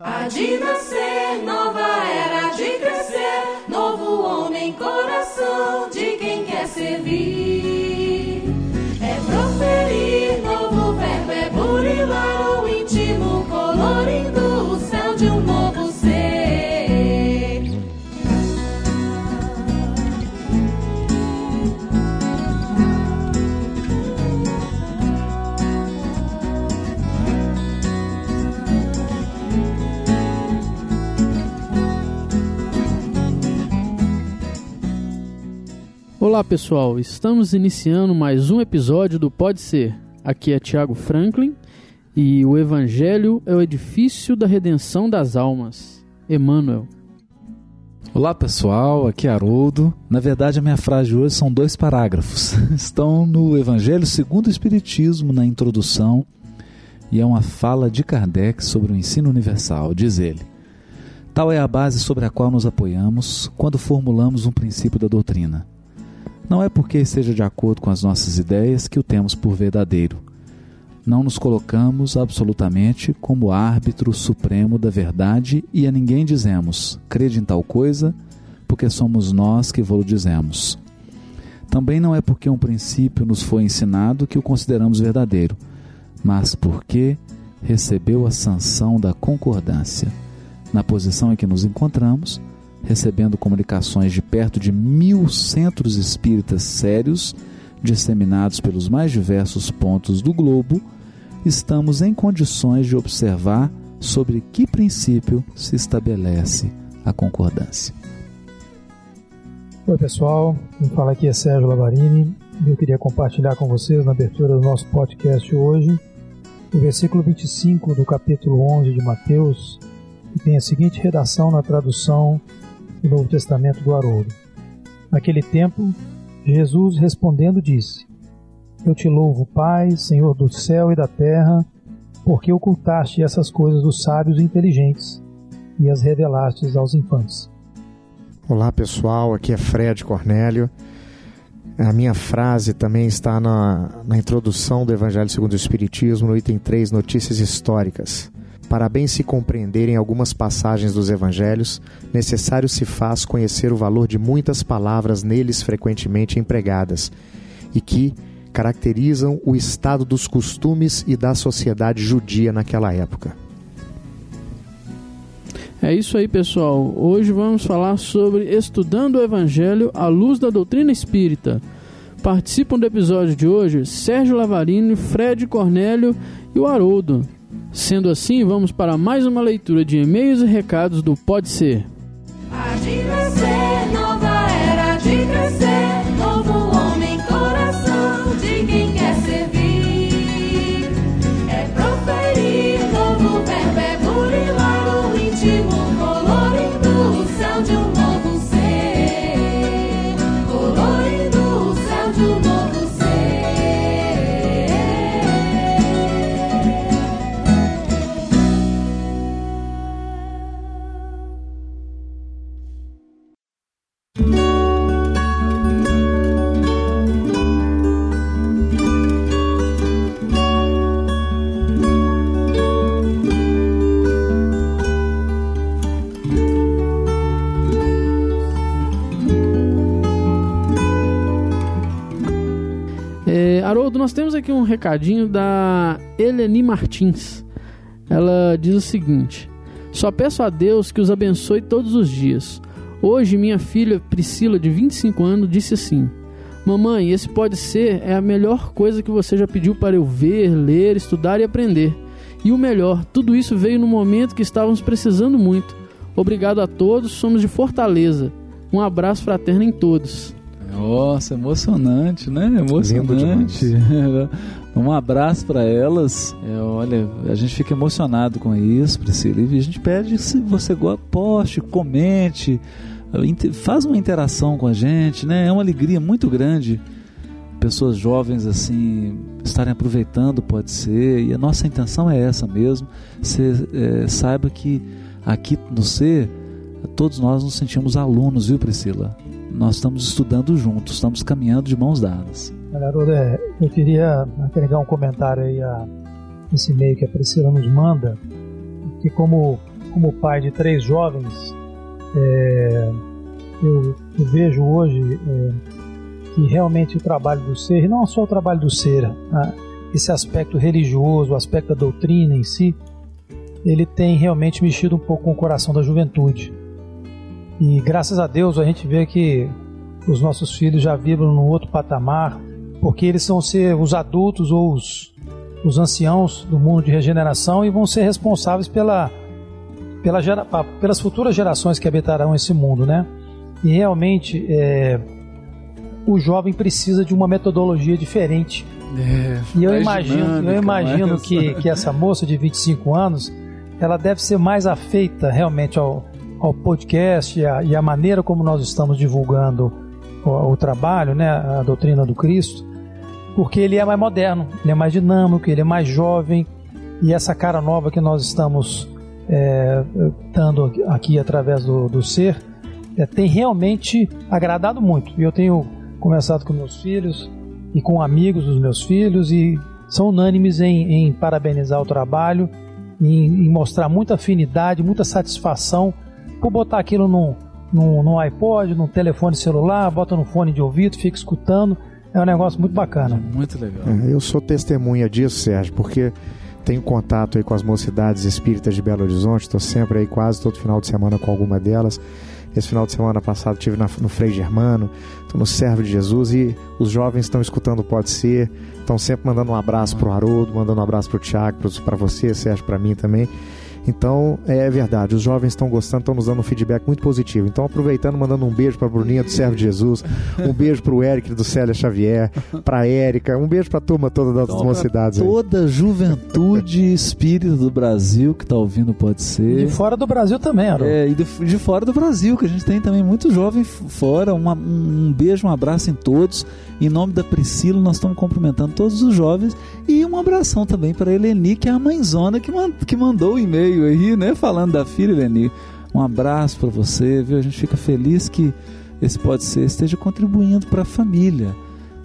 Há de nascer, nova era de crescer, novo homem, coração de quem quer servir. Olá pessoal, estamos iniciando mais um episódio do Pode Ser. Aqui é Tiago Franklin e o Evangelho é o edifício da redenção das almas. Emmanuel. Olá pessoal, aqui é Haroldo. Na verdade, a minha frase hoje são dois parágrafos. Estão no Evangelho segundo o Espiritismo, na introdução, e é uma fala de Kardec sobre o ensino universal. Diz ele: Tal é a base sobre a qual nos apoiamos quando formulamos um princípio da doutrina. Não é porque esteja de acordo com as nossas ideias que o temos por verdadeiro. Não nos colocamos absolutamente como árbitro supremo da verdade e a ninguém dizemos, crede em tal coisa, porque somos nós que vos dizemos. Também não é porque um princípio nos foi ensinado que o consideramos verdadeiro, mas porque recebeu a sanção da concordância. Na posição em que nos encontramos, recebendo comunicações de perto de mil centros espíritas sérios, disseminados pelos mais diversos pontos do globo, estamos em condições de observar sobre que princípio se estabelece a concordância. Oi pessoal, quem fala aqui é Sérgio Lavarini eu queria compartilhar com vocês na abertura do nosso podcast hoje o versículo 25 do capítulo 11 de Mateus, que tem a seguinte redação na tradução Novo Testamento do Haroldo. Naquele tempo, Jesus respondendo disse: Eu te louvo, Pai, Senhor do céu e da terra, porque ocultaste essas coisas dos sábios e inteligentes e as revelastes aos infantes. Olá pessoal, aqui é Fred Cornélio. A minha frase também está na, na introdução do Evangelho segundo o Espiritismo, no item 3, Notícias Históricas. Para bem se compreenderem algumas passagens dos Evangelhos, necessário se faz conhecer o valor de muitas palavras neles frequentemente empregadas e que caracterizam o estado dos costumes e da sociedade judia naquela época. É isso aí, pessoal. Hoje vamos falar sobre estudando o Evangelho à luz da doutrina espírita. Participam do episódio de hoje Sérgio Lavarini, Fred Cornélio e o Haroldo. Sendo assim, vamos para mais uma leitura de e-mails e recados do Pode Ser. Nós temos aqui um recadinho da Eleni Martins. Ela diz o seguinte: Só peço a Deus que os abençoe todos os dias. Hoje, minha filha Priscila, de 25 anos, disse assim: Mamãe, esse pode ser é a melhor coisa que você já pediu para eu ver, ler, estudar e aprender. E o melhor, tudo isso veio no momento que estávamos precisando muito. Obrigado a todos, somos de Fortaleza. Um abraço fraterno em todos. Nossa, emocionante, né? Emocionante. um abraço para elas. É, olha, a gente fica emocionado com isso, Priscila. E a gente pede se você gosta, poste, comente, inte- faz uma interação com a gente, né? É uma alegria muito grande pessoas jovens assim estarem aproveitando, pode ser. E a nossa intenção é essa mesmo. Você é, saiba que aqui no ser todos nós nos sentimos alunos, viu, Priscila? Nós estamos estudando juntos, estamos caminhando de mãos dadas. Haroldo, é, eu queria agregar um comentário aí a esse e-mail que a Priscila nos manda, que como, como pai de três jovens, é, eu, eu, vejo hoje é, que realmente o trabalho do ser, e não só o trabalho do ser, né, esse aspecto religioso, o aspecto da doutrina em si, ele tem realmente mexido um pouco com o coração da juventude. E graças a Deus a gente vê que os nossos filhos já vibram num outro patamar, porque eles vão ser os adultos ou os, os anciãos do mundo de regeneração e vão ser responsáveis pela, pela gera, pelas futuras gerações que habitarão esse mundo, né? E realmente é, o jovem precisa de uma metodologia diferente. É, e eu imagino, eu imagino que, que essa moça de 25 anos ela deve ser mais afeita realmente ao, ao podcast e a, e a maneira como nós estamos divulgando o, o, trabalho, né, a doutrina do Cristo, porque ele é mais moderno, ele é mais dinâmico, ele é mais jovem e essa cara nova que nós estamos é, dando aqui através do, do ser é, tem realmente agradado muito. Eu tenho conversado com meus filhos e com amigos dos meus filhos e são unânimes em, em parabenizar o trabalho em, em, mostrar muita afinidade, muita satisfação por botar aquilo no, no, no iPod, no telefone celular, bota no fone de ouvido, fica escutando. É um negócio muito bacana. Muito legal. É, eu sou testemunha disso, Sérgio, porque tenho contato aí com as mocidades espíritas de Belo Horizonte, estou sempre aí quase todo final de semana com alguma delas. Esse final de semana passado estive no Frei Germano, estou no Servo de Jesus e os jovens estão escutando Pode Ser, estão sempre mandando um abraço para o Haroldo, mandando um abraço para o Tiago, para você, Sérgio, para mim também. Então, é verdade, os jovens estão gostando, estão nos dando um feedback muito positivo. Então, aproveitando, mandando um beijo para a Bruninha do Servo de Jesus, um beijo para o Eric do Célia Xavier, para a Érica, um beijo para a turma toda das então, mocidades. Toda a juventude espírita do Brasil que está ouvindo pode ser. De fora do Brasil também, Aaron. É, e de, de, fora do Brasil, que a gente tem também muito jovem fora. Uma, um beijo, um abraço em todos. Em nome da Priscila, nós estamos cumprimentando todos os jovens e um abração também para a Eleni, que é a mãezona que, man, que mandou o e-mail aí, né? Falando da filha, Eleni. Um abraço para você, viu? A gente fica feliz que esse pode ser esteja contribuindo para a família,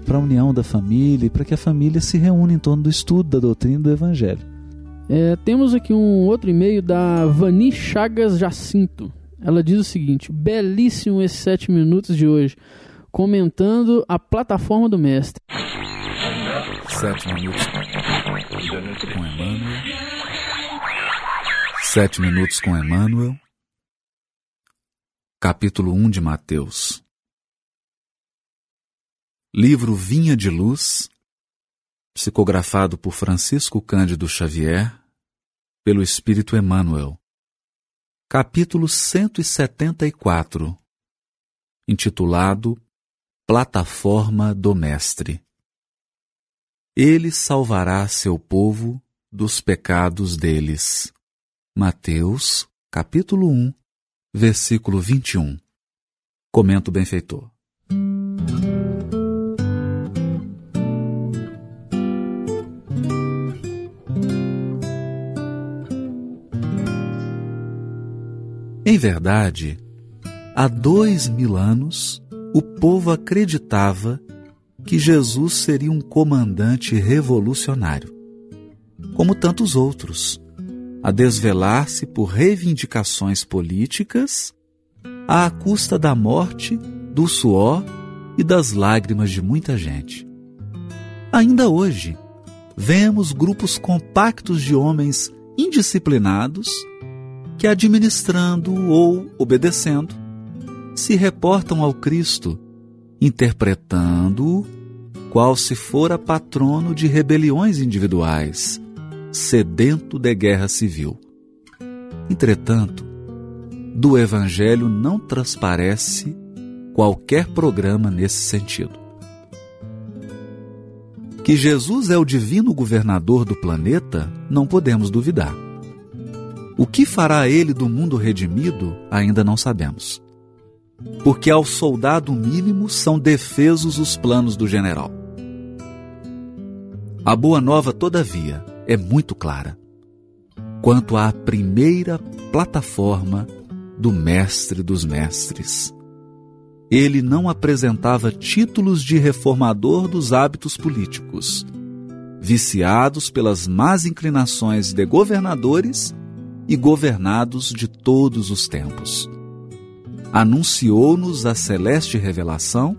para a união da família e para que a família se reúna em torno do estudo da doutrina do Evangelho. É, temos aqui um outro e-mail da Vani Chagas Jacinto. Ela diz o seguinte: belíssimo esses sete minutos de hoje, comentando a plataforma do mestre. Sete minutos com Emmanuel. Sete minutos com Emmanuel. Capítulo 1 de Mateus. Livro Vinha de Luz, psicografado por Francisco Cândido Xavier, pelo Espírito Emmanuel. Capítulo 174, intitulado Plataforma do Mestre. Ele salvará seu povo dos pecados deles. Mateus, capítulo 1, versículo 21. Comenta o benfeitor. Em verdade, há dois mil anos, o povo acreditava que Jesus seria um comandante revolucionário, como tantos outros, a desvelar-se por reivindicações políticas à custa da morte, do suor e das lágrimas de muita gente. Ainda hoje, vemos grupos compactos de homens indisciplinados que, administrando ou obedecendo, se reportam ao Cristo interpretando-o qual se fora patrono de rebeliões individuais, sedento de guerra civil. Entretanto, do Evangelho não transparece qualquer programa nesse sentido. Que Jesus é o divino governador do planeta, não podemos duvidar. O que fará ele do mundo redimido, ainda não sabemos porque ao soldado mínimo são defesos os planos do general. A boa nova, todavia, é muito clara quanto à primeira plataforma do Mestre dos Mestres. Ele não apresentava títulos de reformador dos hábitos políticos, viciados pelas más inclinações de governadores e governados de todos os tempos. Anunciou-nos a celeste revelação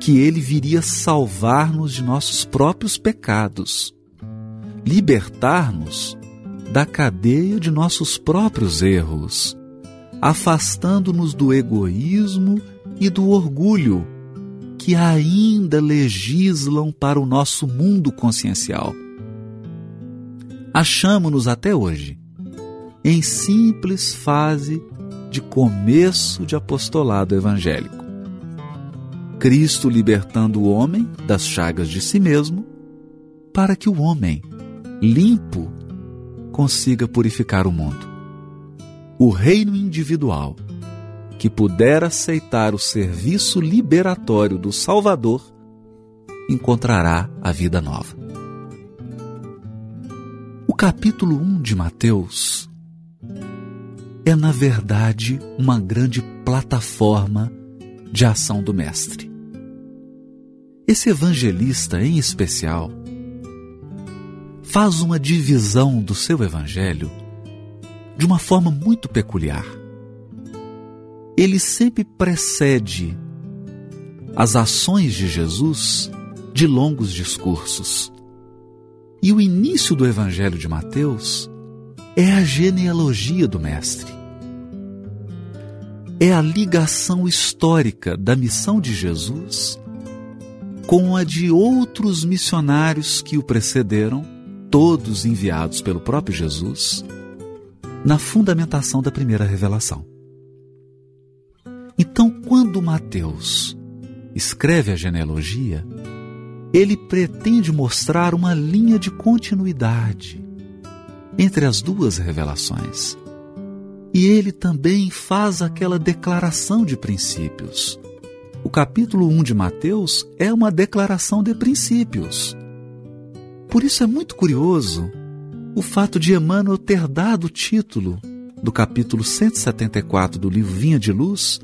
que ele viria salvar-nos de nossos próprios pecados, libertar-nos da cadeia de nossos próprios erros, afastando-nos do egoísmo e do orgulho que ainda legislam para o nosso mundo consciencial. Achamos-nos até hoje em simples fase de começo de apostolado evangélico. Cristo libertando o homem das chagas de si mesmo, para que o homem, limpo, consiga purificar o mundo. O reino individual, que puder aceitar o serviço liberatório do Salvador, encontrará a vida nova. O capítulo 1 de Mateus é, na verdade, uma grande plataforma de ação do Mestre. Esse evangelista, em especial, faz uma divisão do seu evangelho de uma forma muito peculiar. Ele sempre precede as ações de Jesus de longos discursos. E o início do evangelho de Mateus é a genealogia do Mestre. É a ligação histórica da missão de Jesus com a de outros missionários que o precederam, todos enviados pelo próprio Jesus, na fundamentação da primeira revelação. Então, quando Mateus escreve a genealogia, ele pretende mostrar uma linha de continuidade entre as duas revelações. E ele também faz aquela declaração de princípios. O capítulo 1 de Mateus é uma declaração de princípios. Por isso é muito curioso o fato de Emmanuel ter dado o título do capítulo 174 do livro Vinha de Luz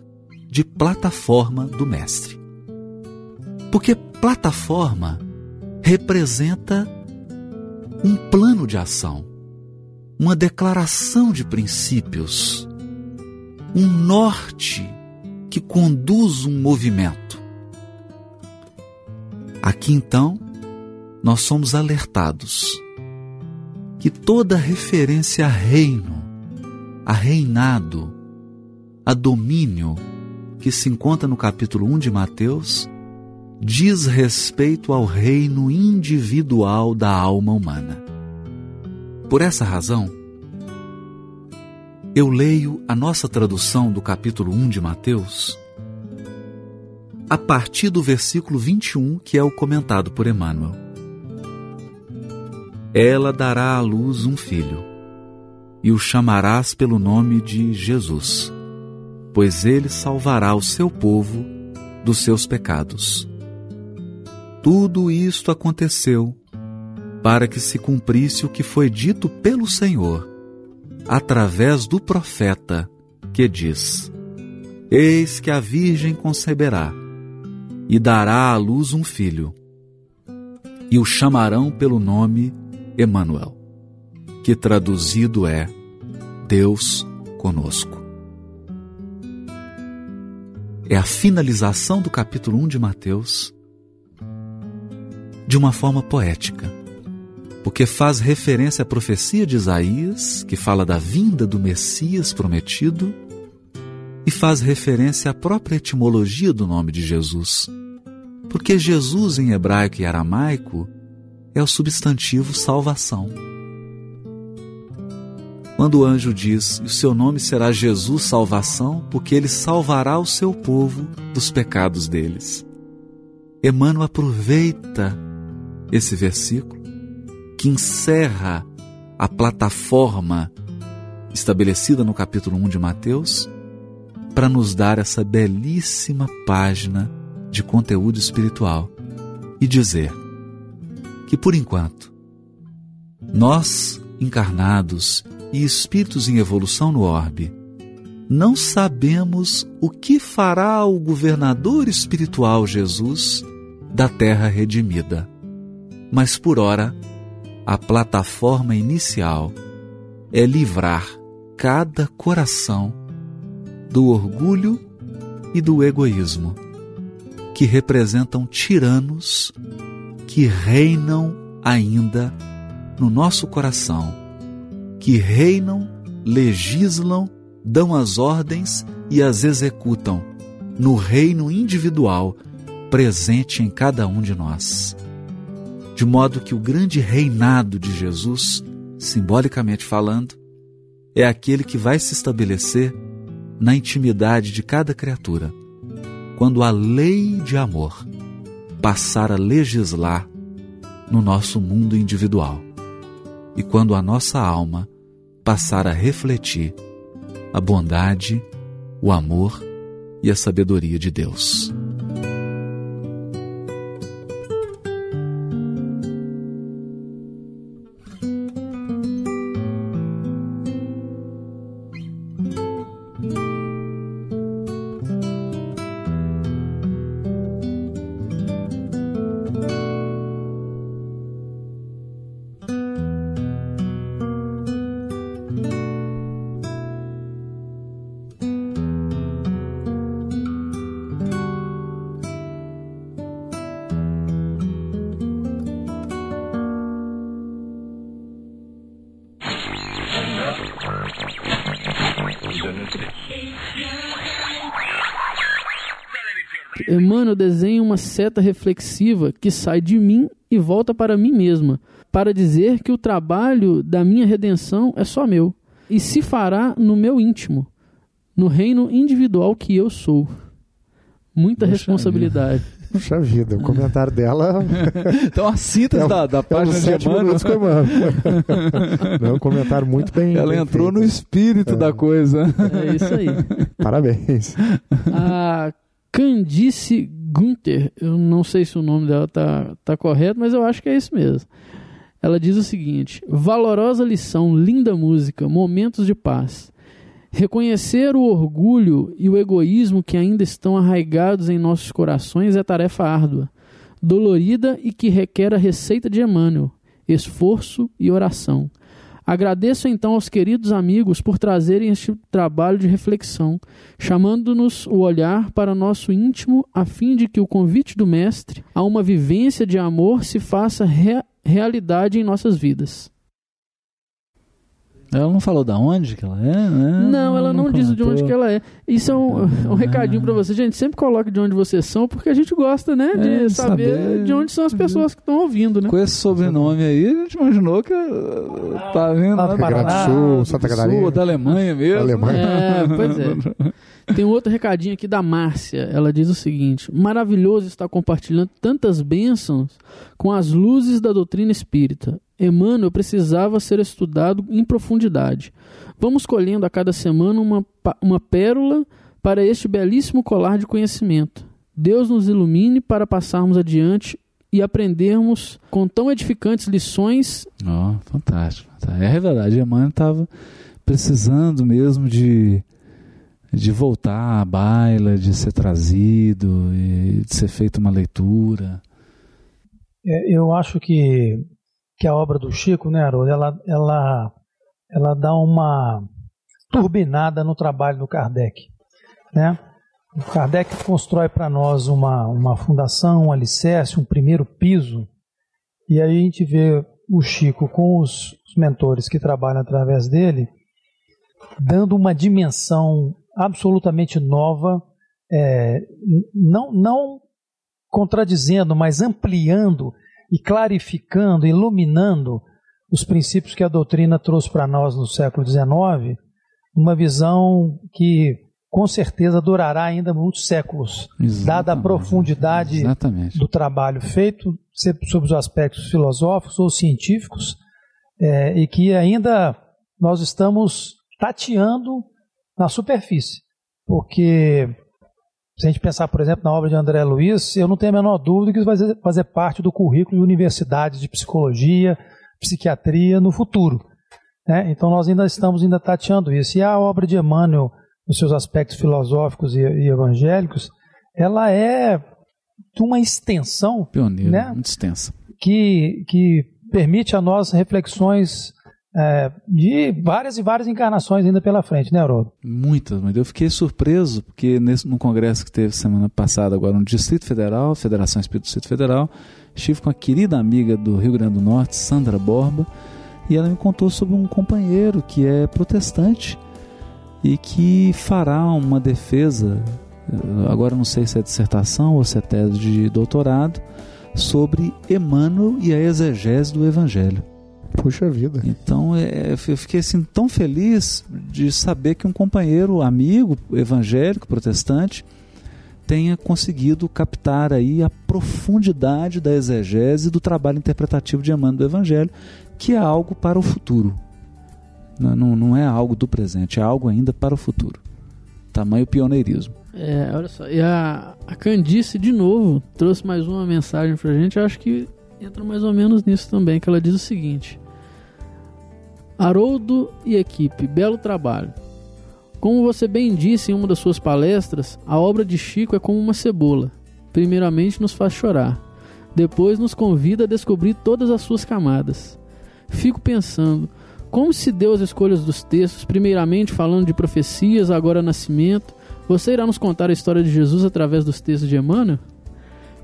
de Plataforma do Mestre. Porque plataforma representa um plano de ação uma declaração de princípios, um norte que conduz um movimento. Aqui então, nós somos alertados que toda referência a reino, a reinado, a domínio que se encontra no capítulo 1 de Mateus diz respeito ao reino individual da alma humana. Por essa razão, eu leio a nossa tradução do capítulo 1 de Mateus a partir do versículo 21, que é o comentado por Emmanuel. Ela dará à luz um filho, e o chamarás pelo nome de Jesus, pois ele salvará o seu povo dos seus pecados. Tudo isto aconteceu para que se cumprisse o que foi dito pelo Senhor, através do profeta, que diz: Eis que a Virgem conceberá e dará à luz um filho, e o chamarão pelo nome Emanuel, que traduzido é Deus conosco. É a finalização do capítulo 1 de Mateus de uma forma poética porque faz referência à profecia de Isaías, que fala da vinda do Messias prometido, e faz referência à própria etimologia do nome de Jesus. Porque Jesus em hebraico e aramaico é o substantivo salvação. Quando o anjo diz: O seu nome será Jesus Salvação, porque ele salvará o seu povo dos pecados deles. Emmanuel aproveita esse versículo que encerra a plataforma estabelecida no capítulo 1 de Mateus para nos dar essa belíssima página de conteúdo espiritual e dizer que, por enquanto, nós, encarnados e espíritos em evolução no orbe, não sabemos o que fará o governador espiritual Jesus da terra redimida. Mas por ora, a plataforma inicial é livrar cada coração do orgulho e do egoísmo, que representam tiranos que reinam ainda no nosso coração, que reinam, legislam, dão as ordens e as executam no reino individual presente em cada um de nós. De modo que o grande reinado de Jesus, simbolicamente falando, é aquele que vai se estabelecer na intimidade de cada criatura, quando a lei de amor passar a legislar no nosso mundo individual e quando a nossa alma passar a refletir a bondade, o amor e a sabedoria de Deus. Uma seta reflexiva que sai de mim e volta para mim mesma, para dizer que o trabalho da minha redenção é só meu e se fará no meu íntimo, no reino individual que eu sou. Muita Poxa responsabilidade. Puxa vida, o comentário dela Então a síntese É da, da é página de sete Emmanuel. Não, um comentário muito bem. ela bem entrou no feito. espírito da coisa. É isso aí. Parabéns. A Candice Gunther, eu não sei se o nome dela tá, tá correto, mas eu acho que é isso mesmo. Ela diz o seguinte: valorosa lição, linda música, momentos de paz. Reconhecer o orgulho e o egoísmo que ainda estão arraigados em nossos corações é tarefa árdua, dolorida e que requer a receita de Emmanuel, esforço e oração. Agradeço então aos queridos amigos por trazerem este trabalho de reflexão, chamando-nos o olhar para nosso íntimo, a fim de que o convite do Mestre a uma vivência de amor se faça rea- realidade em nossas vidas. Ela não falou da onde que ela é, né? Não, ela não, diz de onde que ela é. Isso é um, um recadinho para você. Gente, sempre coloque de onde vocês são, porque a gente gosta, né, de É, de saber, saber. de onde são as pessoas que estão ouvindo, né? Com esse sobrenome aí, a gente imaginou que uh, tá vindo lá Lá do Sul, Santa Sul, Catarina. da Alemanha mesmo. Alemanha. É, pois é. Tem outro recadinho aqui da Márcia. Ela diz o seguinte: maravilhoso estar compartilhando tantas bênçãos com as luzes da doutrina espírita. Emmanuel precisava ser estudado em profundidade. Vamos colhendo a cada semana uma, uma pérola para este belíssimo colar de conhecimento. Deus nos ilumine para passarmos adiante e aprendermos com tão edificantes lições. Ó, fantástico. fantástico. É verdade, Emmanuel estava precisando mesmo de, de voltar à baila, de ser trazido, e de ser feita uma leitura. É, eu acho que, que a obra do Chico, né, Haroldo, ela, ela, ela dá uma turbinada no trabalho do Kardec. Né? O Kardec constrói para nós uma, uma fundação, um alicerce, um primeiro piso, e aí a gente vê o Chico com os, os mentores que trabalham através dele, dando uma dimensão absolutamente nova, é, não, não contradizendo, mas ampliando e clarificando, iluminando os princípios que a doutrina trouxe para nós no século XIX, uma visão que com certeza durará ainda muitos séculos, dada a Exatamente. profundidade Exatamente. do trabalho feito, sobre os aspectos filosóficos ou científicos, é, e que ainda nós estamos tateando na superfície. Porque, se a gente pensar, por exemplo, na obra de André Luiz, eu não tenho a menor dúvida que isso vai fazer, parte do currículo de universidades de psicologia, psiquiatria no futuro. né? Então, nós ainda estamos ainda tateando isso. E a obra de Emmanuel, nos seus aspectos filosóficos e, e evangélicos, ela é de uma extensão Pioneiro, Né? muito extensa. que, que permite a nós reflexões é, de várias e várias encarnações ainda pela frente, né, Haroldo? Muitas, mas eu fiquei surpreso, porque nesse, no congresso que teve semana passada, agora no Distrito Federal, Federação Espírita do Distrito Federal, estive com a querida amiga do Rio Grande do Norte, Sandra Borba, e ela me contou sobre um companheiro que é protestante e que fará uma defesa, eh, agora não sei se é dissertação ou se é tese de doutorado, sobre Emmanuel e a exegese do Evangelho. Puxa vida. Então é, eu fiquei assim tão feliz de saber que um companheiro, amigo evangélico, protestante, tenha conseguido captar aí a profundidade da exegese do trabalho interpretativo de Emmanuel do Evangelho, que é algo para o futuro. Não, não, não é algo do presente, é algo ainda para o futuro. Tamanho pioneirismo. É, olha só, e a, a Candice, de novo, trouxe mais uma mensagem pra gente. Eu acho que entra mais ou menos nisso também, que ela diz o seguinte: Haroldo e equipe, belo trabalho. Como você bem disse em uma das suas palestras, a obra de Chico é como uma cebola. Primeiramente nos faz chorar, depois nos convida a descobrir todas as suas camadas. Fico pensando, como se deu as escolhas dos textos, primeiramente falando de profecias, agora nascimento, você irá nos contar a história de Jesus através dos textos de Emmanuel?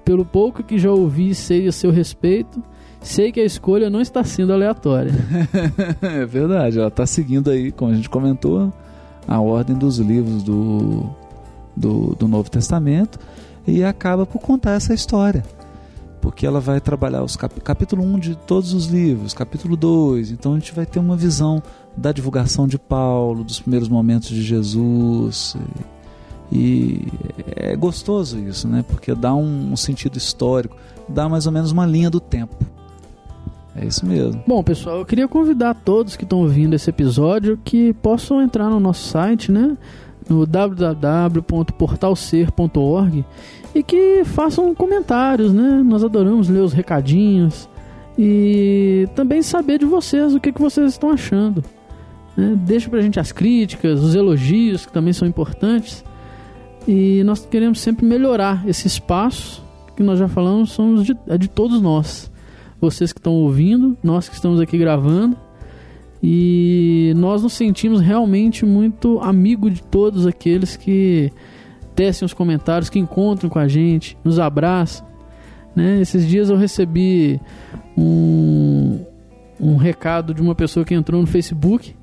Pelo pouco que já ouvi e sei a seu respeito, sei que a escolha não está sendo aleatória. é verdade, ela está seguindo aí, como a gente comentou, a ordem dos livros do, do, do Novo Testamento e acaba por contar essa história. Porque ela vai trabalhar os cap capítulo 1 de todos os livros, capítulo 2, então a gente vai ter uma visão da divulgação de Paulo, dos primeiros momentos de Jesus. E, é gostoso isso, né? Porque dá um, um sentido histórico, dá mais ou menos uma linha do tempo. É isso mesmo. Bom, pessoal, eu queria convidar todos que estão ouvindo esse episódio que possam entrar no nosso site, né? No www.portalser.org e que façam comentários, né? Nós adoramos ler os recadinhos e também saber de vocês o que, que vocês estão achando. Né? Deixa pra gente as críticas, os elogios, que também são importantes. E nós queremos sempre melhorar esse espaço que nós já falamos, somos de, é de todos nós. Vocês que estão ouvindo, nós que estamos aqui gravando. E nós nos sentimos realmente muito amigo de todos aqueles que tecem os comentários, que encontram com a gente, nos abraçam. Né? Esses dias eu recebi um, um recado de uma pessoa que entrou no Facebook.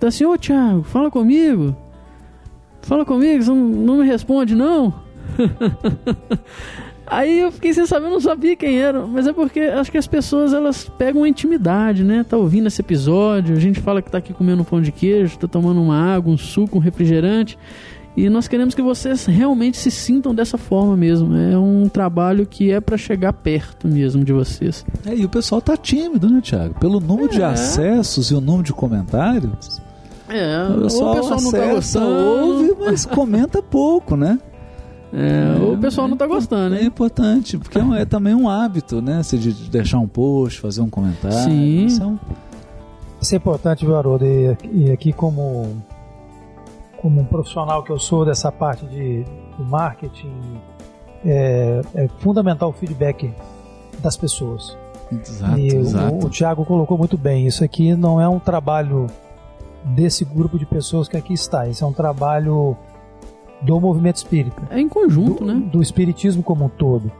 Tá assim, ô Thiago, fala comigo. Fala comigo, não, não me responde não? Aí eu fiquei sem saber, eu não sabia quem era, mas é porque acho que as pessoas elas pegam a intimidade, né? Tá ouvindo esse episódio, a gente fala que tá aqui comendo um pão de queijo, tá tomando uma água, um suco, um refrigerante. E nós queremos que vocês realmente se sintam dessa forma mesmo. É um trabalho que é para chegar perto mesmo de vocês. É, e o pessoal tá tímido, né, Thiago? Pelo número de É. acessos e o número de comentários. É, O pessoal, o pessoal não tá acessa, gostando, ouve, mas comenta pouco, né? É, ou o pessoal não tá gostando, É hein? importante, porque é, é também um hábito, né? Você de de deixar um post, fazer um comentário. Sim. Isso é um- Isso é importante, viu, Haroldo? E, e aqui como, como um profissional que eu sou dessa parte de, de marketing, é, é fundamental o feedback das pessoas. Exato, e o- exato. O, o Thiago colocou muito bem, isso aqui não é um trabalho desse grupo de pessoas que aqui está, isso é um trabalho do movimento espírita É em conjunto, do, né? do espiritismo como um todo.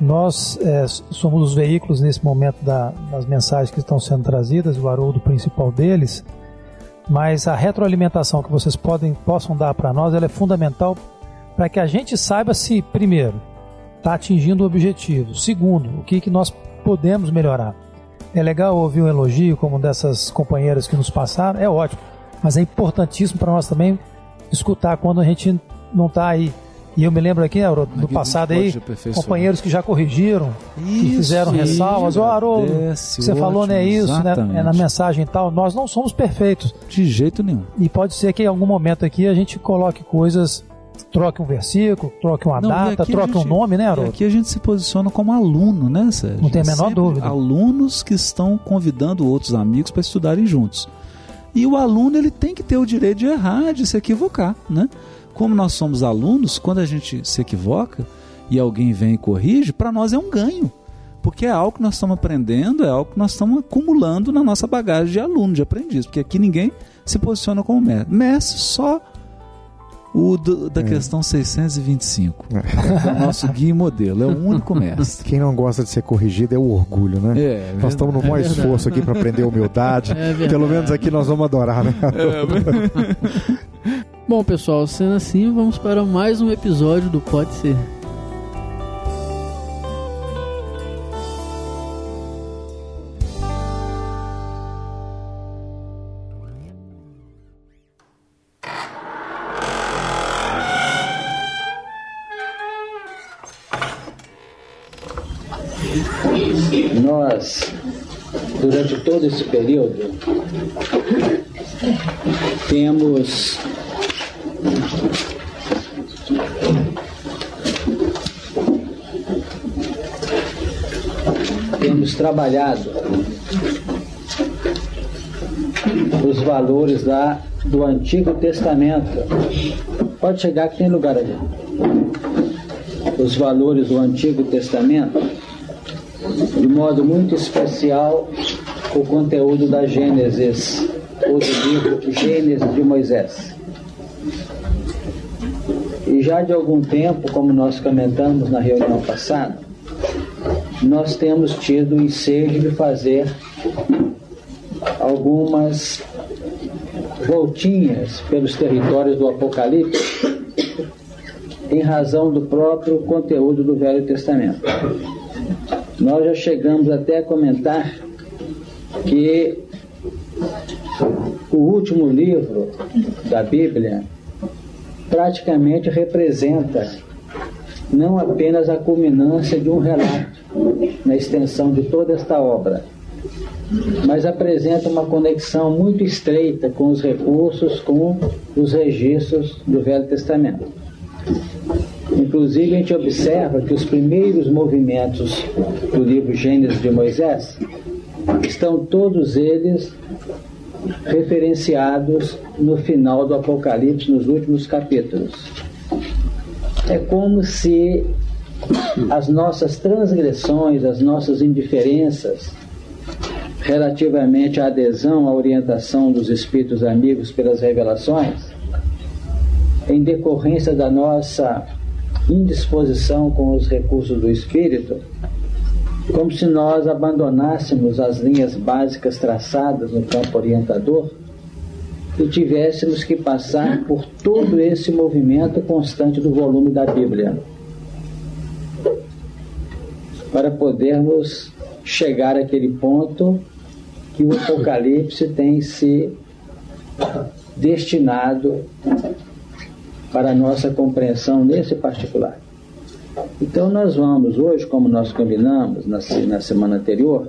Nós é, somos os veículos nesse momento da- das mensagens que estão sendo trazidas, o Haroldo principal deles, mas a retroalimentação que vocês podem, possam dar para nós ela é fundamental para que a gente saiba se, primeiro, está atingindo o objetivo, segundo, o que, que nós podemos melhorar. É legal ouvir um elogio como dessas companheiras que nos passaram, é ótimo, mas é importantíssimo para nós também escutar quando a gente não está aí. E eu me lembro aqui, Haroldo, do passado aí, companheiros que já corrigiram, que Isso, fizeram isso, ressalvas. Ô, Haroldo, agradece, você falou, ótimo, né, isso, né, é na mensagem e tal. Nós não somos perfeitos. De jeito nenhum. E pode ser que em algum momento aqui a gente coloque coisas, troque um versículo, troque uma Não, data, troque um gente- nome, né, Haroldo? aqui a gente se posiciona como aluno, né, Sérgio? Não tem a É menor dúvida. Alunos que estão convidando outros amigos para estudarem juntos. E o aluno ele tem que ter o direito de errar, de se equivocar, né? Como nós somos alunos, quando a gente se equivoca e alguém vem e corrige, para nós é um ganho. porque é algo que nós estamos aprendendo, é algo que nós estamos acumulando na nossa bagagem de aluno, de aprendiz, porque aqui ninguém se posiciona como mestre. Mestre só o do, da É. questão 625. É o nosso guia e modelo, é o único mestre. Quem não gosta de ser corrigido é o orgulho, né? É, Nós estamos no maior verdade. esforço aqui para aprender humildade. É. Pelo menos aqui nós vamos adorar, né? Bom, pessoal, sendo assim, vamos para mais um episódio do Pode Ser. Todo esse período, temos temos trabalhado os valores da, do Antigo Testamento. Pode chegar que tem lugar ali. Os valores do Antigo Testamento de modo muito especial o conteúdo da Gênesis, ou do livro Gênesis de Moisés. E já de algum tempo, como nós comentamos na reunião passada, nós temos tido o ensejo de fazer algumas voltinhas pelos territórios do Apocalipse em razão do próprio conteúdo do Velho Testamento. Nós já chegamos até a comentar que o último livro da Bíblia praticamente representa não apenas a culminância de um relato na extensão de toda esta obra, mas apresenta uma conexão muito estreita com os recursos, com os registros do Velho Testamento. Inclusive, a gente observa que os primeiros movimentos do livro Gênesis de Moisés estão todos eles referenciados no final do Apocalipse, nos últimos capítulos. É como se as nossas transgressões, as nossas indiferenças relativamente à adesão à orientação dos espíritos amigos pelas revelações, em decorrência da nossa indisposição com os recursos do espírito, como se nós abandonássemos as linhas básicas traçadas no campo orientador e tivéssemos que passar por todo esse movimento constante do volume da Bíblia para podermos chegar àquele ponto que o Apocalipse tem se destinado para a nossa compreensão nesse particular. Então nós vamos hoje, como nós combinamos na, na semana anterior,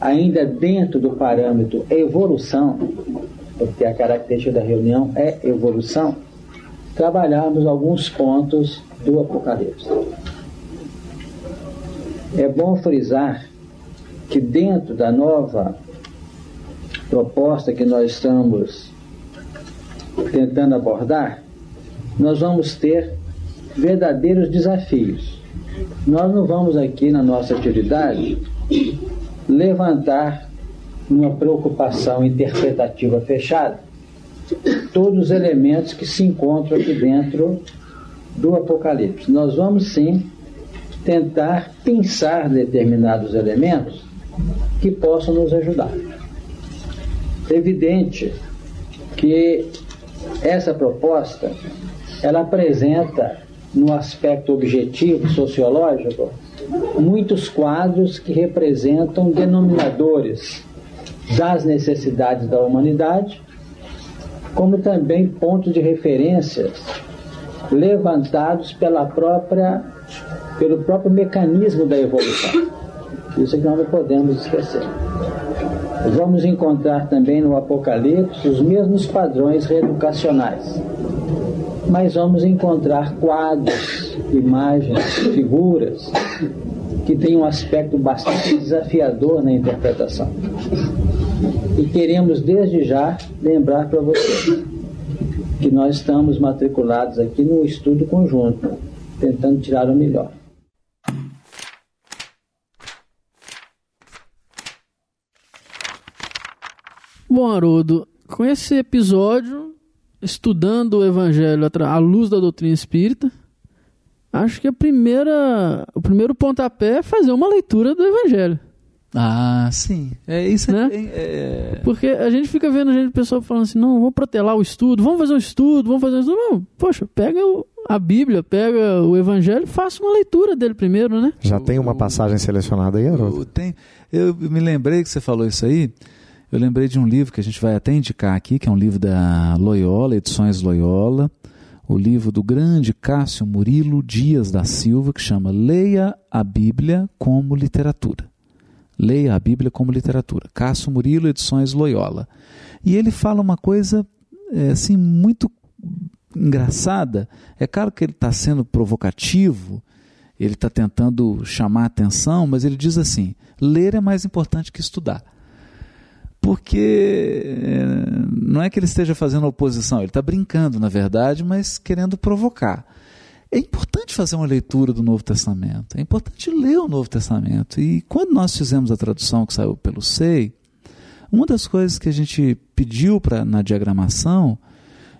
ainda dentro do parâmetro evolução, porque a característica da reunião é evolução, trabalharmos alguns pontos do Apocalipse. É bom frisar que dentro da nova proposta que nós estamos tentando abordar, nós vamos ter verdadeiros desafios. Nós não vamos aqui na nossa atividade levantar uma preocupação interpretativa fechada todos os elementos que se encontram aqui dentro do Apocalipse. Nós vamos sim tentar pensar determinados elementos que possam nos ajudar. É evidente que essa proposta ela apresenta no aspecto objetivo sociológico muitos quadros que representam denominadores das necessidades da humanidade, como também pontos de referências levantados pela própria pelo próprio mecanismo da evolução. Isso que nós não podemos esquecer. Vamos encontrar também no Apocalipse os mesmos padrões reeducacionais, mas vamos encontrar quadros, imagens, figuras que têm um aspecto bastante desafiador na interpretação. E queremos desde já lembrar para vocês que nós estamos matriculados aqui no estudo conjunto, tentando tirar o melhor. Bom, Haroldo, com esse episódio estudando o Evangelho à luz da doutrina espírita, acho que a primeira, o primeiro pontapé é fazer uma leitura do Evangelho. Ah, sim. É isso. Né? É, é- Porque a gente fica vendo gente, pessoal falando assim, não, vou protelar o estudo, vamos fazer um estudo, vamos fazer um estudo. Não, poxa, pega o- a Bíblia, pega o Evangelho, faça uma leitura dele primeiro, né? Já tem uma passagem selecionada aí, Haroldo? Eu, tem- eu me lembrei que você falou isso aí. Eu lembrei de um livro que a gente vai até indicar aqui, que é um livro da Loyola, Edições Loyola, o livro do grande Cássio Murilo Dias da Silva, que chama Leia a Bíblia como Literatura. Leia a Bíblia como Literatura. Cássio Murilo, Edições Loyola. E ele fala uma coisa é, assim muito engraçada. É claro que ele está sendo provocativo, ele está tentando chamar a atenção, mas ele diz assim: ler é mais importante que estudar. Porque é, não é que ele esteja fazendo oposição, ele está brincando, na verdade, mas querendo provocar. É importante fazer uma leitura do Novo Testamento, é importante ler o Novo Testamento. E quando nós fizemos a tradução que saiu pelo SEI, uma das coisas que a gente pediu pra, na diagramação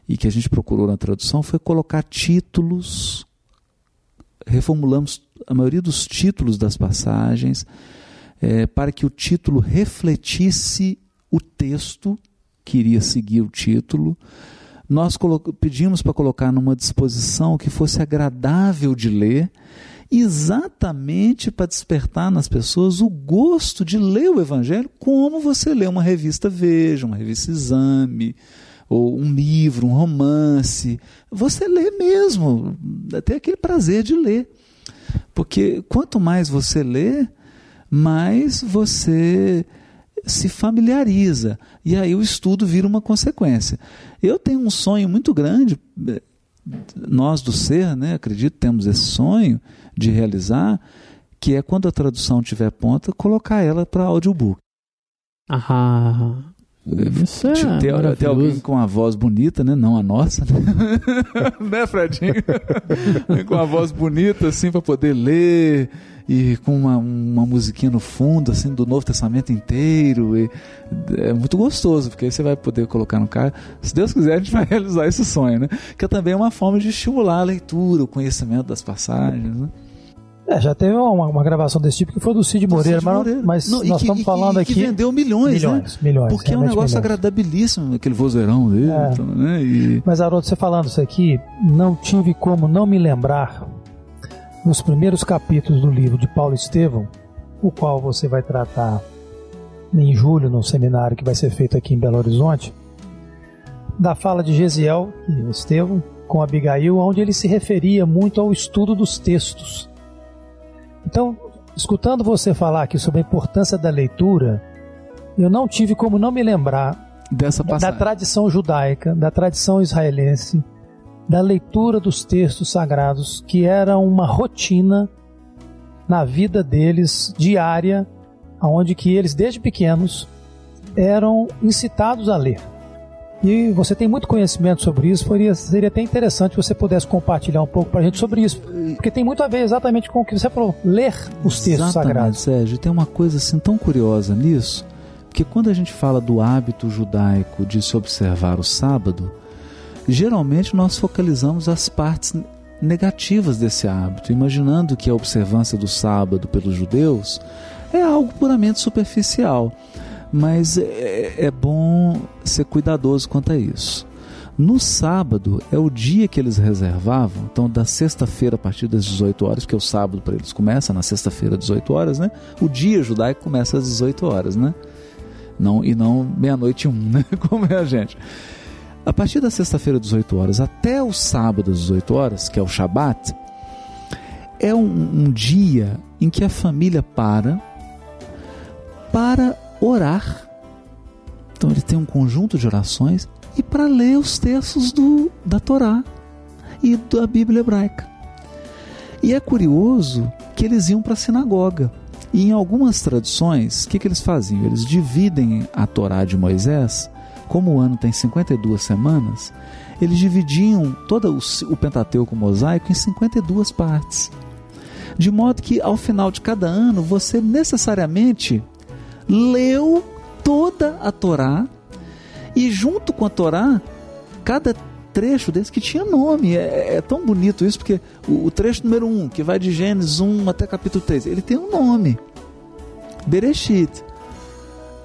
e que a gente procurou na tradução foi colocar títulos reformulamos a maioria dos títulos das passagens eh, para que o título refletisse o texto que iria seguir o título. Nós pedimos para colocar numa disposição que fosse agradável de ler, exatamente para despertar nas pessoas o gosto de ler o Evangelho como você lê uma revista Veja, uma revista Exame, ou um livro, um romance. Você lê mesmo, tem aquele prazer de ler. Porque quanto mais você lê, mais você se familiariza. E aí o estudo vira uma consequência. Eu tenho um sonho muito grande, eh, nós do ser, né, acredito, temos esse sonho de realizar, que é quando a tradução tiver ponta, colocar ela para audiobook. Ah, isso é ter, ter maravilhoso. alguém com a voz bonita, né? Não a nossa, né? né, Fredinho? com a voz bonita, assim, para poder ler e com uma, uma musiquinha no fundo, assim, do Novo Testamento inteiro. E é muito gostoso, porque aí você vai poder colocar no carro. Se Deus quiser, a gente vai realizar esse sonho, né? Que também é uma forma de estimular a leitura, o conhecimento das passagens, né? É, já teve uma, uma gravação desse tipo que foi do Cid Moreira, Cid mas, Moreira. mas Não, e nós que- estamos e que- falando e aqui. que vendeu milhões, né? milhões, milhões. Porque é um negócio milhões. agradabilíssimo, aquele vozeirão dele, É. então, né? E... Mas, Haroldo, você falando isso aqui, não tive como não me lembrar nos primeiros capítulos do livro de Paulo Estevão, o qual você vai tratar em julho no seminário que vai ser feito aqui em Belo Horizonte, da fala de Gesiel e Estevão com Abigail, onde ele se referia muito ao estudo dos textos. Então, escutando você falar aqui sobre a importância da leitura, eu não tive como não me lembrar Dessa da, tradição judaica, da tradição israelense, da leitura dos textos sagrados, que era uma rotina na vida deles diária, onde que eles desde pequenos eram incitados a ler. E você tem muito conhecimento sobre isso, seria, seria até interessante você pudesse compartilhar um pouco para a gente sobre isso, porque tem muito a ver exatamente com o que você falou, ler os textos Exatamente, sagrados. Sérgio. Tem uma coisa assim tão curiosa nisso, porque quando a gente fala do hábito judaico de se observar o sábado, geralmente nós focalizamos as partes negativas desse hábito, imaginando que a observância do sábado pelos judeus é algo puramente superficial. Mas é, é bom ser cuidadoso quanto a isso. No sábado é o dia que eles reservavam, então da sexta-feira a partir das 18 horas, porque o sábado para eles começa na sexta-feira às 18 horas, né? O dia judaico começa às 18 horas, né? Não, e não meia-noite um, né? Como é a gente. A partir da sexta-feira às 18 horas até o sábado às 18 horas, que é o Shabat, é um, um dia em que a família para para orar. Então ele tem um conjunto de orações e para ler os textos do, da Torá e da Bíblia hebraica. E é curioso que eles iam para a sinagoga. E em algumas tradições, o que, que eles faziam? Eles dividem a Torá de Moisés, como o ano tem 52 semanas, eles dividiam todo o, Pentateuco mosaico em 52 partes. De modo que ao final de cada ano você necessariamente leu toda a Torá E junto com a Torá, cada trecho desse que tinha nome. É, é tão bonito isso, porque o, o, trecho número 1, que vai de Gênesis 1 até capítulo 3, ele tem um nome. Bereshit.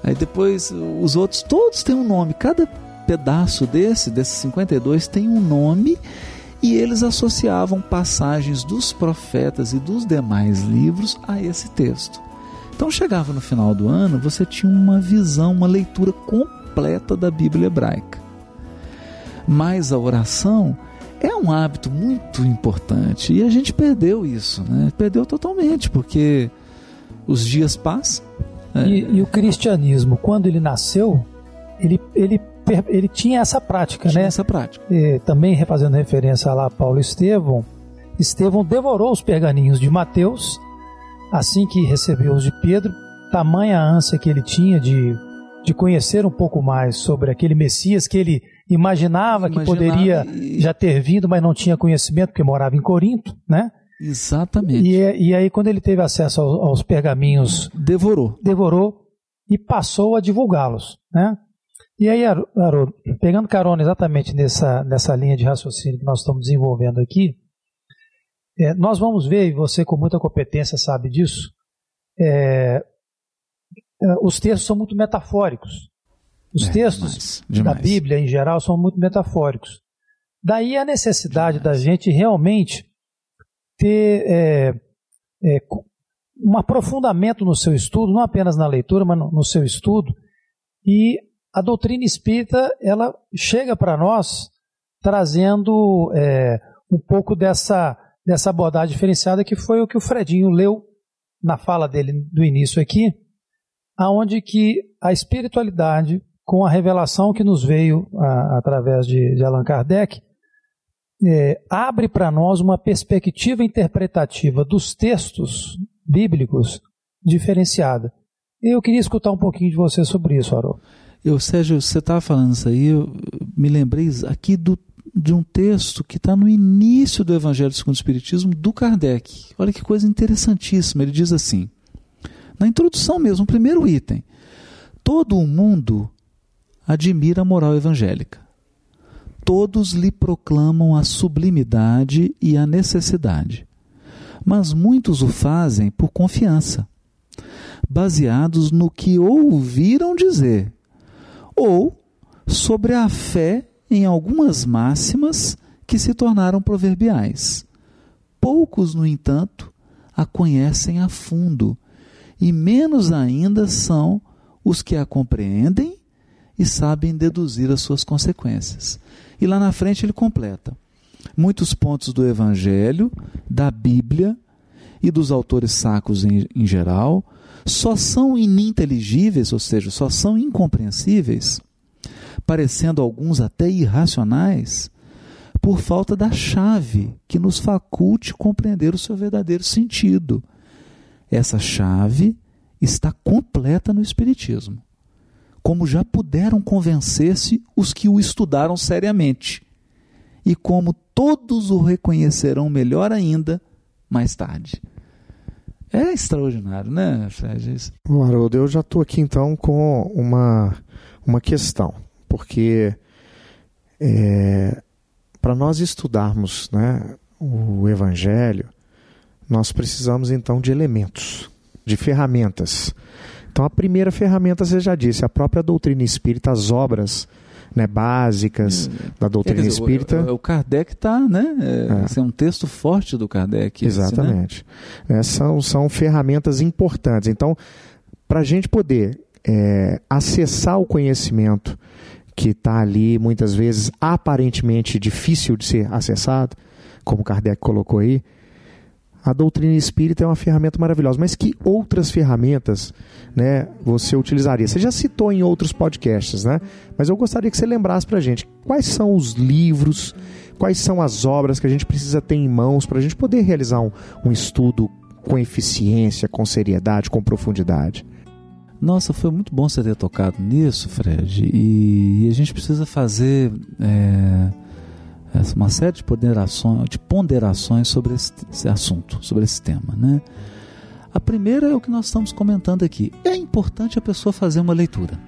Aí depois os outros, todos têm um nome. Cada pedaço desse, desses 52, tem um nome e eles associavam passagens dos profetas e dos demais livros a esse texto. Então chegava no final do ano, você tinha uma visão, uma leitura completa da Bíblia hebraica. Mas a oração é um hábito muito importante e a gente perdeu isso, né? Perdeu totalmente, porque os dias passam. É... E, e, o cristianismo, quando ele nasceu, ele, ele, ele tinha essa prática, tinha né? Essa prática. E, também fazendo referência lá a Paulo Estevão, Estevão devorou os pergaminhos de Mateus assim que recebeu os de Pedro, tamanha ânsia que ele tinha de, de conhecer um pouco mais sobre aquele Messias que ele imaginava, imaginava que poderia e... já ter vindo, mas não tinha conhecimento porque morava em Corinto, né? Exatamente. E, e aí quando ele teve acesso aos, aos pergaminhos, devorou, devorou e passou a divulgá-los, né? E aí, Haroldo, pegando carona exatamente nessa, nessa linha de raciocínio que nós estamos desenvolvendo aqui, é, nós vamos ver, e você com muita competência sabe disso, é, é os textos são muito metafóricos. Os é, textos demais, demais. da Bíblia, em geral, são muito metafóricos. Daí a necessidade demais. da gente realmente ter é, é, um aprofundamento no seu estudo, não apenas na leitura, mas no, no seu estudo. E a doutrina espírita, ela chega para nós trazendo é, um pouco dessa dessa abordagem diferenciada que foi o que o Fredinho leu na fala dele do início aqui, aonde que a espiritualidade com a revelação que nos veio a, através de, de, Allan Kardec é, abre para nós uma perspectiva interpretativa dos textos bíblicos diferenciada. Eu queria escutar um pouquinho de você sobre isso, Haroldo. Eu, Sérgio, você estava falando isso aí, eu me lembrei aqui do de um texto que está no início do Evangelho segundo o Espiritismo do Kardec. Olha que coisa interessantíssima. Ele diz assim, na introdução mesmo, o primeiro item: todo o mundo admira a moral evangélica. Todos lhe proclamam a sublimidade e a necessidade. Mas muitos o fazem por confiança, baseados no que ouviram dizer, ou sobre a fé em algumas máximas que se tornaram proverbiais. Poucos, no entanto, a conhecem a fundo, e menos ainda são os que a compreendem e sabem deduzir as suas consequências. E lá na frente ele completa: muitos pontos do Evangelho, da Bíblia e dos autores sacros em, em geral só são ininteligíveis, ou seja, só são incompreensíveis parecendo alguns até irracionais, por falta da chave que nos faculte compreender o seu verdadeiro sentido. Essa chave está completa no Espiritismo, como já puderam convencer-se os que o estudaram seriamente, e como todos o reconhecerão melhor ainda mais tarde. É extraordinário, né, Fred? Haroldo, eu já estou aqui então com uma, uma questão porque é, para nós estudarmos né, o Evangelho, nós precisamos então de elementos, de ferramentas. Então, a primeira ferramenta, você já disse, a própria doutrina espírita, as obras né, básicas hum. da doutrina dizer, espírita. O, o, Kardec está, né? É, é. é um texto forte do Kardec. Exatamente. Esse, né? é, são, são ferramentas importantes. Então, para a gente poder é, acessar o conhecimento que está ali muitas vezes aparentemente difícil de ser acessado, como Kardec colocou aí, a doutrina espírita é uma ferramenta maravilhosa. Mas que outras ferramentas né, você utilizaria? Você já citou em outros podcasts, né? Mas eu gostaria que você lembrasse para gente quais são os livros, quais são as obras que a gente precisa ter em mãos para a gente poder realizar um, um estudo com eficiência, com seriedade, com profundidade. Nossa, foi muito bom você ter tocado nisso, Fred. E, e a gente precisa fazer é, uma série de ponderações, de ponderações sobre esse, esse, assunto, sobre esse tema. Né? A primeira é o que nós estamos comentando aqui. É importante a pessoa fazer uma leitura.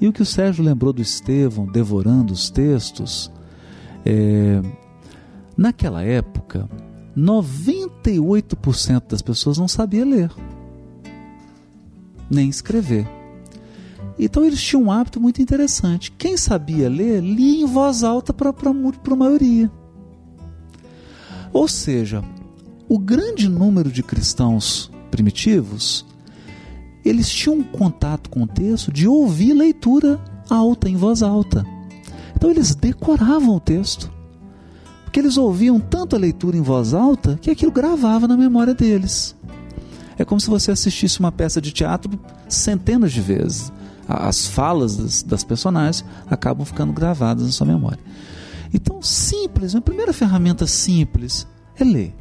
E o que o Sérgio lembrou do Estevão devorando os textos, é, naquela época, 98% das pessoas não sabia ler, nem escrever. Então eles tinham um hábito muito interessante. Quem sabia ler, lia em voz alta para a maioria. Ou seja, o grande número de cristãos primitivos, eles tinham um contato com o texto de ouvir leitura alta, em voz alta. Então eles decoravam o texto. Porque eles ouviam tanto a leitura em voz alta que aquilo gravava na memória deles. É como se você assistisse uma peça de teatro centenas de vezes as falas das, das personagens acabam ficando gravadas na sua memória. Então, simples, a primeira ferramenta simples é ler.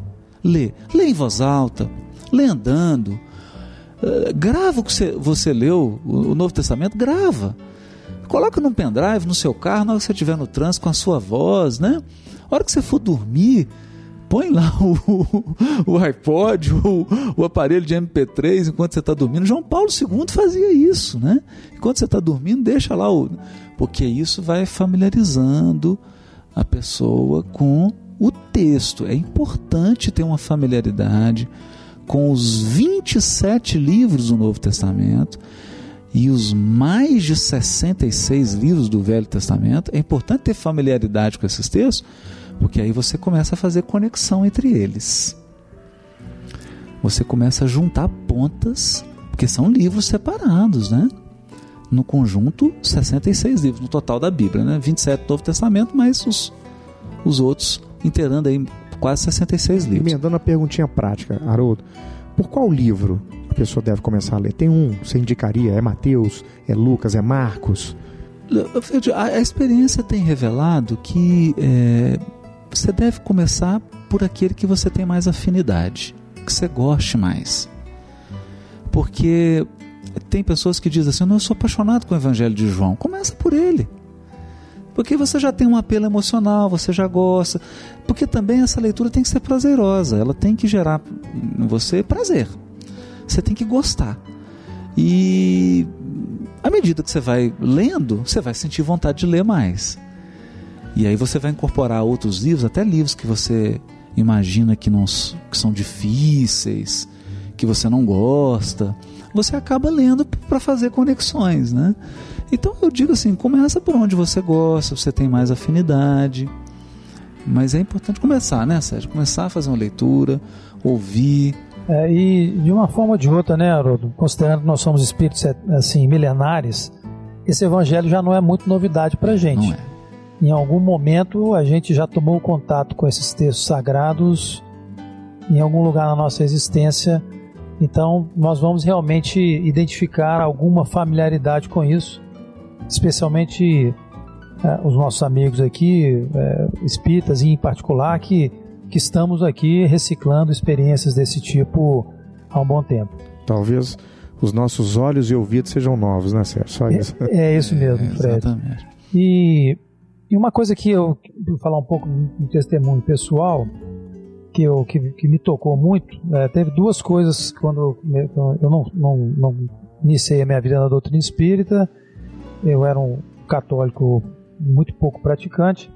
Ler. Lê em voz alta, lê andando. Uh, grava o que você, você leu, o, o, Novo Testamento, grava. Coloca num pendrive no seu carro, na hora que você estiver no trânsito com a sua voz, né? A hora que você for dormir, põe lá o, o iPod, o, o, aparelho de MP3 enquanto você está dormindo. João Paulo II fazia isso, né? Enquanto você está dormindo, deixa lá o. Porque isso vai familiarizando a pessoa com o texto. É importante ter uma familiaridade com os 27 livros do Novo Testamento e os mais de 66 livros do Velho Testamento. É importante ter familiaridade com esses textos porque aí você começa a fazer conexão entre eles. Você começa a juntar pontas, porque são livros separados, né? No conjunto, 66 livros, no total da Bíblia, né? 27 do Novo Testamento, mais os, os outros, inteirando aí quase 66 livros. Emendando a perguntinha prática, Haroldo, por qual livro a pessoa deve começar a ler? Tem um, você indicaria? É Mateus? É Lucas? É Marcos? A, experiência tem revelado que é, você deve começar por aquele que você tem mais afinidade, que você goste mais. Porque tem pessoas que dizem assim: eu sou apaixonado com o Evangelho de João. Começa por ele. Porque você já tem um apelo emocional, você já gosta. Porque também essa leitura tem que ser prazerosa, ela tem que gerar em você prazer. Você tem que gostar. E à medida que você vai lendo, você vai sentir vontade de ler mais. E aí você vai incorporar outros livros, até livros que você imagina que, não, que são difíceis, que você não gosta. Você acaba lendo para fazer conexões, né? Então eu digo assim, começa por onde você gosta, você tem mais afinidade. Mas é importante começar, né, Sérgio? Começar a fazer uma leitura, ouvir. É, e de uma forma ou de outra, né, Haroldo? Considerando que nós somos espíritos assim milenares, esse evangelho já não é muito novidade para gente. Não é em algum momento a gente já tomou contato com esses textos sagrados em algum lugar na nossa existência. Então, nós vamos realmente identificar alguma familiaridade com isso, especialmente é, os nossos amigos aqui, é, espíritas em particular, que, que estamos aqui reciclando experiências desse tipo há um bom tempo. Talvez os nossos olhos e ouvidos sejam novos, né, Sérgio? Só isso. É, é isso mesmo, é, Fred. Exatamente. E e uma coisa que eu vou falar um pouco de testemunho pessoal, que, eu, que, que me tocou muito, é, teve duas coisas quando eu não, não, não iniciei a minha vida na doutrina espírita, eu era um católico muito pouco praticante,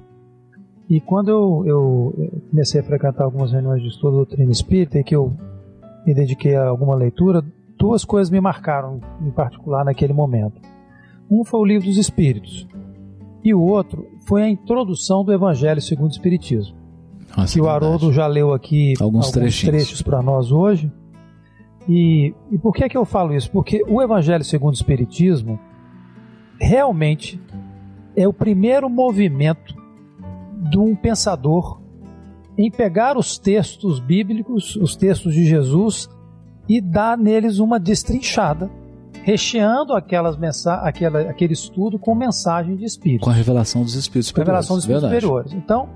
e quando eu, eu comecei a frequentar algumas reuniões de estudo da doutrina espírita e que eu me dediquei a alguma leitura, duas coisas me marcaram em particular naquele momento. Um foi o livro dos Espíritos, e o outro foi a introdução do Evangelho segundo o Espiritismo. Nossa, que o Haroldo já leu aqui alguns, alguns trechos para nós hoje. E, e por que, é que eu falo isso? Porque o Evangelho segundo o Espiritismo realmente é o primeiro movimento de um pensador em pegar os textos bíblicos, os textos de Jesus, e dar neles uma destrinchada recheando aquelas aquela, aquele estudo com mensagem de espíritos. Com a revelação dos espíritos superiores. Revelação dos espíritos Verdade. superiores. Então,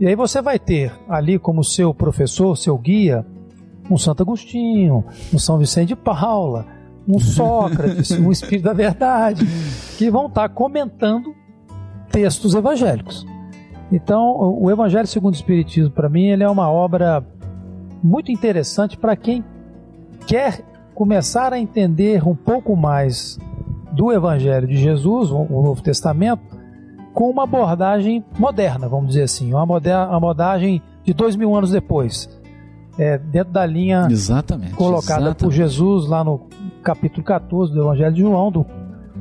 e aí você vai ter ali como seu professor, seu guia, um Santo Agostinho, um São Vicente de Paula, um Sócrates, um Espírito da Verdade, que vão estar comentando textos evangélicos. Então, o Evangelho segundo o Espiritismo, para mim, ele é uma obra muito interessante para quem quer começar a entender um pouco mais do Evangelho de Jesus, o Novo Testamento, com uma abordagem moderna, vamos dizer assim, uma, abordagem de dois mil anos depois, é, dentro da linha Exatamente. colocada por exatamente. Jesus lá no capítulo 14 do Evangelho de João, do,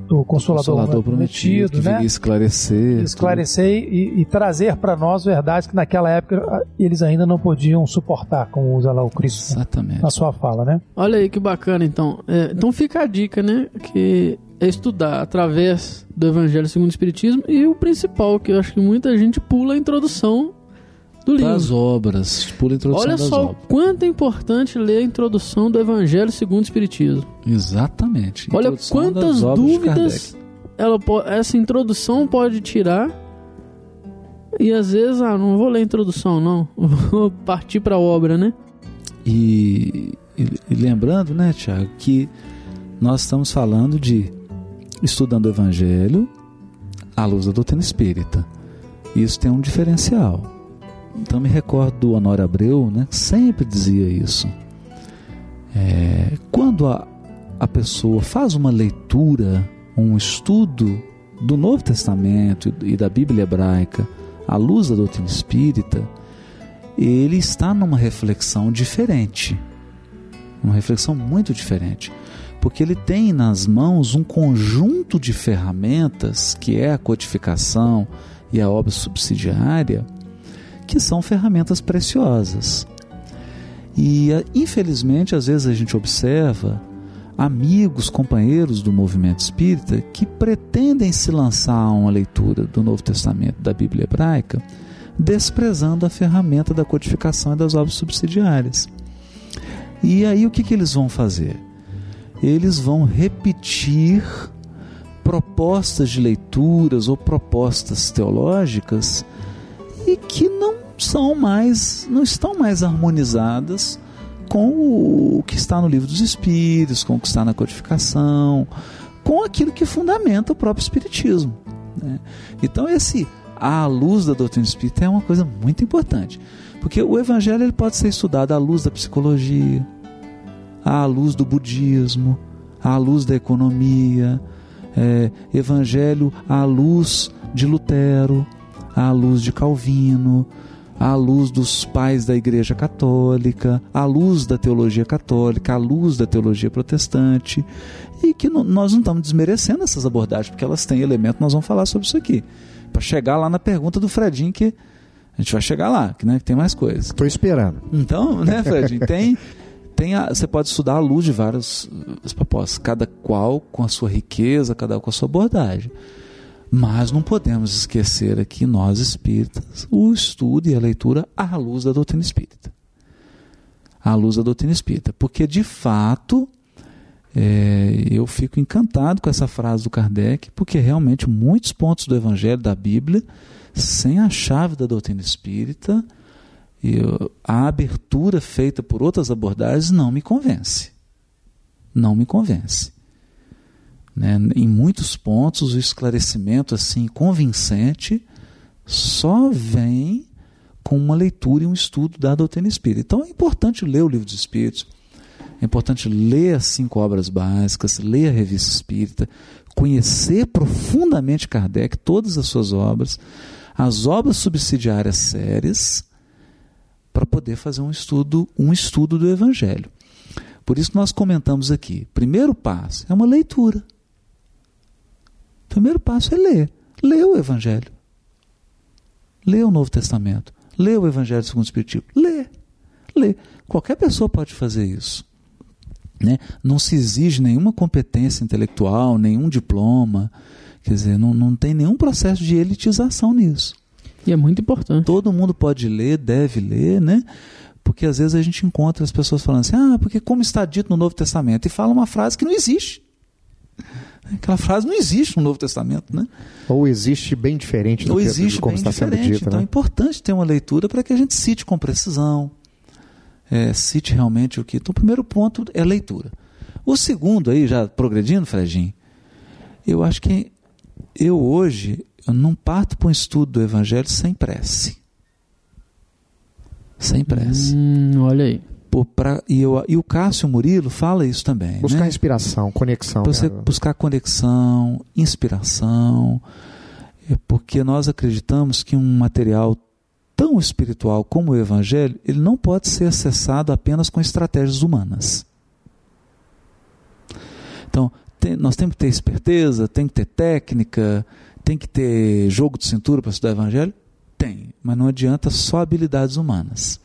do Consolador, Consolador prometido, que né? esclarecer. esclarecer e, e trazer para nós verdades que naquela época ah, eles ainda não podiam suportar, como usa lá o. Cristo Exatamente. na sua fala, né? Olha aí que bacana, então. É, então fica a dica, né? Que é estudar através do Evangelho segundo o Espiritismo e o principal, que eu acho que muita gente pula a introdução do livro. Das obras, a introdução Olha só o obras. quanto é importante ler a introdução do Evangelho segundo o Espiritismo. Exatamente. Olha quantas dúvidas ela essa introdução pode tirar. E às vezes, ah, não vou ler a introdução, não. Vou partir para a obra, né? E, e- e lembrando, né, Tiago, que nós estamos falando de estudando o Evangelho à luz da doutrina espírita. Isso tem um diferencial. Então me recordo do Honório Abreu, né, sempre dizia isso. É, quando a, a pessoa faz uma leitura, um estudo do Novo Testamento e da Bíblia hebraica à luz da doutrina espírita, ele está numa reflexão diferente. Uma reflexão muito diferente. Porque ele tem nas mãos um conjunto de ferramentas, que é a codificação e a obra subsidiária, que são ferramentas preciosas. E eh, infelizmente, às vezes a gente observa amigos, companheiros do movimento espírita que pretendem se lançar a uma leitura do Novo Testamento da Bíblia hebraica, desprezando a ferramenta da codificação e das obras subsidiárias. E aí o que, que eles vão fazer? Eles vão repetir propostas de leituras ou propostas teológicas e que não são mais, não estão mais harmonizadas com o que está no livro dos Espíritos, com o que está na codificação, com aquilo que fundamenta o próprio Espiritismo. né? Então esse à luz da doutrina espírita é uma coisa muito importante, porque o Evangelho ele pode ser estudado à luz da psicologia, à luz do budismo, à luz da economia, é, Evangelho à luz de Lutero, à luz de Calvino, à luz dos pais da Igreja Católica, à luz da teologia católica, à luz da teologia protestante, e que não- nós não estamos desmerecendo essas abordagens, porque elas têm elemento, nós vamos falar sobre isso aqui. Para chegar lá na pergunta do Fredinho, que a gente vai chegar lá, que, né, que tem mais coisas. Estou esperando. Então, né, Fredinho, tem, tem a- você pode estudar à luz de várias as propostas, cada qual com a sua riqueza, cada qual com a sua abordagem. Mas não podemos esquecer aqui, nós espíritas, o estudo e a leitura à luz da doutrina espírita. À luz da doutrina espírita. Porque, de fato, é, eu fico encantado com essa frase do Kardec, porque realmente muitos pontos do Evangelho, da Bíblia, sem a chave da doutrina espírita, eu- a abertura feita por outras abordagens não me convence. Não me convence. Né? Em muitos pontos, o esclarecimento assim convincente só vem com uma leitura e um estudo da doutrina espírita. Então é importante ler o livro dos Espíritos, é importante ler as cinco obras básicas, ler a revista espírita, conhecer profundamente Kardec, todas as suas obras, as obras subsidiárias sérias, para poder fazer um estudo, um estudo do Evangelho. Por isso nós comentamos aqui. Primeiro passo é uma leitura. Primeiro passo é ler. Ler o Evangelho. Ler o Novo Testamento. Ler o Evangelho segundo o Espiritismo. Ler. Ler. Qualquer pessoa pode fazer isso. Né? Não se exige nenhuma competência intelectual, nenhum diploma. Quer dizer, não, não tem nenhum processo de elitização nisso. E é muito importante. Todo mundo pode ler, deve ler, né? Porque às vezes a gente encontra as pessoas falando assim, ah, porque como está dito no Novo Testamento, e fala uma frase que não existe. Aquela frase não existe no Novo Testamento, né? Ou existe bem diferente do Ou que existe de como bem está sendo diferente. dito, então é né? importante ter uma leitura para que a gente cite com precisão, é, cite realmente o que. Então, o primeiro ponto é a leitura. O segundo aí, já progredindo, Fredinho, eu acho que eu hoje eu não parto para um estudo do Evangelho sem prece. Sem prece. Hum, olha aí. Pô, pra, e, eu, e o Cássio Murilo fala isso também. Buscar né? inspiração, conexão. Você né? buscar conexão, inspiração, é porque nós acreditamos que um material tão espiritual como o Evangelho, ele não pode ser acessado apenas com estratégias humanas. Então, tem, nós temos que ter esperteza, tem que ter técnica, tem que ter jogo de cintura para estudar o Evangelho? Tem, mas não adianta só habilidades humanas.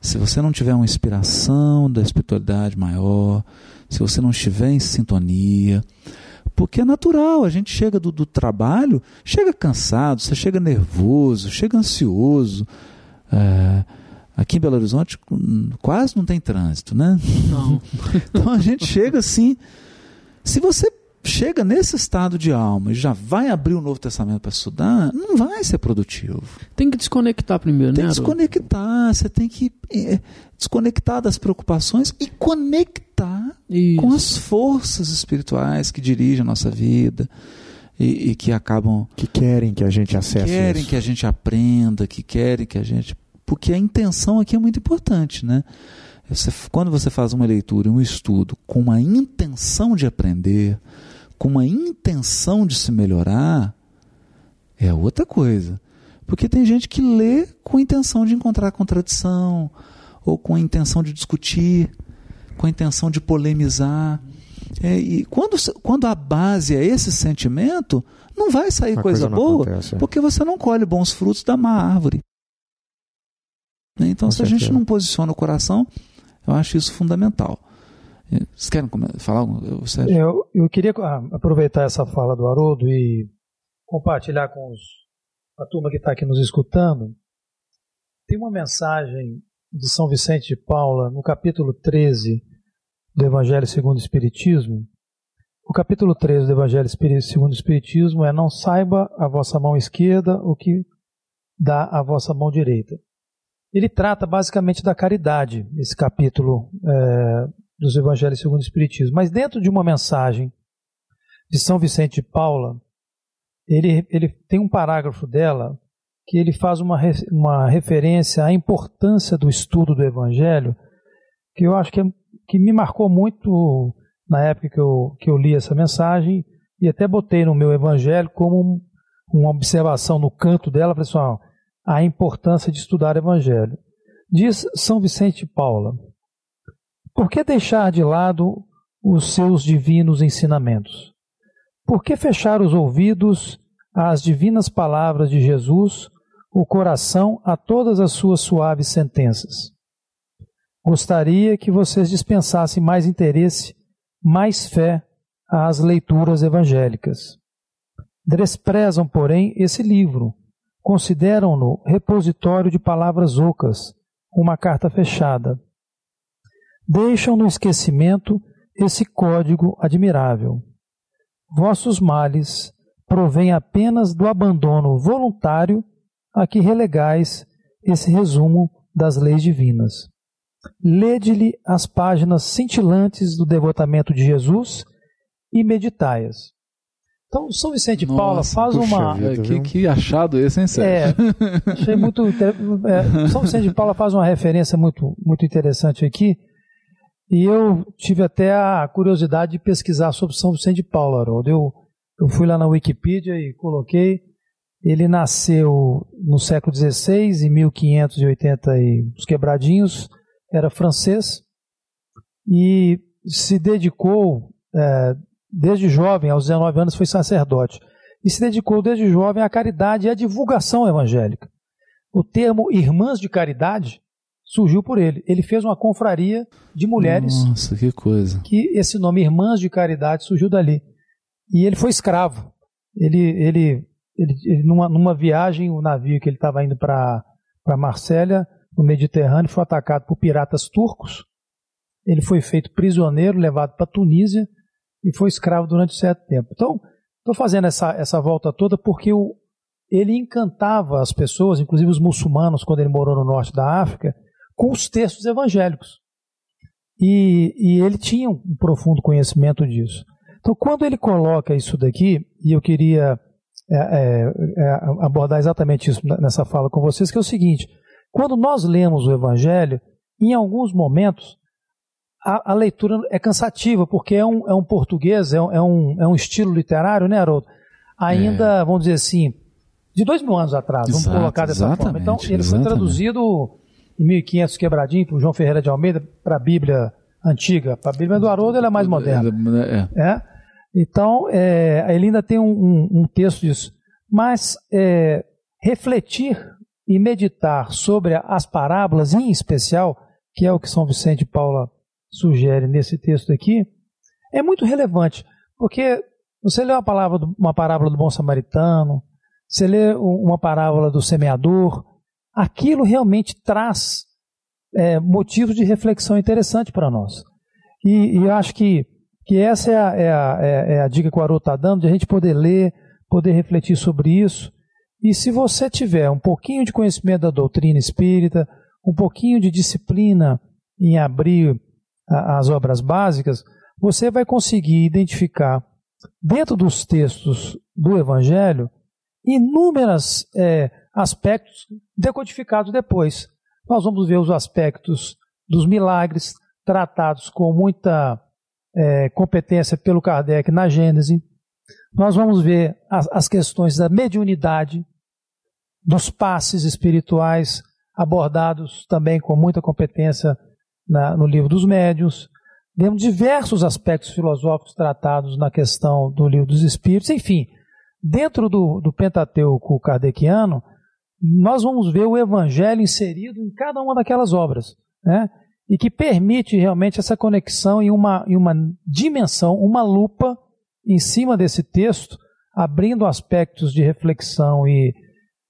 Se você não tiver uma inspiração da espiritualidade maior, se você não estiver em sintonia, porque é natural, a gente chega do, do trabalho, chega cansado, você chega nervoso, chega ansioso. É, aqui em Belo Horizonte quase não tem trânsito, né? Não. Então a gente chega assim. Se você chega nesse estado de alma e já vai abrir o Novo Testamento para estudar, não vai ser produtivo. Tem que desconectar primeiro, Tem né, que Haroldo? desconectar, você tem que é, desconectar das preocupações e conectar Isso. com as forças espirituais que dirigem a nossa vida e, e que acabam Que querem que a gente acesse querem isso. que a gente aprenda, que querem que a gente. Porque a intenção aqui é muito importante, né? Você- quando você faz uma leitura, um estudo com uma intenção de aprender, com uma intenção de se melhorar, é outra coisa. Porque tem gente que lê com a intenção de encontrar contradição, ou com a intenção de discutir, com a intenção de polemizar. É, e quando, quando a base é esse sentimento, não vai sair coisa, coisa boa, acontece, é. porque você não colhe bons frutos da má árvore. Né? Então, Com se a gente certeza. não posiciona o coração, eu acho isso fundamental. Vocês querem falar coisa, Sérgio? Eu, eu queria ah, aproveitar essa fala do Haroldo e compartilhar com os, a turma que está aqui nos escutando. Tem uma mensagem de São Vicente de Paula, no capítulo 13 do Evangelho segundo o Espiritismo. O capítulo 13 do Evangelho segundo o Espiritismo é: Não saiba a vossa mão esquerda o que dá a vossa mão direita. Ele trata basicamente da caridade, esse capítulo é, dos Evangelhos segundo o Espiritismo. Mas dentro de uma mensagem de São Vicente de Paula, ele, ele tem um parágrafo dela que ele faz uma, uma referência à importância do estudo do Evangelho, que eu acho que, é- que me marcou muito na época que eu, que eu li essa mensagem, e até botei no meu Evangelho como um- uma observação no canto dela, falei assim, a importância de estudar o Evangelho. Diz São Vicente de Paula, por que deixar de lado os seus divinos ensinamentos? Por que fechar os ouvidos às divinas palavras de Jesus, o coração a todas as suas suaves sentenças? Gostaria que vocês dispensassem mais interesse, mais fé às leituras evangélicas. Desprezam, porém, esse livro, consideram-no repositório de palavras ocas, uma carta fechada deixam no esquecimento esse código admirável. Vossos males provêm apenas do abandono voluntário a que relegais esse resumo das leis divinas. Lede-lhe as páginas cintilantes do devotamento de Jesus e meditai-as. Então, São Vicente de Paula faz uma, vida. É, que, que achado esse, hein, Sérgio? é, achei muito. É, São Vicente de Paula faz uma referência muito, muito interessante aqui. E eu tive até a curiosidade de pesquisar sobre São Vicente de Paula, Haroldo. Eu, eu fui lá na Wikipedia e coloquei. Ele nasceu no século XVI, em 1580 e os quebradinhos, era francês e se dedicou, é, desde jovem, aos 19 anos, foi sacerdote. E se dedicou desde jovem à caridade e à divulgação evangélica. O termo Irmãs de Caridade surgiu por ele. Ele fez uma confraria de mulheres Nossa, que coisa. que esse nome Irmãs de Caridade surgiu dali. E ele foi escravo. Ele, ele, ele, ele numa, numa viagem, o navio que ele estava indo para Marsella, no Mediterrâneo, foi atacado por piratas turcos. Ele foi feito prisioneiro, levado para Tunísia e foi escravo durante certo tempo. Então, estou fazendo essa, essa volta toda porque o, ele encantava as pessoas, inclusive os muçulmanos, quando ele morou no norte da África, com os textos evangélicos. E, e ele tinha um profundo conhecimento disso. Então, quando ele coloca isso daqui, e eu queria é, é, é, abordar exatamente isso nessa fala com vocês, que é o seguinte: quando nós lemos o Evangelho, em alguns momentos, a, a leitura é cansativa, porque é um, é um português, é um, é, um, é estilo literário, né, Haroldo? Ainda, vamos dizer assim, de dois mil anos atrás, vamos Exato, colocar dessa forma. Então, exatamente, ele foi exatamente. traduzido em 1500 quebradinho por João Ferreira de Almeida para a Bíblia antiga. Para a Bíblia do Haroldo, ela é mais moderna. É, É? Então, é, ele ainda tem um, um- um texto disso. Mas é, refletir e meditar sobre as parábolas, em especial, que é o que São Vicente de Paula sugere nesse texto aqui, é muito relevante. Porque você lê uma, palavra uma parábola do bom samaritano, você lê um- uma parábola do semeador, aquilo realmente traz é, motivos de reflexão interessante para nós. E, e eu acho que, que essa é a, é a- é- é a dica que o Haroldo está dando, de a gente poder ler, poder refletir sobre isso. E se você tiver um pouquinho de conhecimento da doutrina espírita, um pouquinho de disciplina em abrir a- as obras básicas, você vai conseguir identificar, dentro dos textos do Evangelho, inúmeros aspectos decodificados depois. Nós vamos ver os aspectos dos milagres tratados com muita eh, competência pelo Kardec na Gênese. Nós vamos ver as, as questões da mediunidade, dos passes espirituais abordados também com muita competência na- no livro dos médiuns. Vemos diversos aspectos filosóficos tratados na questão do livro dos espíritos. Enfim, dentro do, do Pentateuco kardeciano, nós vamos ver o evangelho inserido em cada uma daquelas obras, né? E que permite realmente essa conexão em uma, em uma dimensão, uma lupa em cima desse texto, abrindo aspectos de reflexão e,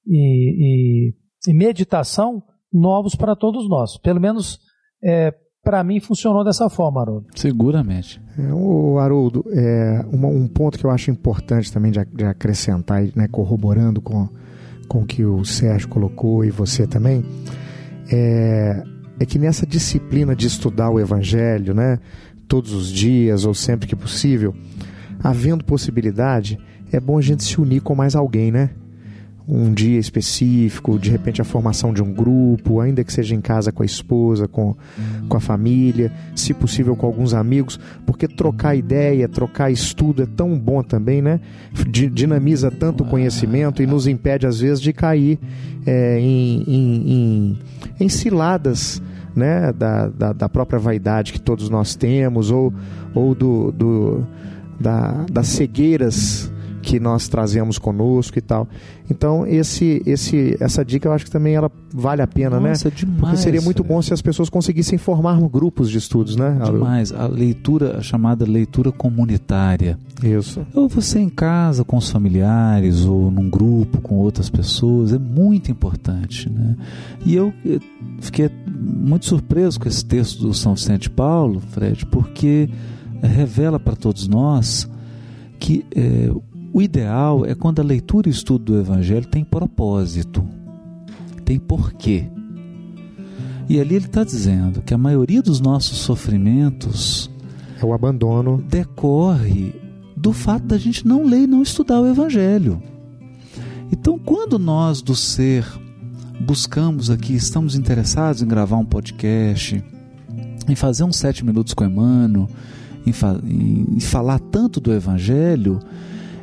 e, e- e meditação novos para todos nós. Pelo menos é, para mim funcionou dessa forma, Haroldo. Seguramente. É, o Haroldo, é, uma- um ponto que eu acho importante também de, de acrescentar, né, corroborando com, com que o Sérgio colocou e você também, é, é que nessa disciplina de estudar o Evangelho, né, todos os dias ou sempre que possível, havendo possibilidade, é bom a gente se unir com mais alguém, né? Um dia específico, de repente a formação de um grupo, ainda que seja em casa com a esposa, com, com a família, se possível com alguns amigos, porque trocar ideia, trocar estudo é tão bom também, né? Di- Dinamiza tanto o conhecimento e nos impede, às vezes, de cair é, em, em, em, em ciladas. Né, da, da, da própria vaidade que todos nós temos, ou, ou do, do, da, das cegueiras que nós trazemos conosco e tal. Então, esse, esse, essa dica eu acho que também ela vale a pena, Nossa, né? demais. Porque seria muito bom se as pessoas conseguissem formar grupos de estudos, né? Demais. A leitura, a chamada leitura comunitária. Isso. Ou você em casa com os familiares, ou num grupo com outras pessoas, é muito importante. Né? E eu eh, fiquei muito surpreso com esse texto do São Vicente Paulo, Fred, porque revela para todos nós que eh, o ideal é quando a leitura e estudo do Evangelho tem propósito, tem porquê. E ali ele está dizendo que a maioria dos nossos sofrimentos É o abandono. decorre do fato da gente não ler e não estudar o Evangelho. Então, quando nós do ser buscamos aqui, estamos interessados em gravar um podcast, em fazer uns sete minutos com Emmanuel, em, fa em falar tanto do Evangelho,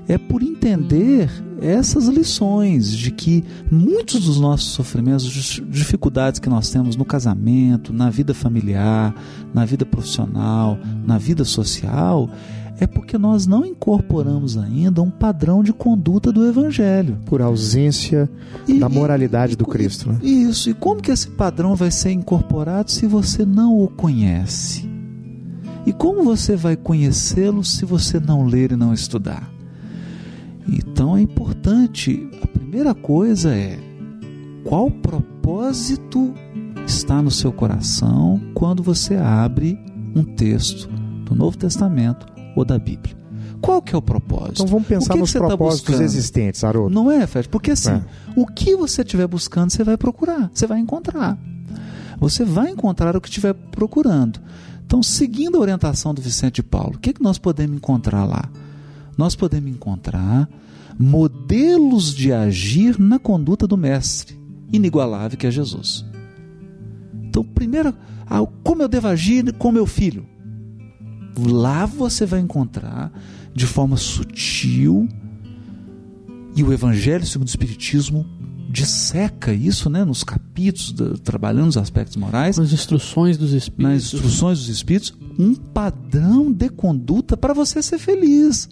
é por entender essas lições de que muitos dos nossos sofrimentos, dificuldades que nós temos no casamento, na vida familiar, na vida profissional, na vida social, é porque nós não incorporamos ainda um padrão de conduta do Evangelho. Por ausência E- da moralidade do e- Cristo, né? Isso. E como que esse padrão vai ser incorporado se você não o conhece? E como você vai conhecê-lo se você não ler e não estudar? Então é importante, a primeira coisa é qual propósito está no seu coração quando você abre um texto do Novo Testamento ou da Bíblia. Qual que é o propósito? Então vamos pensar nos tá propósitos buscando? existentes, Haroldo. Não é, Fred? Porque assim, É. o que você estiver buscando, você vai procurar, você vai encontrar. Você vai encontrar o que estiver procurando. Então, seguindo a orientação do Vicente de Paulo, o que, que nós podemos encontrar lá? Nós podemos encontrar modelos de agir na conduta do Mestre, inigualável que é Jesus. Então, primeiro, ah, como eu devo agir com meu filho? Lá você vai encontrar de forma sutil e o Evangelho segundo o Espiritismo disseca isso, né, nos capítulos, da, trabalhando os aspectos morais, Nas instruções dos espíritos. nas instruções dos Espíritos, um padrão de conduta para você ser feliz,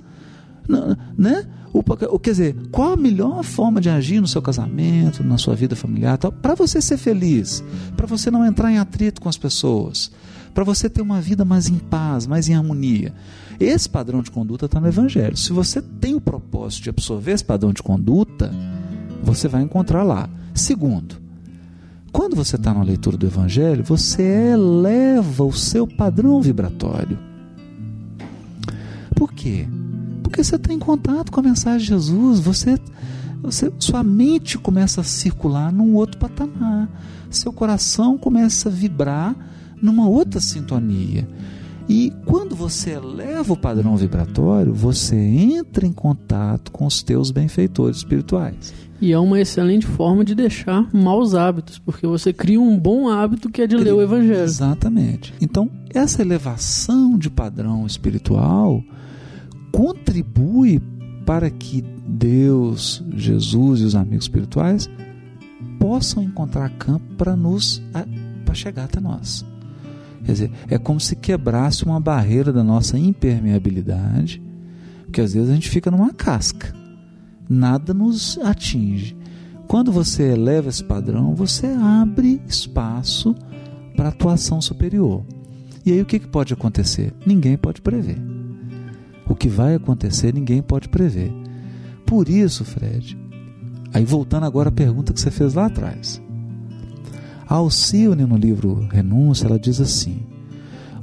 né? O, quer dizer, qual a melhor forma de agir no seu casamento, na sua vida familiar, para você ser feliz, para você não entrar em atrito com as pessoas, para você ter uma vida mais em paz, mais em harmonia. Esse padrão de conduta está no Evangelho. Se você tem o propósito de absorver esse padrão de conduta, você vai encontrar lá. Segundo, quando você está na leitura do Evangelho, você eleva o seu padrão vibratório. Por quê? Porque você está em contato com a mensagem de Jesus, você, você, sua mente começa a circular num outro patamar, seu coração começa a vibrar numa outra sintonia. E quando você eleva o padrão vibratório, você entra em contato com os teus benfeitores espirituais. E é uma excelente forma de deixar maus hábitos, porque você cria um bom hábito que é de ler o Evangelho. Exatamente. Então, essa elevação de padrão espiritual contribui para que Deus, Jesus e os amigos espirituais possam encontrar campo para nos para chegar até nós. Quer dizer, é como se quebrasse uma barreira da nossa impermeabilidade, porque às vezes a gente fica numa casca, nada nos atinge. Quando você eleva esse padrão, você abre espaço para atuação superior. E aí o que, que pode acontecer? Ninguém pode prever. O que vai acontecer, ninguém pode prever. Por isso, Fred, aí voltando agora à pergunta que você fez lá atrás. A Alcione, no livro Renúncia, ela diz assim: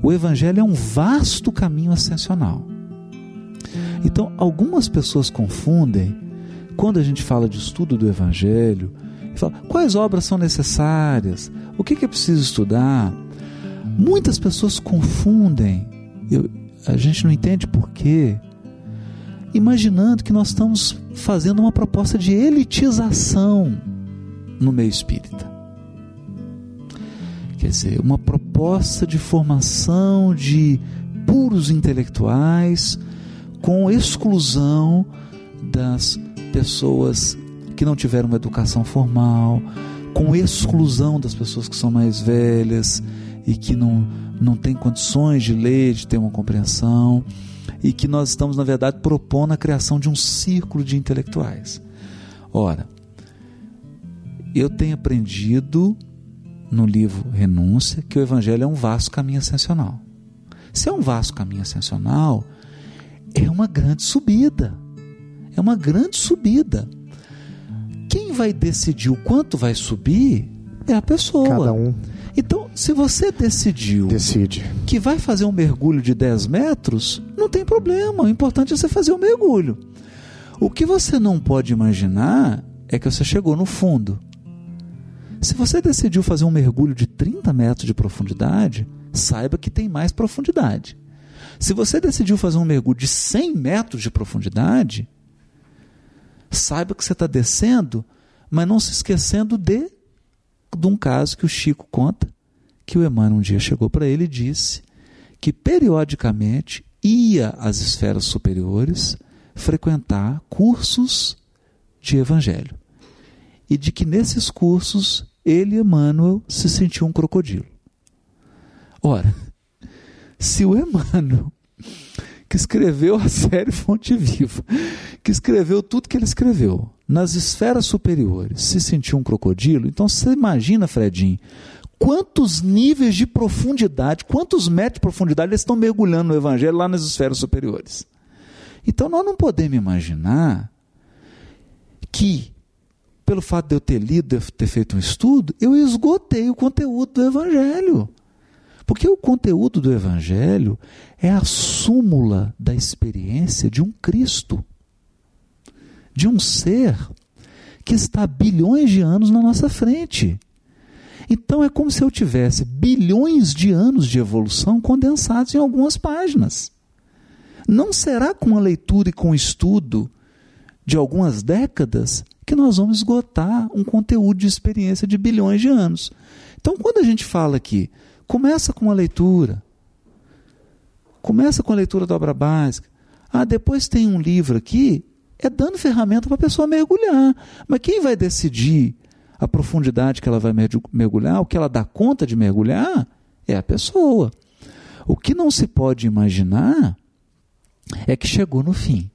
o Evangelho é um vasto caminho ascensional. Então, algumas pessoas confundem, quando a gente fala de estudo do Evangelho, fala, quais obras são necessárias? O que, que é preciso estudar? Muitas pessoas confundem, eu, a gente não entende por quê, imaginando que nós estamos fazendo uma proposta de elitização no meio espírita. Quer dizer, uma proposta de formação de puros intelectuais com exclusão das pessoas que não tiveram uma educação formal, com exclusão das pessoas que são mais velhas e que não, não têm condições de ler, de ter uma compreensão, e que nós estamos, na verdade, propondo a criação de um círculo de intelectuais. Ora, eu tenho aprendido no livro Renúncia que o Evangelho é um vasto caminho ascensional. Se é um vasto caminho ascensional, é uma grande subida. É uma grande subida. Quem vai decidir o quanto vai subir é a pessoa. Cada um Então, se você decidiu decide. que vai fazer um mergulho de 10 metros, não tem problema. O importante é você fazer o mergulho. O que você não pode imaginar é que você chegou no fundo. Se você decidiu fazer um mergulho de 30 metros de profundidade, saiba que tem mais profundidade. Se você decidiu fazer um mergulho de 100 metros de profundidade, saiba que você está descendo, mas não se esquecendo de, de um caso que o Chico conta, que o Emmanuel um dia chegou para ele e disse que periodicamente ia às esferas superiores frequentar cursos de evangelho. E de que nesses cursos ele, Emmanuel, se sentiu um crocodilo. Ora, se o Emmanuel, que escreveu a série Fonte Viva, que escreveu tudo que ele escreveu, nas esferas superiores, se sentiu um crocodilo, então você imagina, Fredinho, quantos níveis de profundidade, quantos metros de profundidade eles estão mergulhando no Evangelho lá nas esferas superiores. Então nós não podemos imaginar que, pelo fato de eu ter lido, ter feito um estudo, eu esgotei o conteúdo do Evangelho. Porque o conteúdo do Evangelho é a súmula da experiência de um Cristo, de um ser que está bilhões de anos na nossa frente. Então é como se eu tivesse bilhões de anos de evolução condensados em algumas páginas. Não será com a leitura e com o estudo de algumas décadas que nós vamos esgotar um conteúdo de experiência de bilhões de anos. Então, quando a gente fala aqui, começa com uma leitura, começa com a leitura da obra básica, ah, depois tem um livro aqui, é dando ferramenta para a pessoa mergulhar. Mas quem vai decidir a profundidade que ela vai mergulhar, o que ela dá conta de mergulhar, é a pessoa. O que não se pode imaginar é que chegou no fim.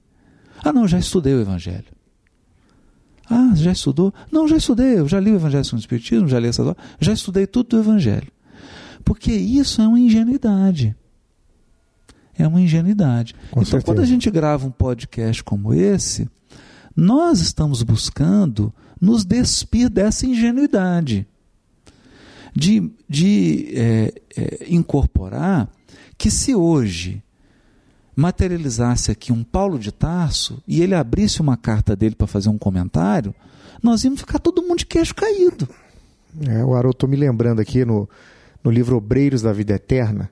Ah, não, já estudei o Evangelho. Ah, já estudou? Não, já estudei, eu já li o Evangelho segundo o Espiritismo, já li essa já estudei tudo do Evangelho. Porque isso é uma ingenuidade. É uma ingenuidade. Com então, certeza. quando a gente grava um podcast como esse, nós estamos buscando nos despir dessa ingenuidade. De, de é, é, incorporar que se hoje materializasse aqui um Paulo de Tarso e ele abrisse uma carta dele para fazer um comentário, nós íamos ficar todo mundo de queixo caído. É, o Haroldo, estou me lembrando aqui no, no livro Obreiros da Vida Eterna,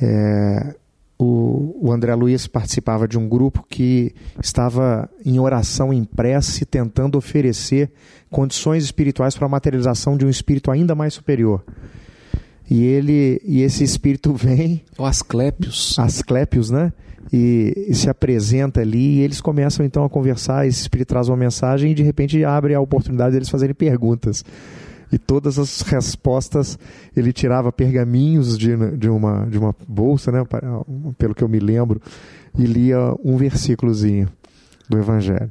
é, o, o André Luiz participava de um grupo que estava em oração em prece, tentando oferecer condições espirituais para a materialização de um espírito ainda mais superior. E ele e esse espírito vem, O Asclépios. Asclépios, né? E, e se apresenta ali e eles começam então a conversar. Esse espírito traz uma mensagem e de repente abre a oportunidade deles fazerem perguntas. E todas as respostas ele tirava pergaminhos de, de, uma, de uma bolsa, né? Pelo que eu me lembro, e lia um versículozinho do Evangelho.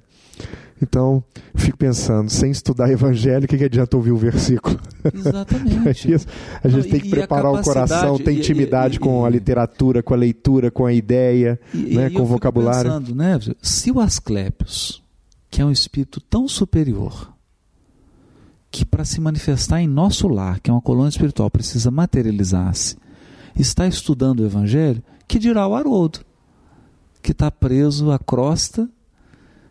Então, fico pensando, sem estudar Evangelho, o que, que adianta ouvir o versículo? Exatamente. Isso, a gente Não, tem e- que e preparar o coração, ter e- intimidade e- com a e- literatura, com a leitura, com a ideia, E- né, e com o fico vocabulário. Pensando, né, se o Asclépios, que é um espírito tão superior, que para se manifestar em nosso lar, que é uma colônia espiritual, precisa materializar-se, está estudando o Evangelho, que dirá o Haroldo, que está preso à crosta,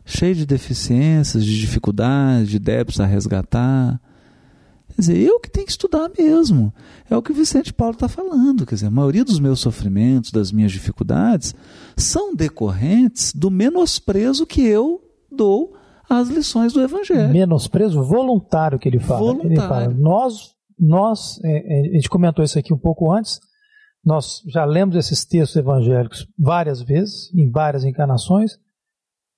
cheio de deficiências, de dificuldades, de débitos a resgatar. Quer dizer, eu que tenho que estudar mesmo. É o que o Vicente Paulo está falando. Quer dizer, a maioria dos meus sofrimentos, das minhas dificuldades, são decorrentes do menosprezo que eu dou às lições do Evangelho. Menosprezo voluntário que ele fala. Ele Voluntário. fala, nós, nós é, é, a gente comentou isso aqui um pouco antes, nós já lemos esses textos evangélicos várias vezes, em várias encarnações,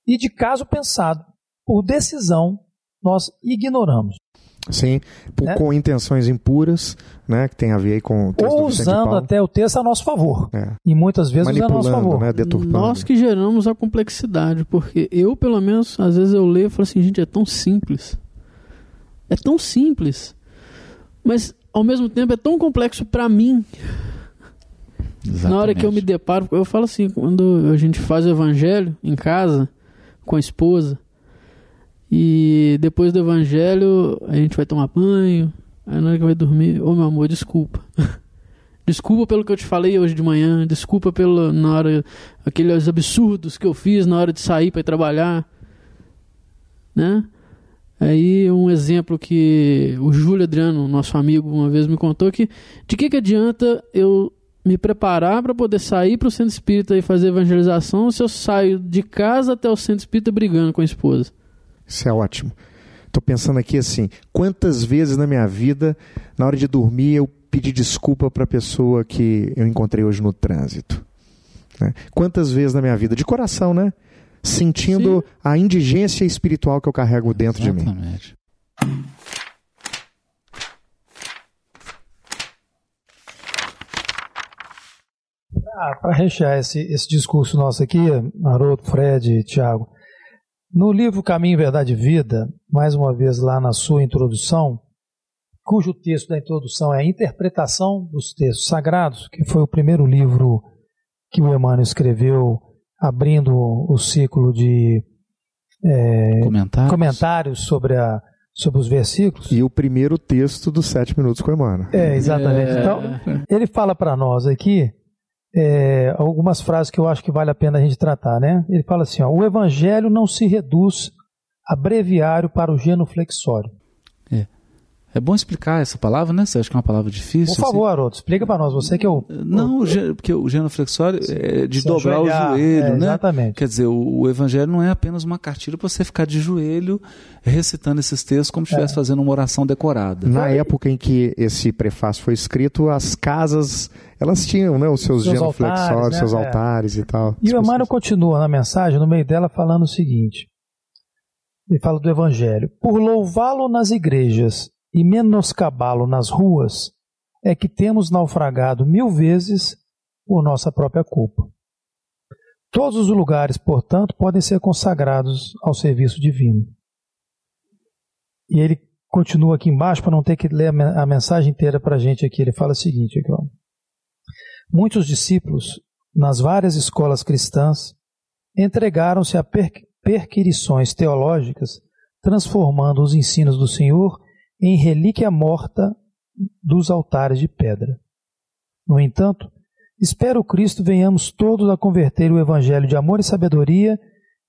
e de caso pensado, por decisão, nós ignoramos. Sim, por- Né? com intenções impuras, né, que tem a ver aí com o texto Ou usando até o texto a nosso favor. É. E muitas vezes usa a nosso favor. né, deturpando. Nós que geramos a complexidade, porque eu, pelo menos, às vezes eu leio e falo assim, gente, é tão simples. É tão simples. Mas, ao mesmo tempo, é tão complexo pra mim. Na hora que eu me deparo, eu falo assim, quando a gente faz o evangelho em casa, com a esposa, e depois do evangelho a gente vai tomar banho, aí na hora que vai dormir, ô meu amor, desculpa. Desculpa pelo que eu te falei hoje de manhã, desculpa pelo na hora aqueles absurdos que eu fiz na hora de sair para trabalhar, né? Aí um exemplo que o Júlio Adriano, nosso amigo, uma vez me contou que de que que adianta eu me preparar para poder sair para o centro espírita e fazer evangelização se eu saio de casa até o centro espírita brigando com a esposa? Isso é ótimo. Tô pensando aqui assim, quantas vezes na minha vida, na hora de dormir, eu pedi desculpa para a pessoa que eu encontrei hoje no trânsito. né? Quantas vezes na minha vida, de coração, né? Sentindo a indigência espiritual que eu carrego dentro de mim. Exatamente. Para rechear esse, esse discurso nosso aqui, Haroldo, Fred, Tiago, no livro Caminho, Verdade e Vida, mais uma vez lá na sua introdução, cujo texto da introdução é a interpretação dos textos sagrados, que foi o primeiro livro que o Emmanuel escreveu, abrindo o ciclo de é, Comentários? comentários sobre, a, sobre os versículos. E o primeiro texto dos sete minutos com Emmanuel. É, exatamente. É. Então, ele fala para nós aqui é, algumas frases que eu acho que vale a pena a gente tratar, né? Ele fala assim: ó, o evangelho não se reduz a breviário para o genuflexório. É bom explicar essa palavra, né? Você acha que é uma palavra difícil? Por favor, Haroldo, explica para nós. Você que é o. Não, o porque o genuflexório é de dobrar ajoelhar, o joelho, é, né? exatamente. Quer dizer, o, o evangelho não é apenas uma cartilha para você ficar de joelho recitando esses textos como se É. estivesse fazendo uma oração decorada. Na época em que esse prefácio foi escrito, as casas, elas tinham né, os seus, Seus genuflexórios, altares, né? seus É. altares e tal. E o Emmanuel pessoas- continua na mensagem, no meio dela, falando o seguinte: ele fala do Evangelho. Por louvá-lo nas igrejas e menoscabá-lo nas ruas, é que temos naufragado mil vezes por nossa própria culpa. Todos os lugares, portanto, podem ser consagrados ao serviço divino. E ele continua aqui embaixo, para não ter que ler a mensagem inteira para a gente aqui. Ele fala o seguinte: aqui, ó. Muitos discípulos, nas várias escolas cristãs, entregaram-se a per- perquirições teológicas, transformando os ensinos do Senhor em relíquia morta dos altares de pedra. No entanto, espero Cristo venhamos todos a converter o evangelho de amor e sabedoria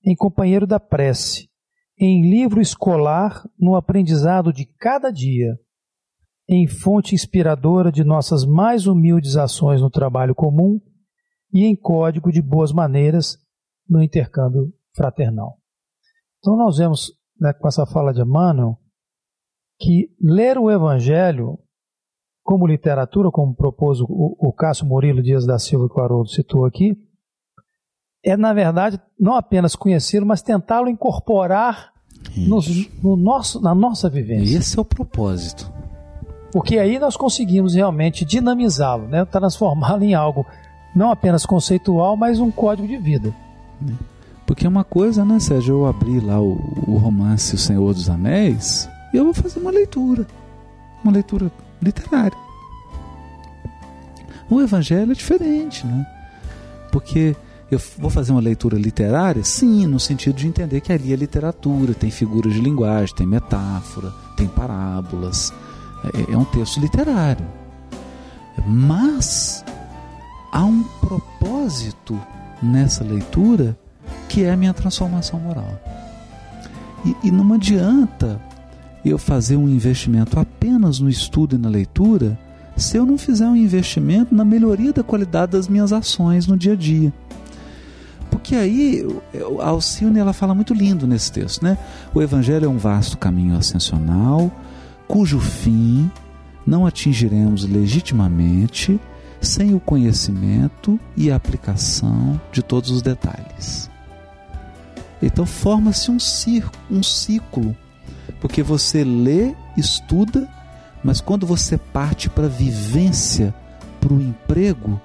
em companheiro da prece, em livro escolar no aprendizado de cada dia, em fonte inspiradora de nossas mais humildes ações no trabalho comum e em código de boas maneiras no intercâmbio fraternal. Então nós vemos né, com essa fala de Emmanuel que ler o Evangelho como literatura, como propôs o, o Cássio Murilo Dias da Silva que o Haroldo citou aqui, é na verdade não apenas conhecê-lo, mas tentá-lo incorporar nos- no nosso, na nossa vivência. Esse é o propósito. Porque aí nós conseguimos realmente dinamizá-lo, né? transformá-lo em algo não apenas conceitual, mas um código de vida. Porque uma coisa, né, Sérgio? Eu abri lá o, o romance O Senhor dos Anéis e eu vou fazer uma leitura. Uma leitura literária. O Evangelho é diferente, né? Porque eu vou fazer uma leitura literária, sim, no sentido de entender que ali é literatura, tem figuras de linguagem, tem metáfora, tem parábolas. É, é um texto literário. Mas há um propósito nessa leitura que é a minha transformação moral. E, e não adianta eu fazer um investimento apenas no estudo e na leitura se eu não fizer um investimento na melhoria da qualidade das minhas ações no dia a dia. Porque aí a Alcione ela fala muito lindo nesse texto, né? O evangelho é um vasto caminho ascensional, cujo fim não atingiremos legitimamente sem o conhecimento e aplicação de todos os detalhes. Então forma-se um, um ciclo, porque você lê, estuda, mas quando você parte para a vivência, para o emprego,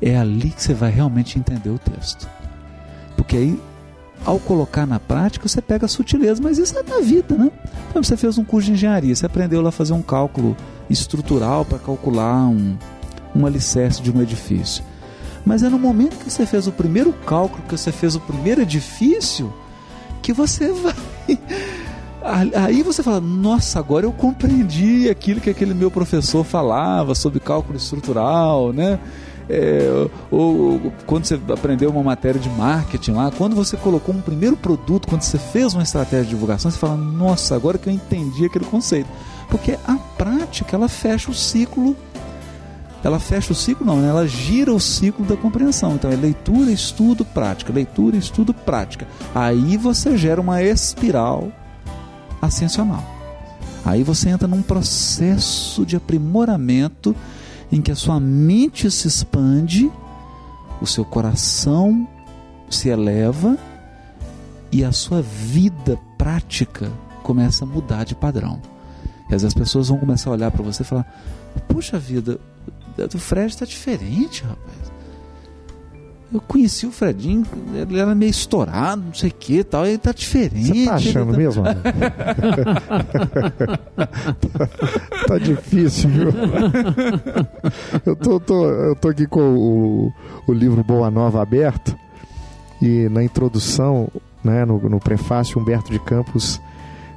é ali que você vai realmente entender o texto. Porque aí, ao colocar na prática, você pega a sutileza, mas isso é na vida, né? Então, você fez um curso de engenharia, você aprendeu lá a fazer um cálculo estrutural para calcular um, um alicerce de um edifício. Mas é no momento que você fez o primeiro cálculo, que você fez o primeiro edifício, que você vai. Aí você fala, nossa, agora eu compreendi aquilo que aquele meu professor falava sobre cálculo estrutural, né? É, ou, ou quando você aprendeu uma matéria de marketing lá, quando você colocou um primeiro produto, quando você fez uma estratégia de divulgação, você fala, nossa, agora que eu entendi aquele conceito. Porque a prática, ela fecha o ciclo ela fecha o ciclo, não, né? ela gira o ciclo da compreensão. Então é leitura, estudo, prática, leitura, estudo, prática. Aí você gera uma espiral ascensional. Aí você entra num processo de aprimoramento em que a sua mente se expande, o seu coração se eleva e a sua vida prática começa a mudar de padrão. As pessoas vão começar a olhar para você e falar: Puxa vida, o Fred está diferente, rapaz. Eu conheci o Fredinho, ele era meio estourado, não sei o que tal, ele tá diferente. Você tá achando ele mesmo? Ana? tá difícil, viu? Eu tô, tô- eu tô aqui com o, o livro Boa Nova aberto e na introdução, né, no, no prefácio, Humberto de Campos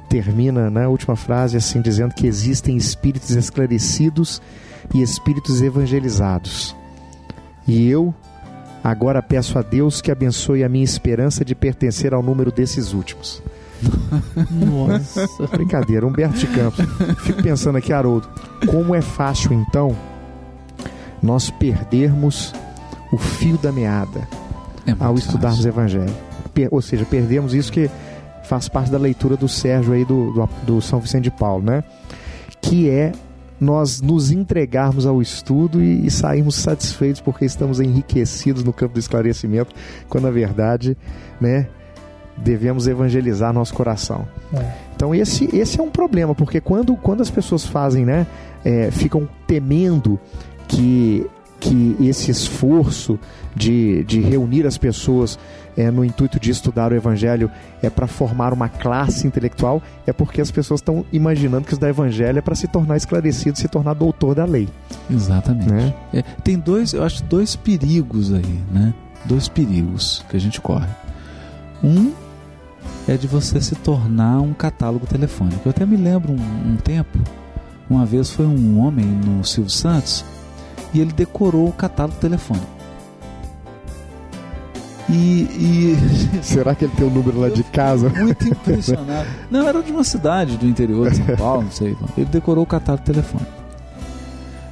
termina na última frase assim dizendo que existem espíritos esclarecidos e espíritos evangelizados. E eu agora peço a Deus que abençoe a minha esperança de pertencer ao número desses últimos. Nossa. Brincadeira, Humberto de Campos. Fico pensando aqui, Haroldo, como é fácil então nós perdermos o fio da meada É ao estudarmos o. Evangelho. Ou seja, perdemos isso que faz parte da leitura do Sérgio aí do, do, do São Vicente de Paulo, né? Que é nós nos entregarmos ao estudo e, e sairmos satisfeitos porque estamos enriquecidos no campo do esclarecimento, quando na verdade, né, devemos evangelizar nosso coração. É. Então esse, esse é um problema, porque quando, quando as pessoas fazem, né, é, ficam temendo que, que esse esforço de, de reunir as pessoas é, no intuito de estudar o Evangelho é para formar uma classe intelectual, é porque as pessoas estão imaginando que estudar Evangelho é para se tornar esclarecido, se tornar doutor da lei. Exatamente. Né? É, tem dois, eu acho, dois perigos aí, né? Dois perigos que a gente corre. Um é de você se tornar um catálogo telefônico. Eu até me lembro um, um tempo, uma vez foi um homem no Silvio Santos e ele decorou o catálogo telefônico. E, e Será que ele tem o número lá de casa? muito impressionado. Não, era de uma cidade do interior de São Paulo, não sei. Ele decorou o catálogo telefônico.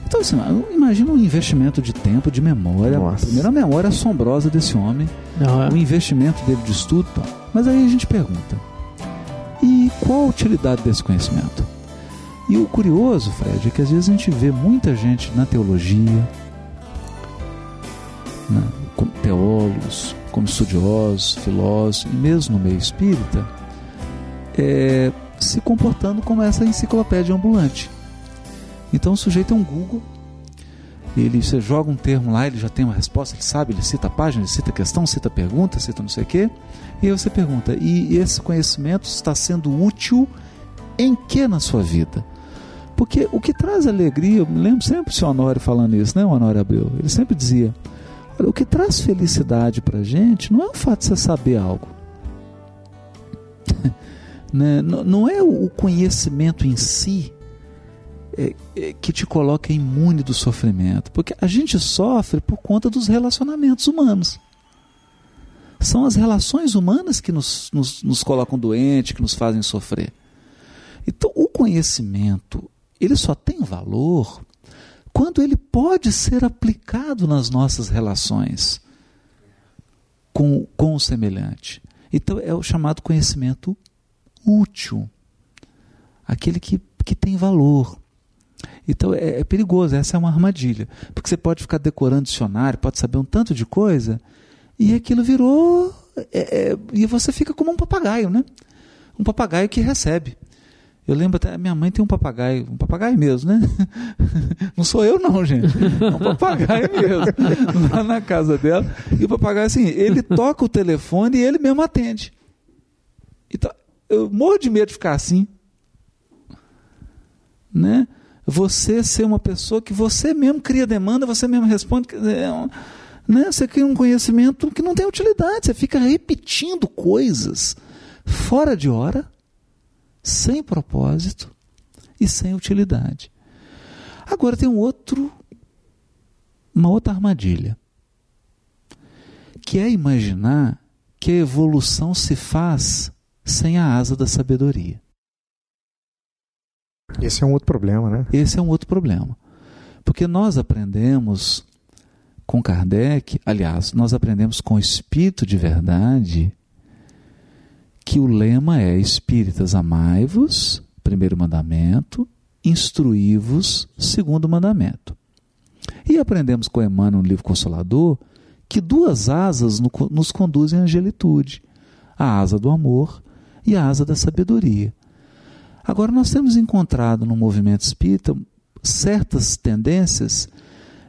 Então, assim, imagina um investimento de tempo, de memória. Nossa. Primeiro, a memória assombrosa desse homem, Não, é. o investimento dele de estudo. Tal. Mas aí a gente pergunta: e qual a utilidade desse conhecimento? E o curioso, Fred, é que às vezes a gente vê muita gente na teologia, né, como teólogos, como estudiosos, filósofos, e mesmo no meio espírita, é, se comportando como essa enciclopédia ambulante. Então o sujeito é um Google, ele você joga um termo lá, ele já tem uma resposta, ele sabe, ele cita a página, ele cita a questão, cita a pergunta, cita não sei o quê, e aí você pergunta, e esse conhecimento está sendo útil em que na sua vida? Porque o que traz alegria, eu me lembro sempre o senhor Honório falando isso, né, o Honório Abreu? Ele sempre dizia: o que traz felicidade pra gente não é o fato de você saber algo. né? Não é o conhecimento em si é, é, que te coloca imune do sofrimento. Porque a gente sofre por conta dos relacionamentos humanos. São as relações humanas que nos, nos, nos colocam doentes, que nos fazem sofrer. Então, o conhecimento, ele só tem valor quando ele pode ser aplicado nas nossas relações com, com o semelhante. Então, é o chamado conhecimento útil. Aquele que, que tem valor. Então é, é, perigoso, essa é uma armadilha. Porque você pode ficar decorando dicionário, pode saber um tanto de coisa, e aquilo virou. É, é, e você fica como um papagaio, né? Um papagaio que recebe. Eu lembro até, minha mãe tem um papagaio, um papagaio mesmo, né? Não sou eu não, gente. É um papagaio mesmo. Lá na casa dela. E o papagaio, assim, ele toca o telefone e ele mesmo atende. Então, eu morro de medo de ficar assim. Né? Você ser uma pessoa que você mesmo cria demanda, você mesmo responde. É né? Você cria um conhecimento que não tem utilidade. Você fica repetindo coisas fora de hora, sem propósito e sem utilidade. Agora tem um outro, uma outra armadilha, que é imaginar que a evolução se faz sem a asa da sabedoria. Esse é um outro problema, né? Esse é um outro problema. Porque nós aprendemos com Kardec, aliás, nós aprendemos com o Espírito de Verdade, que o lema é: Espíritas, amai-vos, primeiro mandamento, instruí-vos, segundo mandamento. E aprendemos com Emmanuel no livro Consolador que duas asas nos conduzem à angelitude: a asa do amor e a asa da sabedoria. Agora, nós temos encontrado no movimento espírita certas tendências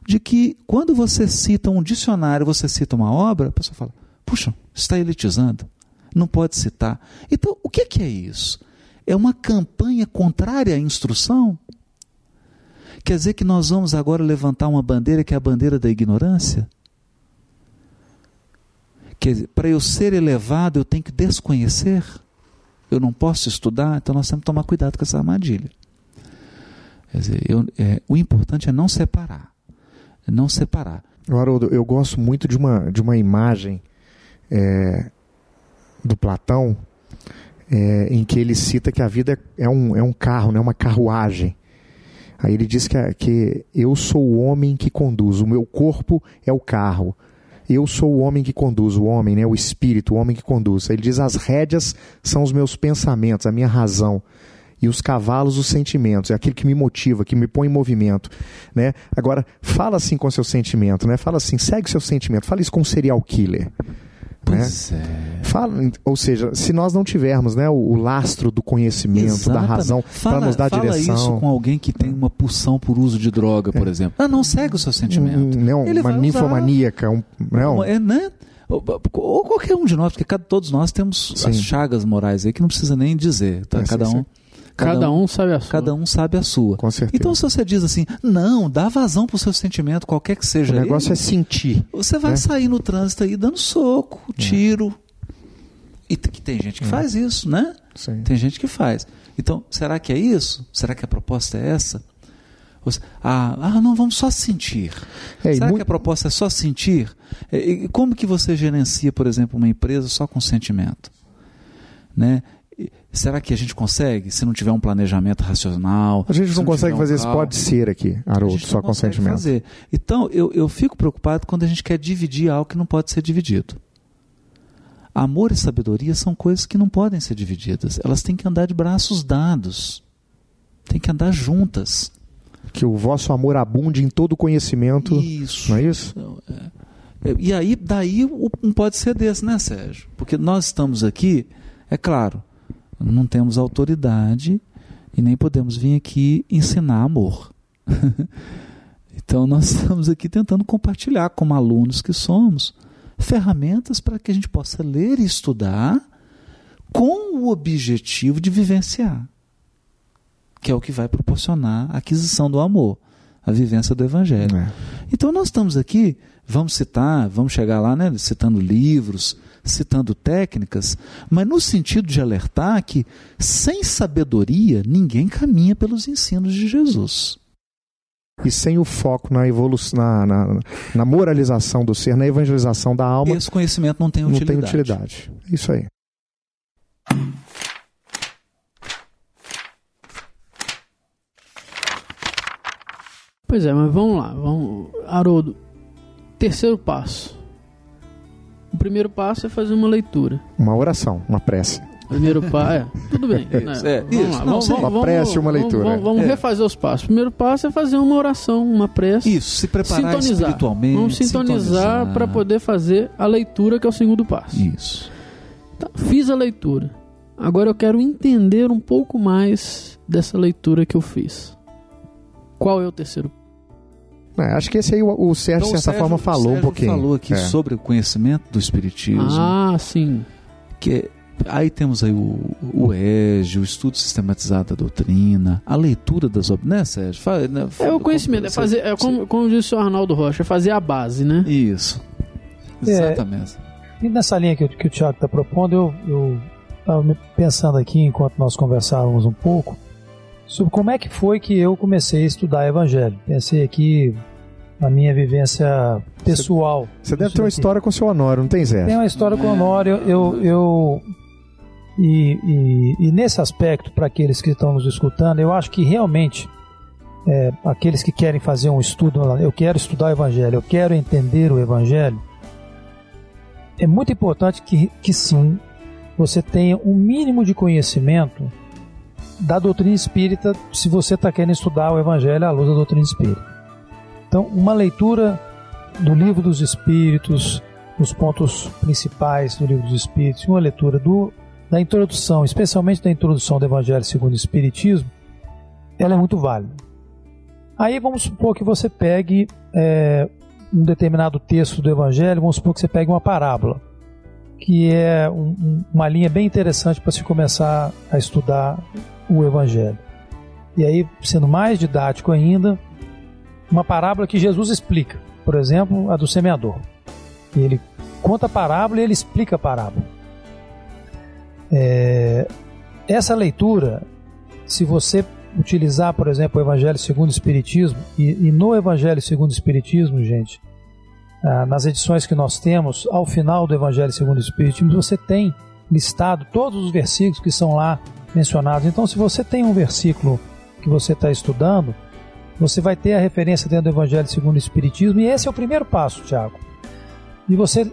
de que, quando você cita um dicionário, você cita uma obra, a pessoa fala: puxa, está elitizando, não pode citar. Então, o que é isso? É uma campanha contrária à instrução? Quer dizer que nós vamos agora levantar uma bandeira que é a bandeira da ignorância? Dizer, para eu ser elevado, eu tenho que desconhecer? eu não posso estudar, então nós temos que tomar cuidado com essa armadilha. Quer dizer, eu, é, o importante é não separar. É não separar. Haroldo, eu gosto muito de uma, de uma imagem é, do Platão é, em que ele cita que a vida é um, é um carro, né, uma carruagem. Aí ele diz que, que eu sou o homem que conduz, o meu corpo é o carro. Eu sou o homem que conduz, o homem, né, o espírito, o homem que conduz. Aí ele diz: as rédeas são os meus pensamentos, a minha razão e os cavalos os sentimentos, é aquilo que me motiva, que me põe em movimento, né? Agora, fala assim com seu sentimento, né? Fala assim, segue seu sentimento, fala isso com um serial killer. Pois né? é. Fala, ou seja, se nós não tivermos né, o, o lastro do conhecimento, da Exatamente. razão, para Fala- nos dar fala direção. isso com alguém que tem uma pulsão por uso de droga, por exemplo. Ah, não segue o seu sentimento. um, né, Ele uma ninfomaníaca, um, não, É, né? Ou, ou qualquer um de nós, porque cada, todos nós temos Sim. as chagas morais aí que não precisa nem dizer. Tá? É, sim, cada, sim. um, Cada um sabe a sua. cada um sabe a sua. com certeza. Então, se você diz assim, não, dá vazão pro seu sentimento, qualquer que o seja negócio ele, é sentir. você vai né? sair no trânsito aí dando soco, tiro. E que tem gente que faz isso, né? Sim. Tem gente que faz. Então, será que é isso? Será que a proposta é essa? Ah, ah, não, vamos só sentir. É, será mu- que a proposta é só sentir? E- e como que você gerencia, por exemplo, uma empresa só com sentimento? Né? Será que a gente consegue, se não tiver um planejamento racional? A gente não consegue um fazer isso, pode ser aqui, Haroldo, só não com consegue sentimento. fazer. Então, eu, eu fico preocupado quando a gente quer dividir algo que não pode ser dividido. Amor e sabedoria são coisas que não podem ser divididas. Elas têm que andar de braços dados. Têm que andar juntas. Que o vosso amor abunde em todo conhecimento. Isso. Não é isso? Então, é. E aí, daí, um pode ser desse, né, Sérgio? Porque nós estamos aqui, é claro, não temos autoridade e nem podemos vir aqui ensinar amor. então, nós estamos aqui tentando compartilhar, como alunos que somos, ferramentas para que a gente possa ler e estudar com o objetivo de vivenciar, que é o que vai proporcionar a aquisição do amor, a vivência do Evangelho. É. Então nós estamos aqui, vamos citar, vamos chegar lá, né, citando livros, citando técnicas, mas no sentido de alertar que sem sabedoria ninguém caminha pelos ensinos de Jesus. E sem o foco na evolução, na, na, na moralização do ser, na evangelização da alma, Esse conhecimento não tem não utilidade. tem utilidade. É Isso aí. Pois é, mas vamos lá. Vamos... Haroldo, terceiro passo. O primeiro passo é fazer uma leitura. Uma oração, uma prece. Primeiro passo. É, tudo bem. Isso, né? é, vamos isso. lá. Não, vamos, vamos, Uma prece e uma leitura. Vamos, vamos É. refazer os passos. O primeiro passo é fazer uma oração, uma prece. Isso, se preparar sintonizar. espiritualmente. Vamos sintonizar para poder fazer a leitura, que é o segundo passo. Isso. Tá, fiz a leitura. Agora eu quero entender um pouco mais dessa leitura que eu fiz. Qual é o terceiro? É, acho que esse aí o, o Sérgio, Então, de o certa Sérgio- forma, falou um pouquinho. falou aqui É. sobre o conhecimento do espiritismo. Ah, sim. que é- aí temos aí o, o EGE, o estudo sistematizado da doutrina, a leitura das obras, né, Sérgio? Fa- né, É o conhecimento, é fazer, é como, como disse o Arnaldo Rocha, é fazer a base, né? Isso. É. Exatamente. E nessa linha que, o- que o Tiago está propondo, eu eu estava pensando aqui, enquanto nós conversávamos um pouco, sobre como é que foi que eu comecei a estudar Evangelho. Pensei aqui na minha vivência pessoal. Você deve ter uma daqui. história com o seu Honório, não tem, Zé? Tem uma história com o. Honório, eu, eu e, e- e nesse aspecto, para aqueles que estão nos escutando, eu acho que realmente é, aqueles que querem fazer um estudo, eu quero estudar o Evangelho, eu quero entender o Evangelho, é muito importante que, que sim, você tenha um mínimo de conhecimento da doutrina espírita se você está querendo estudar o Evangelho à luz da doutrina espírita. Então, uma leitura do livro dos Espíritos, os pontos principais do livro dos Espíritos, uma leitura do, da introdução, especialmente da introdução do Evangelho segundo o Espiritismo, ela é muito válida. Aí vamos supor que você pegue é, um determinado texto do Evangelho, vamos supor que você pegue uma parábola, que é um- um- uma linha bem interessante para se começar a estudar o Evangelho. E aí, sendo mais didático ainda, uma parábola que Jesus explica, por exemplo, a do semeador. Ele conta a parábola e ele explica a parábola. É, essa leitura, se você utilizar, por exemplo, o Evangelho segundo o Espiritismo, e, e no Evangelho segundo o Espiritismo, gente, nas edições que nós temos, ao final do Evangelho segundo o Espiritismo, você tem listado todos os versículos que são lá mencionados. Então, se você tem um versículo que você está estudando, você vai ter a referência dentro do Evangelho segundo o Espiritismo, e esse é o primeiro passo, Tiago. E você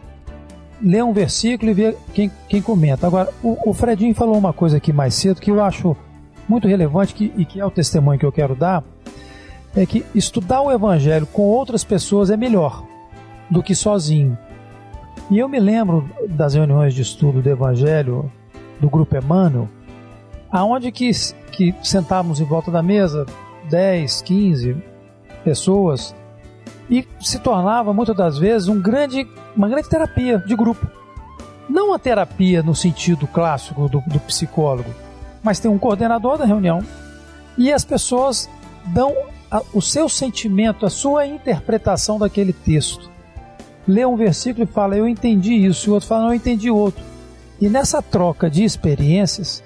lê um versículo e vê quem, quem comenta. Agora, o, o Fredinho falou uma coisa aqui mais cedo que eu acho muito relevante que, e que é o testemunho que eu quero dar, é que estudar o Evangelho com outras pessoas é melhor do que sozinho. E eu me lembro das reuniões de estudo do Evangelho do Grupo Emmanuel, aonde que, que sentávamos em volta da mesa 10, 15 pessoas e se tornava muitas das vezes um grande, uma grande terapia de grupo. Não a terapia no sentido clássico do, do psicólogo, mas tem um coordenador da reunião e as pessoas dão a, o seu sentimento, a sua interpretação daquele texto. Lê um versículo e fala, eu entendi isso, e o outro fala, não, eu entendi outro. E nessa troca de experiências,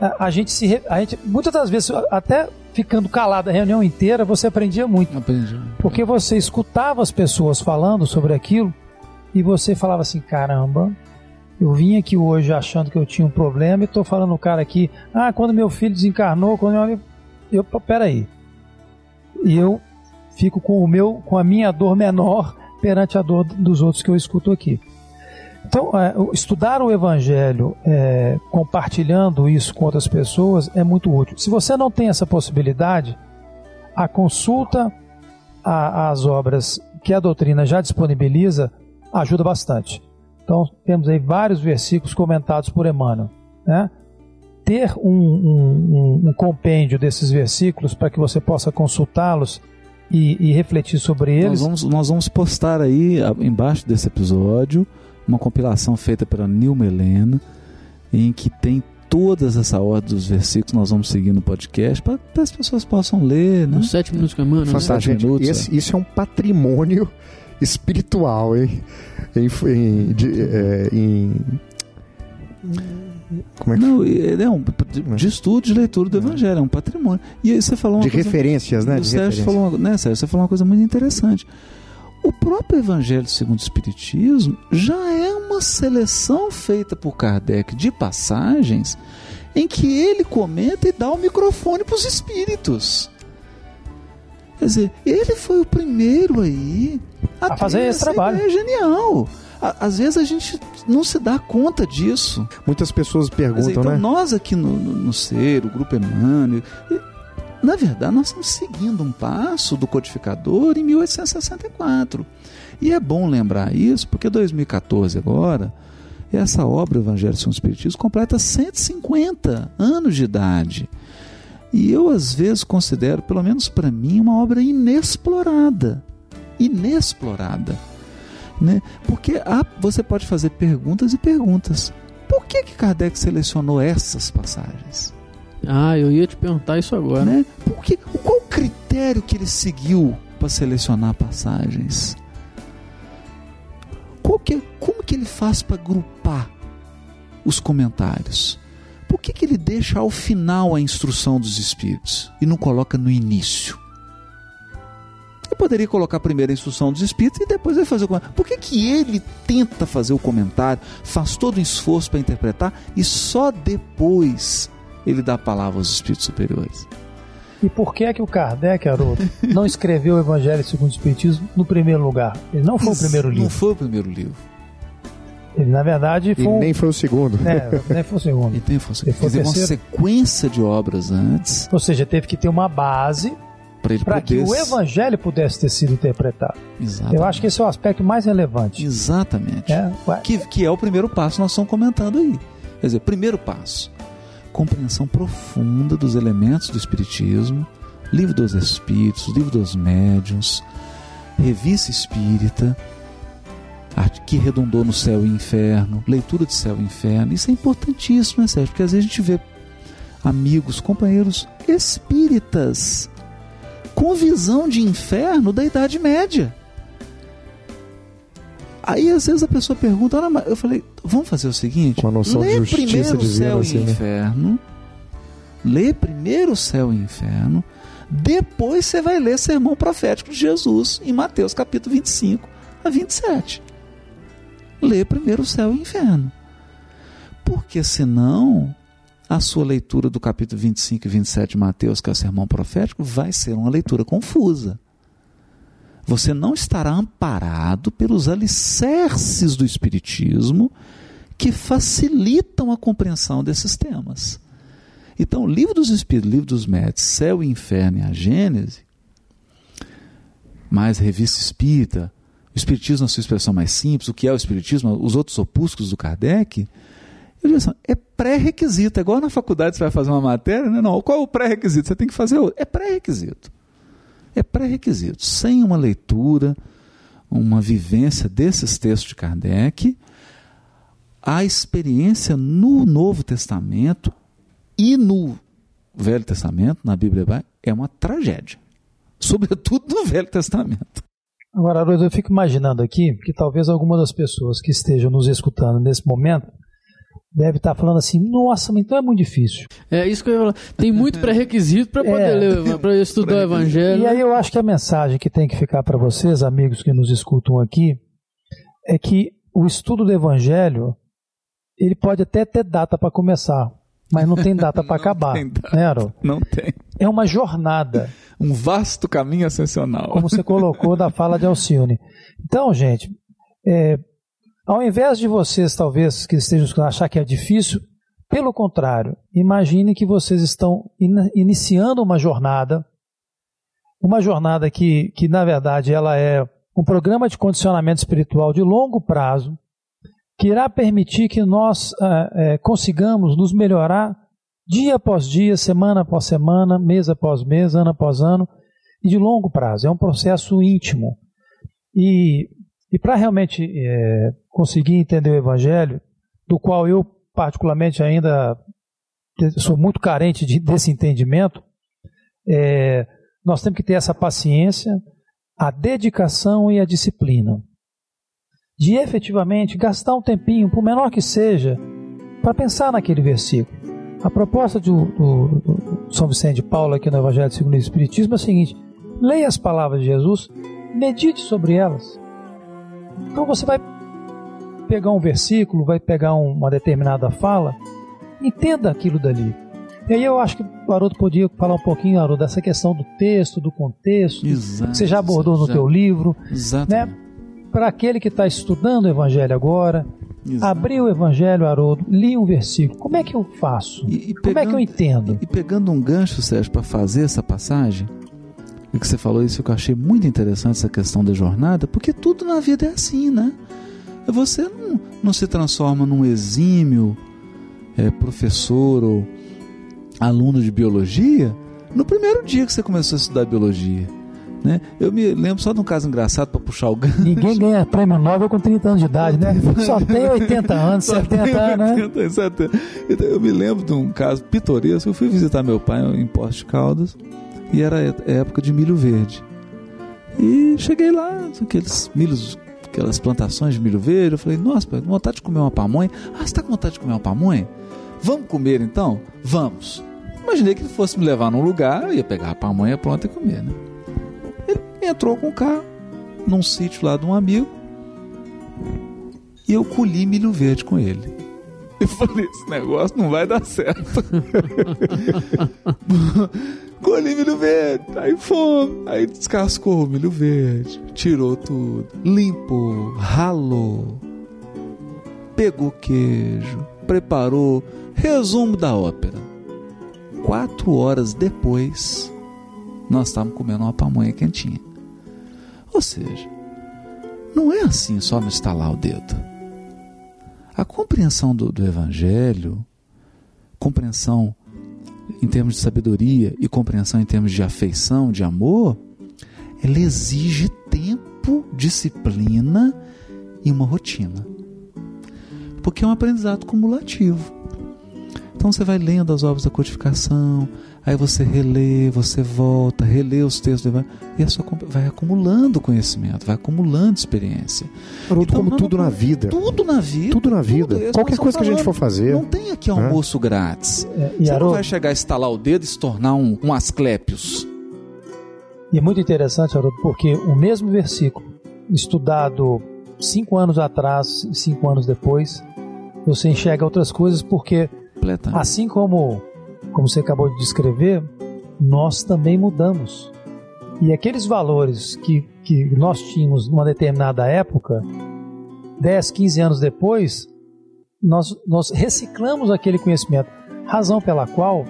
a, a gente se. A gente, muitas das vezes, até ficando calado a reunião inteira, você aprendia muito. Aprendi. Porque você escutava as pessoas falando sobre aquilo e você falava assim: caramba, eu vim aqui hoje achando que eu tinha um problema e estou falando o cara aqui, ah, quando meu filho desencarnou, quando meu... eu, peraí. E eu fico com o meu, com a minha dor menor perante a dor dos outros que eu escuto aqui. Então, é, estudar o Evangelho é, compartilhando isso com outras pessoas é muito útil. Se você não tem essa possibilidade, a consulta às obras que a doutrina já disponibiliza ajuda bastante. Então, temos aí vários versículos comentados por Emmanuel. Né? Ter um, um, um, um compêndio desses versículos para que você possa consultá-los e, e, refletir sobre eles. Nós vamos, nós vamos postar aí embaixo desse episódio uma compilação feita pela Nilma Helena, em que tem todas essa ordem dos versículos nós vamos seguir no podcast para que as pessoas possam ler, né? Uns sete minutos com né? Gente, minutos, esse, Isso é um patrimônio espiritual, hein? Em, em, de, é, em... Como é que... Não, é um de estudo, de leitura do Evangelho, é um patrimônio. E aí você falou uma de coisa, referências, né? De Sérgio referências. falou, uma, né, Sérgio, você falou uma coisa muito interessante. O próprio Evangelho segundo o Espiritismo já é uma seleção feita por Kardec de passagens em que ele comenta e dá o microfone para os espíritos. Quer dizer, ele foi o primeiro aí a, a fazer esse trabalho. É genial. Às vezes a gente não se dá conta disso. Muitas pessoas perguntam, dizer, então, né? Nós aqui no, no, no Ser, o Grupo Emmanuel, na verdade, nós estamos seguindo um passo do codificador em 1864. E é bom lembrar isso, porque 2014 agora, essa obra Evangelho segundo o Espiritismo completa 150 anos de idade. E eu às vezes considero, pelo menos para mim, uma obra inexplorada. Inexplorada. Né? Porque há, você pode fazer perguntas e perguntas. Por que, que Kardec selecionou essas passagens? Ah, eu ia te perguntar isso agora. Né? Porque, qual o critério que ele seguiu para selecionar passagens? Qual que, como que ele faz para agrupar os comentários? Por que, que ele deixa ao final a instrução dos espíritos e não coloca no início? Poderia colocar primeiro a instrução dos espíritos e depois ele fazer o comentário. Por que, que ele tenta fazer o comentário, faz todo o esforço para interpretar e só depois ele dá a palavra aos espíritos superiores. E por que é que o Kardec, Haroldo, não escreveu o Evangelho segundo o Espiritismo no primeiro lugar? Ele não foi o primeiro livro. Não foi o primeiro livro. Ele, na verdade, foi. E nem foi o segundo. É, nem foi o segundo. E nem foi o segundo. Ele foi uma sequência de obras antes. Ou seja, teve que ter uma base para que o Evangelho pudesse ter sido interpretado. Exatamente. Eu acho que esse é o aspecto mais relevante. Exatamente. É, que, que é o primeiro passo que nós estamos comentando aí. Quer dizer, primeiro passo compreensão profunda dos elementos do Espiritismo, Livro dos Espíritos, Livro dos Médiuns, Revista Espírita, que redundou no céu e inferno, leitura de céu e inferno. Isso é importantíssimo, né, Sérgio? Porque às vezes a gente vê amigos, companheiros espíritas com visão de inferno da Idade Média. Aí às vezes a pessoa pergunta, eu falei, vamos fazer o seguinte, Com a noção lê de primeiro o céu assim, e né? inferno, lê primeiro o céu e inferno, depois você vai ler sermão profético de Jesus em Mateus capítulo 25 a 27. Lê primeiro o céu e o inferno. Porque senão a sua leitura do capítulo 25 e 27 de Mateus, que é o sermão profético, vai ser uma leitura confusa. Você não estará amparado pelos alicerces do Espiritismo que facilitam a compreensão desses temas. Então, o livro dos Espíritos, o livro dos Médicos, Céu e Inferno e a Gênese, mais revista espírita, o Espiritismo na sua expressão mais simples, o que é o Espiritismo, os outros opúsculos do Kardec, eu assim, é pré-requisito. É igual na faculdade você vai fazer uma matéria, né? não, qual é o pré-requisito? Você tem que fazer outro. É pré-requisito. É pré-requisito. Sem uma leitura, uma vivência desses textos de Kardec, a experiência no Novo Testamento e no Velho Testamento, na Bíblia hebraica, é uma tragédia. Sobretudo no Velho Testamento. Agora, eu fico imaginando aqui que talvez alguma das pessoas que estejam nos escutando nesse momento deve estar falando assim, nossa, mas então é muito difícil. É isso que eu ia falar. Tem muito pré-requisito para poder É. ler, para estudar o Evangelho. E aí eu acho que a mensagem que tem que ficar para vocês, amigos que nos escutam aqui, é que o estudo do Evangelho, ele pode até ter data para começar, mas não tem data para Não acabar. tem data. Né? Não tem. É uma jornada. Um vasto caminho ascensional. como você colocou da fala de Alcione. Então, gente, é, ao invés de vocês, talvez, que estejam achar que é difícil, pelo contrário, imagine que vocês estão in- iniciando uma jornada, uma jornada que, que, na verdade, ela é um programa de condicionamento espiritual de longo prazo, que irá permitir que nós ah, eh, consigamos nos melhorar dia após dia, semana após semana, mês após mês, ano após ano, e de longo prazo. É um processo íntimo. E, e para realmente é, conseguir entender o Evangelho, do qual eu particularmente ainda sou muito carente de- desse entendimento, é, nós temos que ter essa paciência, a dedicação e a disciplina. De efetivamente gastar um tempinho, por menor que seja, para pensar naquele versículo. A proposta do, do- do São Vicente de Paulo aqui no Evangelho segundo o Espiritismo é a seguinte: leia as palavras de Jesus, medite sobre elas. Então você vai pegar um versículo, vai pegar um- uma determinada fala, entenda aquilo dali. E aí eu acho que o Haroldo podia falar um pouquinho, Haroldo, dessa questão do texto, do contexto, Exato. que você já abordou no Já- teu livro, Exato. né? Para aquele que está estudando o Evangelho agora, Exato. abrir o Evangelho, Haroldo, li um versículo, como é que eu faço? E- e Como é que eu pegando- entendo? E pegando um gancho, Sérgio, para fazer essa passagem, o que você falou, isso que eu achei muito interessante, essa questão da jornada, porque tudo na vida é assim, né? Você não, não se transforma num exímio é, professor ou aluno de biologia no primeiro dia que você começou a estudar biologia. Né? Eu me lembro só de um caso engraçado para puxar o gancho. Ninguém ganha prêmio Nobel com 30 anos de idade, né? Só tem 80 anos, Só 70 tenho anos, né? 80, 70. Então, eu me lembro de um caso pitoresco. Eu fui visitar meu pai em Poços de Caldas e era época de milho verde. E cheguei lá, aqueles milhos, aquelas plantações de milho verde. Eu falei, nossa, pai, vontade de comer uma pamonha. Ah, você tá com vontade de comer uma pamonha? Vamos comer então? Vamos. Imaginei que ele fosse me levar num lugar, eu ia pegar a pamonha pronta e comer, né? Ele entrou com o carro num sítio lá de um amigo e eu colhi milho verde com ele. Eu falei, esse negócio não vai dar certo. colhi milho verde, aí fomos, aí descascou o milho verde, tirou tudo, limpou, ralou, pegou queijo, preparou. Resumo da ópera. Quatro horas depois, nós estávamos comendo uma pamonha quentinha. Ou seja, não é assim só no estalar o dedo. A compreensão do, do Evangelho, compreensão em termos de sabedoria e compreensão em termos de afeição, de amor, ela exige tempo, disciplina e uma rotina. Porque é um aprendizado cumulativo. Então você vai lendo as obras da codificação, aí você relê, você volta, relê os textos do Evangelho, e a sua vai acumulando conhecimento, vai acumulando experiência. Haroldo, Então, como não- tudo na vida. Tudo na vida. Tudo na vida. isso Qualquer coisa que a gente for fazer. falando. Não tem aqui almoço grátis. É, Você não vai chegar a estalar o dedo e se tornar um, um Asclépios. e é muito interessante, Haroldo, porque o mesmo versículo, estudado cinco anos atrás e cinco anos depois, você enxerga outras coisas, porque assim como, como você acabou de descrever, nós também mudamos. E aqueles valores que, que nós tínhamos numa determinada época, 10, 15 anos depois, nós, nós reciclamos aquele conhecimento. Razão pela qual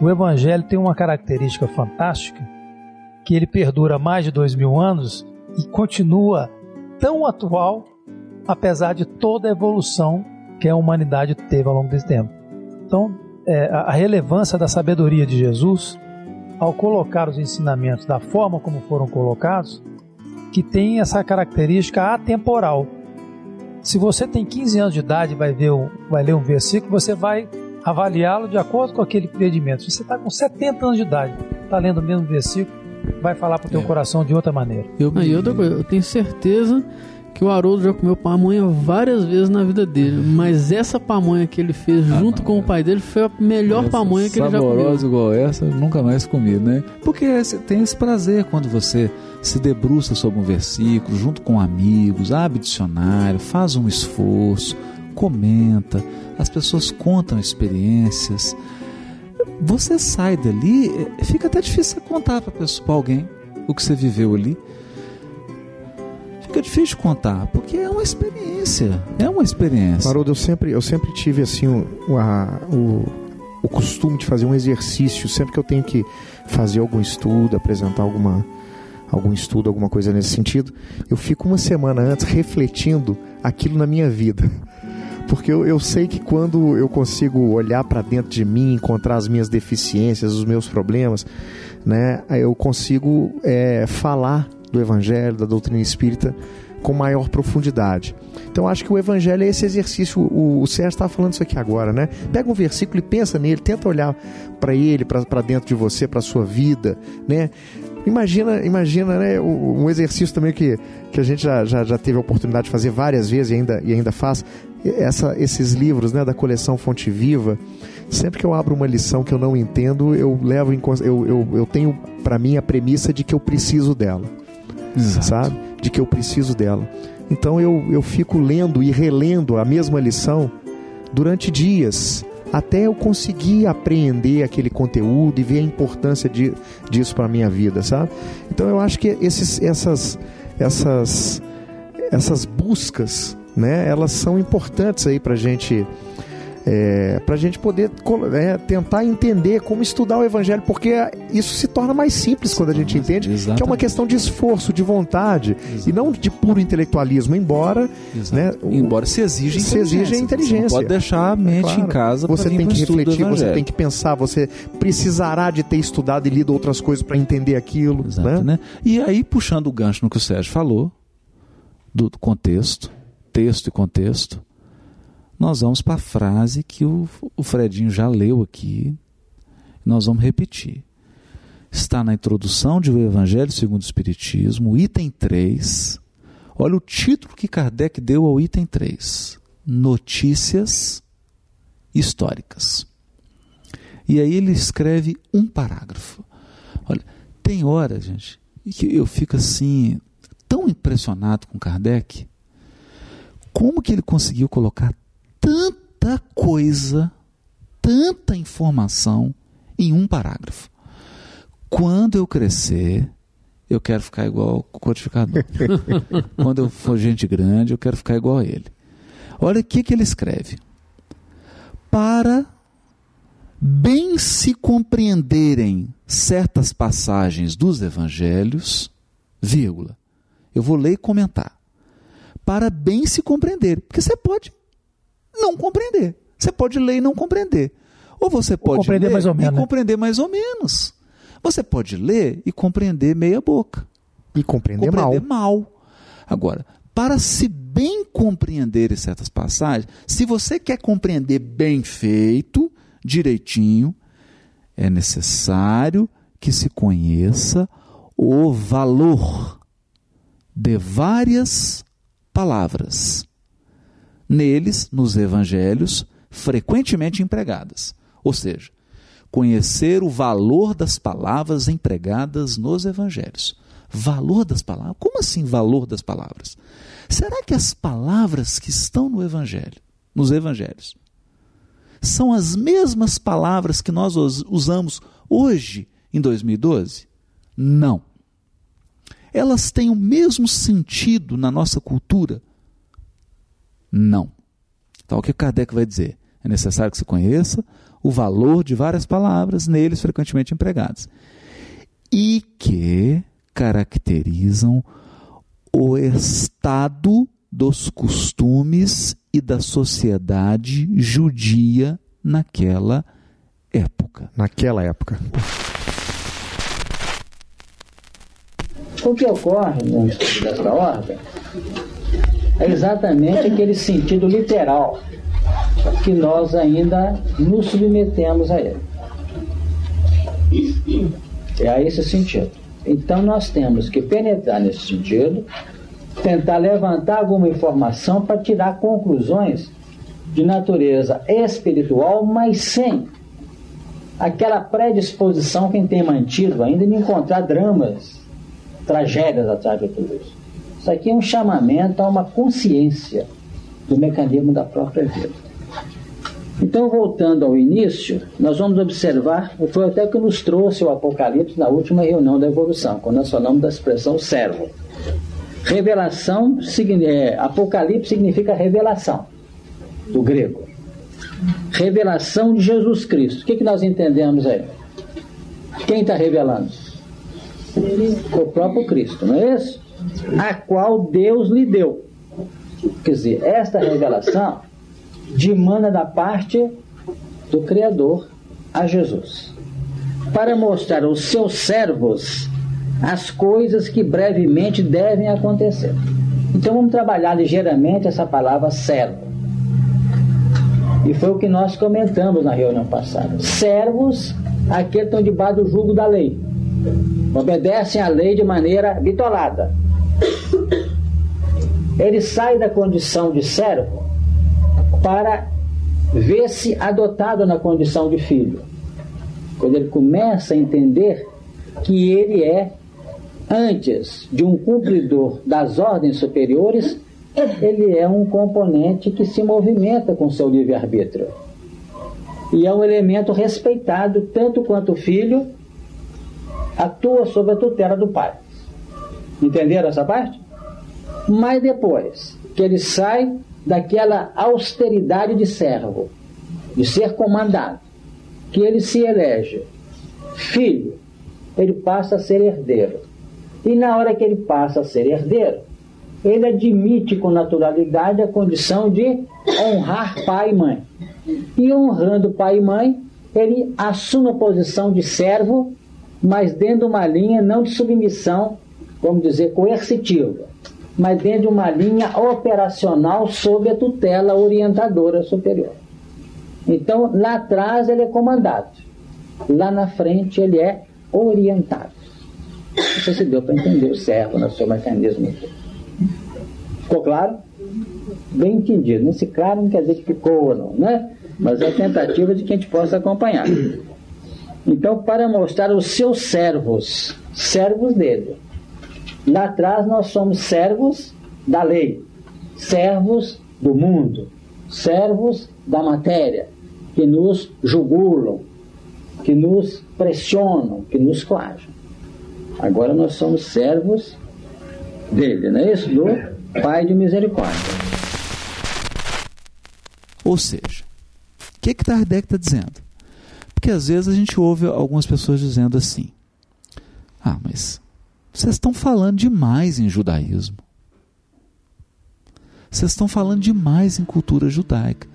o Evangelho tem uma característica fantástica, que ele perdura mais de dois mil anos e continua tão atual, apesar de toda a evolução que a humanidade teve ao longo desse tempo. Então, é, a relevância da sabedoria de Jesus, ao colocar os ensinamentos da forma como foram colocados, que tem essa característica atemporal. Se você tem 15 anos de idade e vai, ver um- vai ler um versículo, você vai avaliá-lo de acordo com aquele entendimento. Se você está com 70 anos de idade, está lendo o mesmo versículo, vai falar para o teu É. coração de outra maneira. Eu me- coisa, eu tenho certeza que o Haroldo já comeu pamonha várias vezes na vida dele, mas essa pamonha que ele fez Ah, junto com é. o pai dele foi a melhor pamonha que ele já comeu. Saborosa igual essa, nunca mais comi, né? Porque tem esse prazer quando você se debruça sobre um versículo, junto com amigos, abre dicionário, faz um esforço, comenta, as pessoas contam experiências. Você sai dali, eh, fica até difícil você contar para alguém o que você viveu ali. Fica difícil contar, porque é uma experiência. É uma experiência. Haroldo, eu sempre, eu sempre tive assim o, a- o, o costume de fazer um exercício, sempre que eu tenho que fazer algum estudo, apresentar alguma, algum estudo, alguma coisa nesse sentido, eu fico uma semana antes refletindo aquilo na minha vida. Porque eu, eu sei que quando eu consigo olhar para dentro de mim, encontrar as minhas deficiências, os meus problemas, né, eu consigo é, falar do Evangelho, da doutrina espírita com maior profundidade. Então acho que o Evangelho é esse exercício. O, o Sérgio estava falando isso aqui agora, né? Pega um versículo e pensa nele, tenta olhar para ele, para dentro de você, para sua vida, né? Imagina, imagina, né? Um exercício também que, que a gente já, já, já teve a oportunidade de fazer várias vezes e ainda, e ainda faz. Essa, esses livros, né, da coleção Fonte Viva. Sempre que eu abro uma lição que eu não entendo, eu levo em, eu, eu, eu tenho para mim a premissa de que eu preciso dela Exato. sabe? De que eu preciso dela. Então eu, eu fico lendo e relendo a mesma lição durante dias, até eu conseguir apreender aquele conteúdo e ver a importância de, disso para minha vida, sabe? Então eu acho que esses, essas, essas, essas buscas, né? Elas são importantes aí para gente é, para a gente poder é, tentar entender como estudar o Evangelho, porque isso se torna mais simples quando a gente entende que é uma Exatamente. questão de esforço, de vontade e não de puro intelectualismo, embora né, o- Embora se exija se exija inteligência. Você pode deixar a mente Claro. em casa você tem que refletir, você tem que pensar, você precisará de ter estudado e lido outras coisas para entender aquilo, Exato, né? né? E aí, puxando o gancho no que o Sérgio falou, do contexto, texto e contexto, nós vamos para a frase que o, o Fredinho já leu aqui, nós vamos repetir. Está na introdução de O Evangelho segundo o Espiritismo, item 3. Olha o título que Kardec deu ao item 3. Notícias históricas. E aí ele escreve um parágrafo. Olha, tem hora, gente, que eu fico assim, tão impressionado com Kardec, como que ele conseguiu colocar tanta coisa, tanta informação em um parágrafo. Quando eu crescer, eu quero ficar igual o codificador. Quando eu for gente grande, eu quero ficar igual a ele. Olha o que, que ele escreve. Para bem se compreenderem certas passagens dos evangelhos, vírgula, eu vou ler e comentar. Para bem se compreender, porque você pode não compreender. Você pode ler e não compreender. Ou você pode compreender ler mais ou e menos, né? compreender mais ou menos. Você pode ler e compreender meia boca E compreender, mal. compreender mal. Agora, para se bem compreender certas passagens, se você quer compreender bem feito, direitinho, é necessário que se conheça o valor de várias palavras. Neles, nos evangelhos, frequentemente empregadas. Ou seja, conhecer o valor das palavras empregadas nos evangelhos. Valor das palavras? Como assim valor das palavras? Será que as palavras que estão no evangelho nos evangelhos. São as mesmas palavras que nós usamos hoje, em 2012? Não. Elas têm o mesmo sentido na nossa cultura? Não. Então, o que Kardec vai dizer? É necessário que se conheça o valor de várias palavras neles frequentemente empregadas e que caracterizam o estado dos costumes e da sociedade judia naquela época. Naquela época. O que ocorre no estudo dessa ordem é exatamente aquele sentido literal que nós ainda nos submetemos a ele. É a esse sentido. Então nós temos que penetrar nesse sentido, tentar levantar alguma informação para tirar conclusões de natureza espiritual, mas sem aquela predisposição que tem mantido ainda de encontrar dramas, tragédias atrás de tudo isso. Isso aqui é um chamamento a uma consciência do mecanismo da própria vida. Então, voltando ao início, nós vamos observar, foi até que nos trouxe o Apocalipse na última reunião da evolução, quando nós falamos da expressão servo. Revelação, é, Apocalipse significa revelação, do grego. Revelação de Jesus Cristo. O que, que nós entendemos aí? Quem está revelando? O próprio Cristo, não é isso? A qual Deus lhe deu. Quer dizer, esta revelação dimana da parte do Criador a Jesus, para mostrar aos seus servos as coisas que brevemente devem acontecer. Então vamos trabalhar ligeiramente essa palavra servo. E foi o que nós comentamos na reunião passada. Servos, aqueles que estão debaixo do jugo da lei. Obedecem à lei de maneira bitolada. Ele sai da condição de servo para ver-se adotado na condição de filho. Quando ele começa a entender que ele é, antes de um cumpridor das ordens superiores, ele é um componente que se movimenta com seu livre-arbítrio. E é um elemento respeitado tanto quanto o filho atua sob a tutela do pai. Entenderam essa parte? Mas depois que ele sai daquela austeridade de servo, de ser comandado, que ele se elege filho, ele passa a ser herdeiro. E na hora que ele passa a ser herdeiro, ele admite com naturalidade a condição de honrar pai e mãe. E honrando pai e mãe, ele assume a posição de servo, mas dentro de uma linha não de submissão, vamos dizer, coercitiva mas dentro de uma linha operacional sob a tutela orientadora superior. Então, lá atrás ele é comandado, lá na frente ele é orientado. Não sei se deu para entender o servo no seu mecanismo. Ficou claro? Bem entendido. Nesse claro não quer dizer que ficou ou não, né? Mas é a tentativa de que a gente possa acompanhar. Então, para mostrar os seus servos, servos dele, Lá atrás nós somos servos da lei, servos do mundo, servos da matéria, que nos jugulam, que nos pressionam, que nos coagem. Agora nós somos servos dele, não é isso? Do Pai de misericórdia. Ou seja, o que, que Kardec está dizendo? Porque às vezes a gente ouve algumas pessoas dizendo assim: Ah, mas vocês estão falando demais em judaísmo. Vocês estão falando demais em cultura judaica.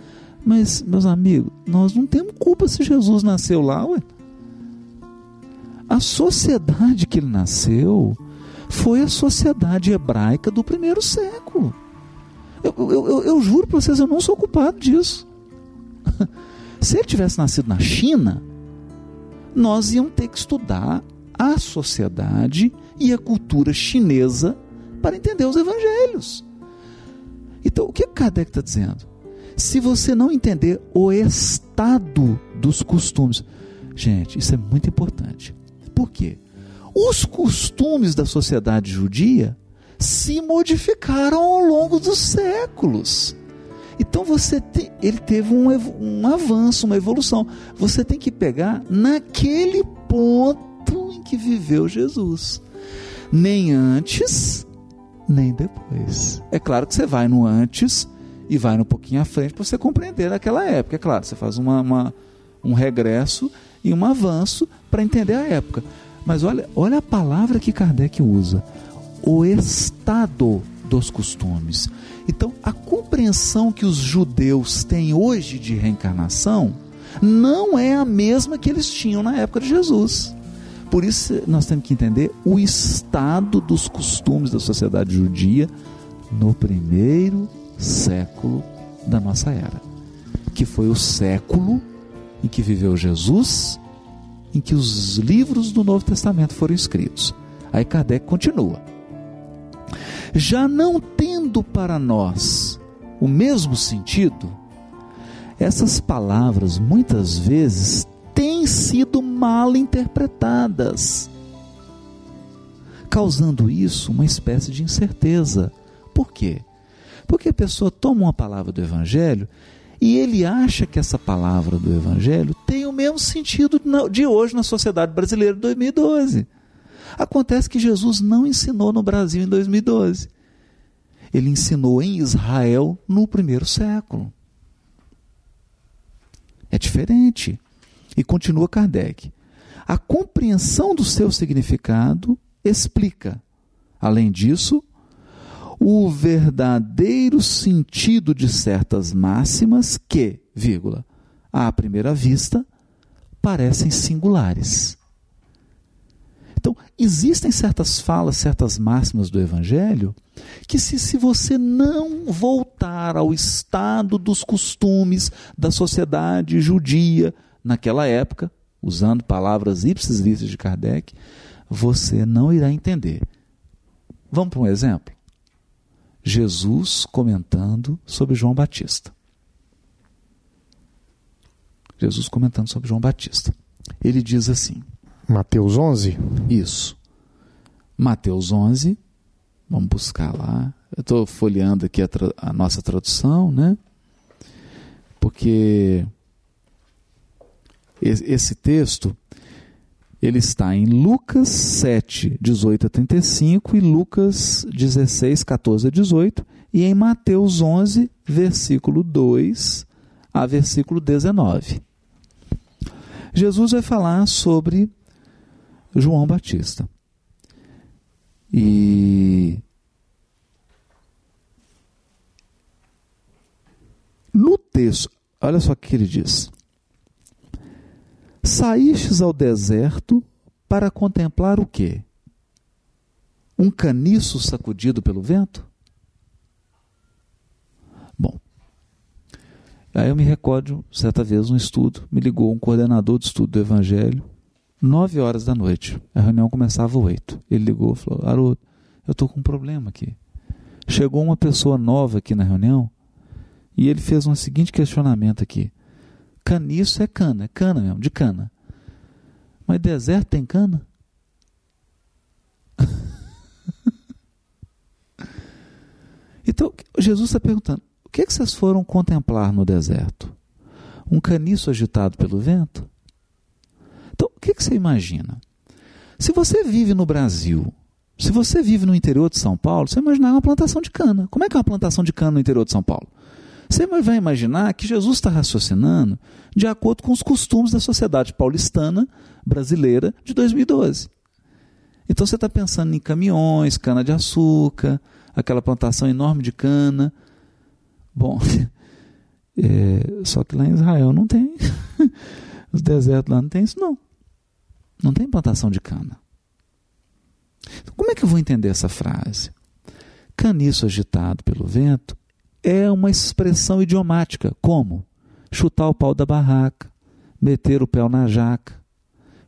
Mas, meus amigos, nós não temos culpa se Jesus nasceu lá, ué. A sociedade que ele nasceu foi a sociedade hebraica do primeiro século. Eu, eu, eu, eu juro para vocês, eu não sou culpado disso. Se ele tivesse nascido na China, nós íamos ter que estudar a sociedade e a cultura chinesa para entender os evangelhos. Então, o que Kardec está dizendo? Se você não entender o estado dos costumes, gente, isso é muito importante. Por quê? Os costumes da sociedade judia se modificaram ao longo dos séculos. Então você te, ele teve um, um avanço, uma evolução. Você tem que pegar naquele ponto em que viveu Jesus. Nem antes, nem depois. É claro que você vai no antes e vai no pouquinho à frente para você compreender aquela época. É claro, você faz uma, uma um regresso e um avanço para entender a época. Mas olha, olha a palavra que Kardec usa: o estado dos costumes. Então, a compreensão que os judeus têm hoje de reencarnação não é a mesma que eles tinham na época de Jesus. Por isso, nós temos que entender o estado dos costumes da sociedade judia no primeiro século da nossa era, que foi o século em que viveu Jesus, em que os livros do Novo Testamento foram escritos. Aí Kardec continua. Já não tendo para nós o mesmo sentido, essas palavras muitas vezes têm sido mal interpretadas, causando isso uma espécie de incerteza. Por quê? Porque a pessoa toma uma palavra do Evangelho e ele acha que essa palavra do Evangelho tem o mesmo sentido de hoje na sociedade brasileira de 2012. Acontece que Jesus não ensinou no Brasil em 2012. Ele ensinou em Israel no primeiro século. É diferente. E continua Kardec. A compreensão do seu significado explica, além disso, o verdadeiro sentido de certas máximas que, vírgula, à primeira vista, parecem singulares. Então, existem certas falas, certas máximas do Evangelho, que se, se você não voltar ao estado dos costumes da sociedade judia naquela época, usando palavras ipsis listas de Kardec, você não irá entender. Vamos para um exemplo? Jesus comentando sobre João Batista. Jesus comentando sobre João Batista. Ele diz assim: Mateus 11? Isso. Mateus 11. Vamos buscar lá. Eu estou folheando aqui a, a, nossa tradução, né? Porque esse texto ele está em Lucas 7, 18 a 35 e Lucas 16, 14 a 18 e em Mateus 11, versículo 2 a versículo 19. Jesus vai falar sobre João Batista. E no texto, olha só o que ele diz: Saístes ao deserto para contemplar o quê? Um caniço sacudido pelo vento? Bom, aí eu me recordo, certa vez, um estudo, me ligou um coordenador de estudo do Evangelho, nove horas da noite. A reunião começava às oito. Ele ligou e falou: Haroldo, eu estou com um problema aqui. Chegou uma pessoa nova aqui na reunião e ele fez um seguinte questionamento aqui. Caniço é cana, é cana mesmo, de cana. Mas deserto tem cana? então, Jesus está perguntando: o que, é que vocês foram contemplar no deserto? Um caniço agitado pelo vento? Então, o que, que você imagina? Se você vive no Brasil, se você vive no interior de São Paulo, você imaginar uma plantação de cana. Como é que é uma plantação de cana no interior de São Paulo? Você vai imaginar que Jesus está raciocinando de acordo com os costumes da sociedade paulistana brasileira de 2012. Então você está pensando em caminhões, cana-de-açúcar, aquela plantação enorme de cana. Bom, é, só que lá em Israel não tem. Os desertos lá não tem isso, não. Não tem plantação de cana. Como é que eu vou entender essa frase? Caniço agitado pelo vento é uma expressão idiomática. Como? Chutar o pau da barraca, meter o pé na jaca,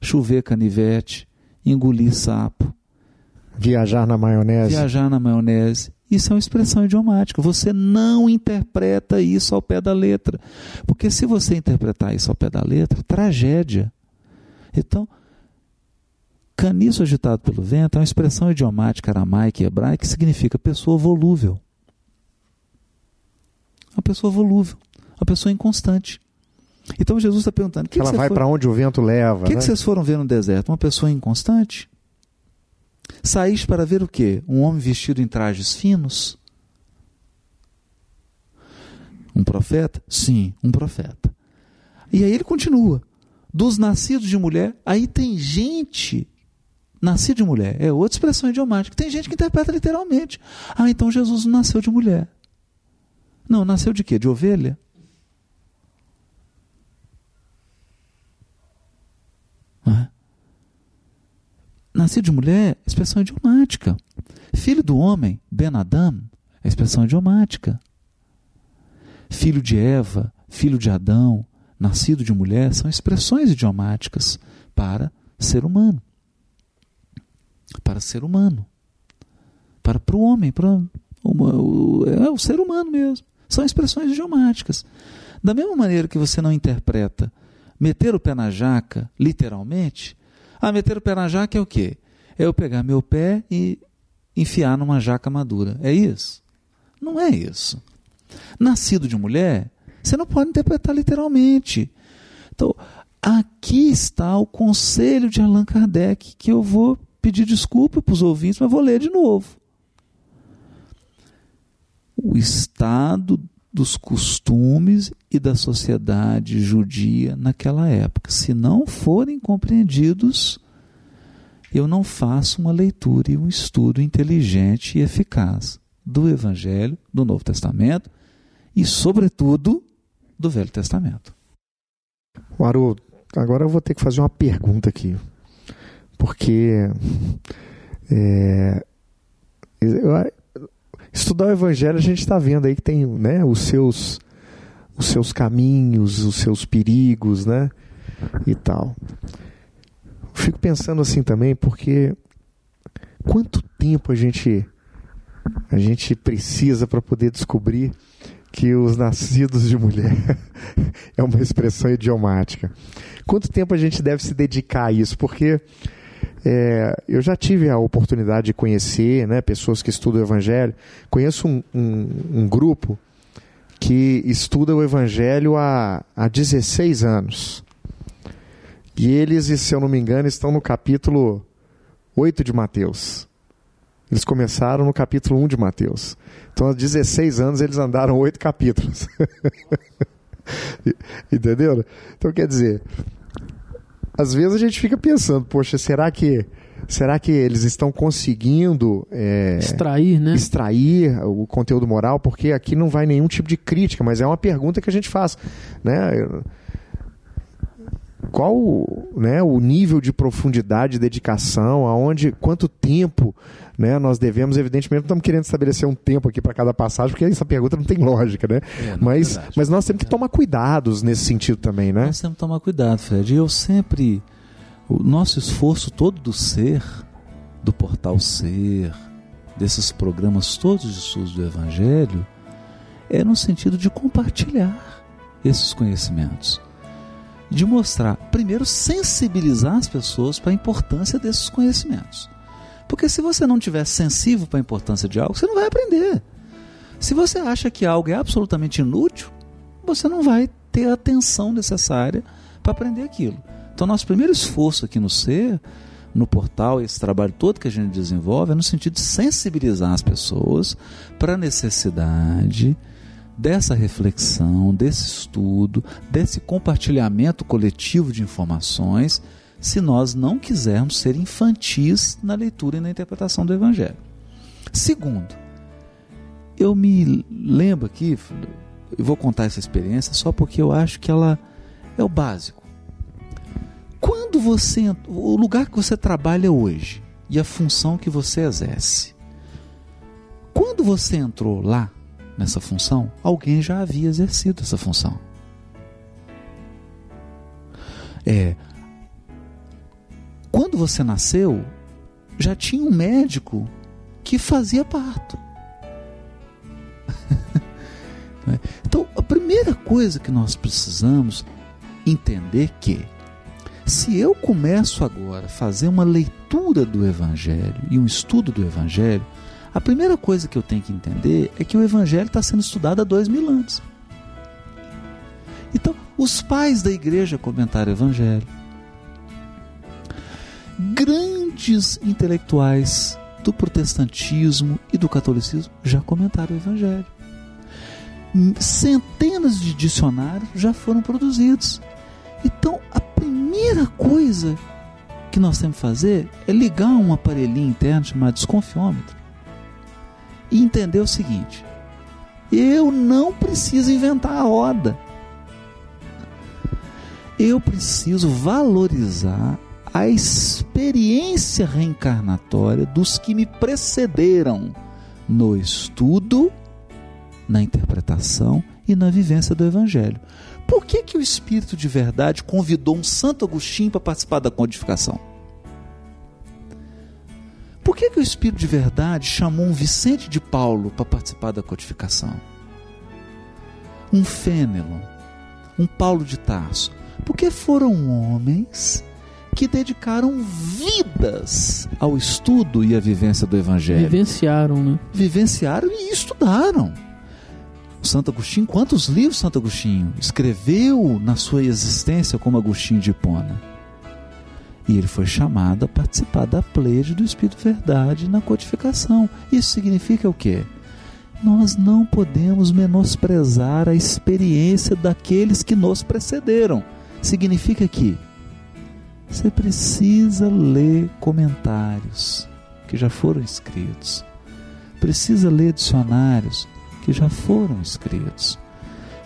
chover canivete, engolir sapo. Viajar na maionese. Viajar na maionese. Isso é uma expressão idiomática. Você não interpreta isso ao pé da letra. Porque se você interpretar isso ao pé da letra, tragédia. Então, caniço agitado pelo vento é uma expressão idiomática aramaica e hebraica que significa pessoa volúvel. Uma pessoa volúvel, uma pessoa inconstante. Então Jesus está perguntando: que ela que vai para onde o vento leva. O que, né? que vocês foram ver no deserto? Uma pessoa inconstante? Saíste para ver o quê? Um homem vestido em trajes finos? Um profeta? Sim, um profeta. E aí ele continua. Dos nascidos de mulher, aí tem gente. Nascido de mulher é outra expressão idiomática. Tem gente que interpreta literalmente. Ah, então Jesus não nasceu de mulher. Não, nasceu de quê? De ovelha? É? Nascido de mulher, expressão idiomática. Filho do homem, Ben Adam, expressão idiomática. Filho de Eva, filho de Adão, nascido de mulher, são expressões idiomáticas para ser humano. Para ser humano. Para, para o homem, para uma- o, é o ser humano mesmo. São expressões idiomáticas. Da mesma maneira que você não interpreta meter o pé na jaca, literalmente, ah, meter o pé na jaca é o quê? É eu pegar meu pé e enfiar numa jaca madura. É isso? Não é isso. Nascido de mulher, você não pode interpretar literalmente. Então, aqui está o conselho de Allan Kardec, que eu vou pedir desculpa para os ouvintes, mas vou ler de novo. O estado dos costumes e da sociedade judia naquela época. Se não forem compreendidos, eu não faço uma leitura e um estudo inteligente e eficaz do Evangelho, do Novo Testamento e, sobretudo, do Velho Testamento. O agora eu vou ter que fazer uma pergunta aqui. Porque é, eu- estudar o Evangelho a gente está vendo aí que tem né, os, seus, os seus caminhos, os seus perigos, né? E tal. Fico pensando assim também, porque quanto tempo a gente a gente precisa para poder descobrir que os nascidos de mulher é uma expressão idiomática. Quanto tempo a gente deve se dedicar a isso? Porque é, eu já tive a oportunidade de conhecer né, pessoas que estudam o Evangelho. Conheço um, um, um grupo que estuda o Evangelho há, há 16 anos. E eles, se eu não me engano, estão no capítulo 8 de Mateus. Eles começaram no capítulo 1 de Mateus. Então, há 16 anos, eles andaram oito capítulos. Entendeu? Então, quer dizer, às vezes a gente fica pensando, poxa, será que, será que eles estão conseguindo é, Extrair, né? extrair o conteúdo moral? Porque aqui não vai nenhum tipo de crítica, mas é uma pergunta que a gente faz. Né? Qual né, o nível de profundidade, dedicação, aonde, quanto tempo né, nós devemos? Evidentemente, não estamos querendo estabelecer um tempo aqui para cada passagem, porque essa pergunta não tem lógica, né? É, mas, verdade. mas nós temos que tomar cuidados nesse sentido também, né? Nós temos que tomar cuidado, Fred. E eu sempre. O nosso esforço todo do ser, do portal Ser, desses programas todos de estudos do Evangelho, é no sentido de compartilhar esses conhecimentos. De mostrar, primeiro, sensibilizar as pessoas para a importância desses conhecimentos. Porque se você não tiver sensível para a importância de algo, você não vai aprender. Se você acha que algo é absolutamente inútil, você não vai ter a atenção necessária para aprender aquilo. Então, nosso primeiro esforço aqui no ser, no portal, esse trabalho todo que a gente desenvolve, é no sentido de sensibilizar as pessoas para a necessidade dessa reflexão, desse estudo, desse compartilhamento coletivo de informações, se nós não quisermos ser infantis na leitura e na interpretação do Evangelho. Segundo, eu me lembro aqui, eu vou contar essa experiência só porque eu acho que ela é o básico. Quando você, o lugar que você trabalha hoje e a função que você exerce, quando você entrou lá nessa função, alguém já havia exercido essa função. É, quando você nasceu, já tinha um médico que fazia parto. Né? Então, a primeira coisa que nós precisamos entender que se eu começo agora a fazer uma leitura do evangelho e um estudo do evangelho, A primeira coisa que eu tenho que entender é que o Evangelho está sendo estudado há dois mil anos. Então, os pais da igreja comentaram o Evangelho. Grandes intelectuais do protestantismo e do catolicismo já comentaram o Evangelho. Centenas de dicionários já foram produzidos. Então, a primeira coisa que nós temos que fazer é ligar um aparelhinho interno chamado desconfiômetro e entender o seguinte: eu não preciso inventar a roda. Eu preciso valorizar a experiência reencarnatória dos que me precederam no estudo, na interpretação e na vivência do Evangelho. Por que, que o Espírito de Verdade convidou um Santo Agostinho para participar da codificação? Por que, que o Espírito de Verdade chamou um Vicente de Paulo para participar da codificação? Um Fênelon, um Paulo de Tarso? Porque foram homens que dedicaram vidas ao estudo e à vivência do Evangelho. Vivenciaram, né? Vivenciaram e estudaram. Santo Agostinho, quantos livros Santo Agostinho escreveu na sua existência como Agostinho de Hipona? E ele foi chamado a participar da pleide do Espírito Verdade na codificação. Isso significa o quê? Nós não podemos menosprezar a experiência daqueles que nos precederam. Significa que você precisa ler comentários que já foram escritos, precisa ler dicionários que já foram escritos.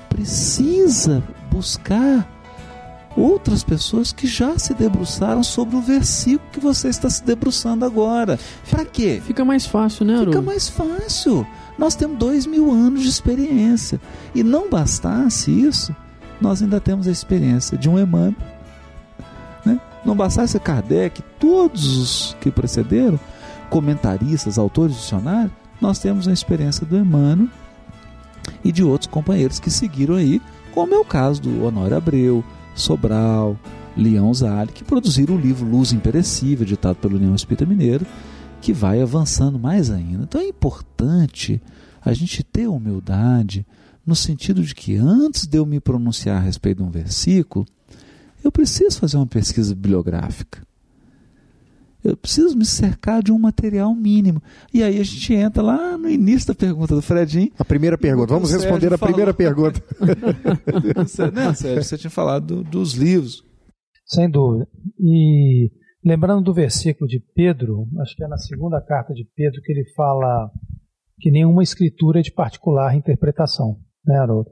Precisa buscar outras pessoas que já se debruçaram sobre o versículo que você está se debruçando agora. Para quê? Fica mais fácil, né, Haroldo? Fica mais fácil. Nós temos dois mil anos de experiência. E não bastasse isso, nós ainda temos a experiência de um Emmanuel. Né? Não bastasse Kardec, todos os que precederam, comentaristas, autores do dicionário, nós temos a experiência do Emmanuel e de outros companheiros que seguiram aí, como é o caso do Honório Abreu, Sobral, Leão Zali, que produziram o livro Luz Imperecível, ditado pelo União Espírita Mineiro, que vai avançando mais ainda. Então é importante a gente ter humildade no sentido de que antes de eu me pronunciar a respeito de um versículo, eu preciso fazer uma pesquisa bibliográfica. Eu preciso me cercar de um material mínimo. E aí a gente entra lá no início da pergunta do Fredinho. A primeira pergunta. Vamos responder a primeira pergunta. você, né, Sérgio? Você tinha falado do, dos livros. Sem dúvida. E lembrando do versículo de Pedro, acho que é na segunda carta de Pedro que ele fala que nenhuma escritura é de particular interpretação, né, Haroldo?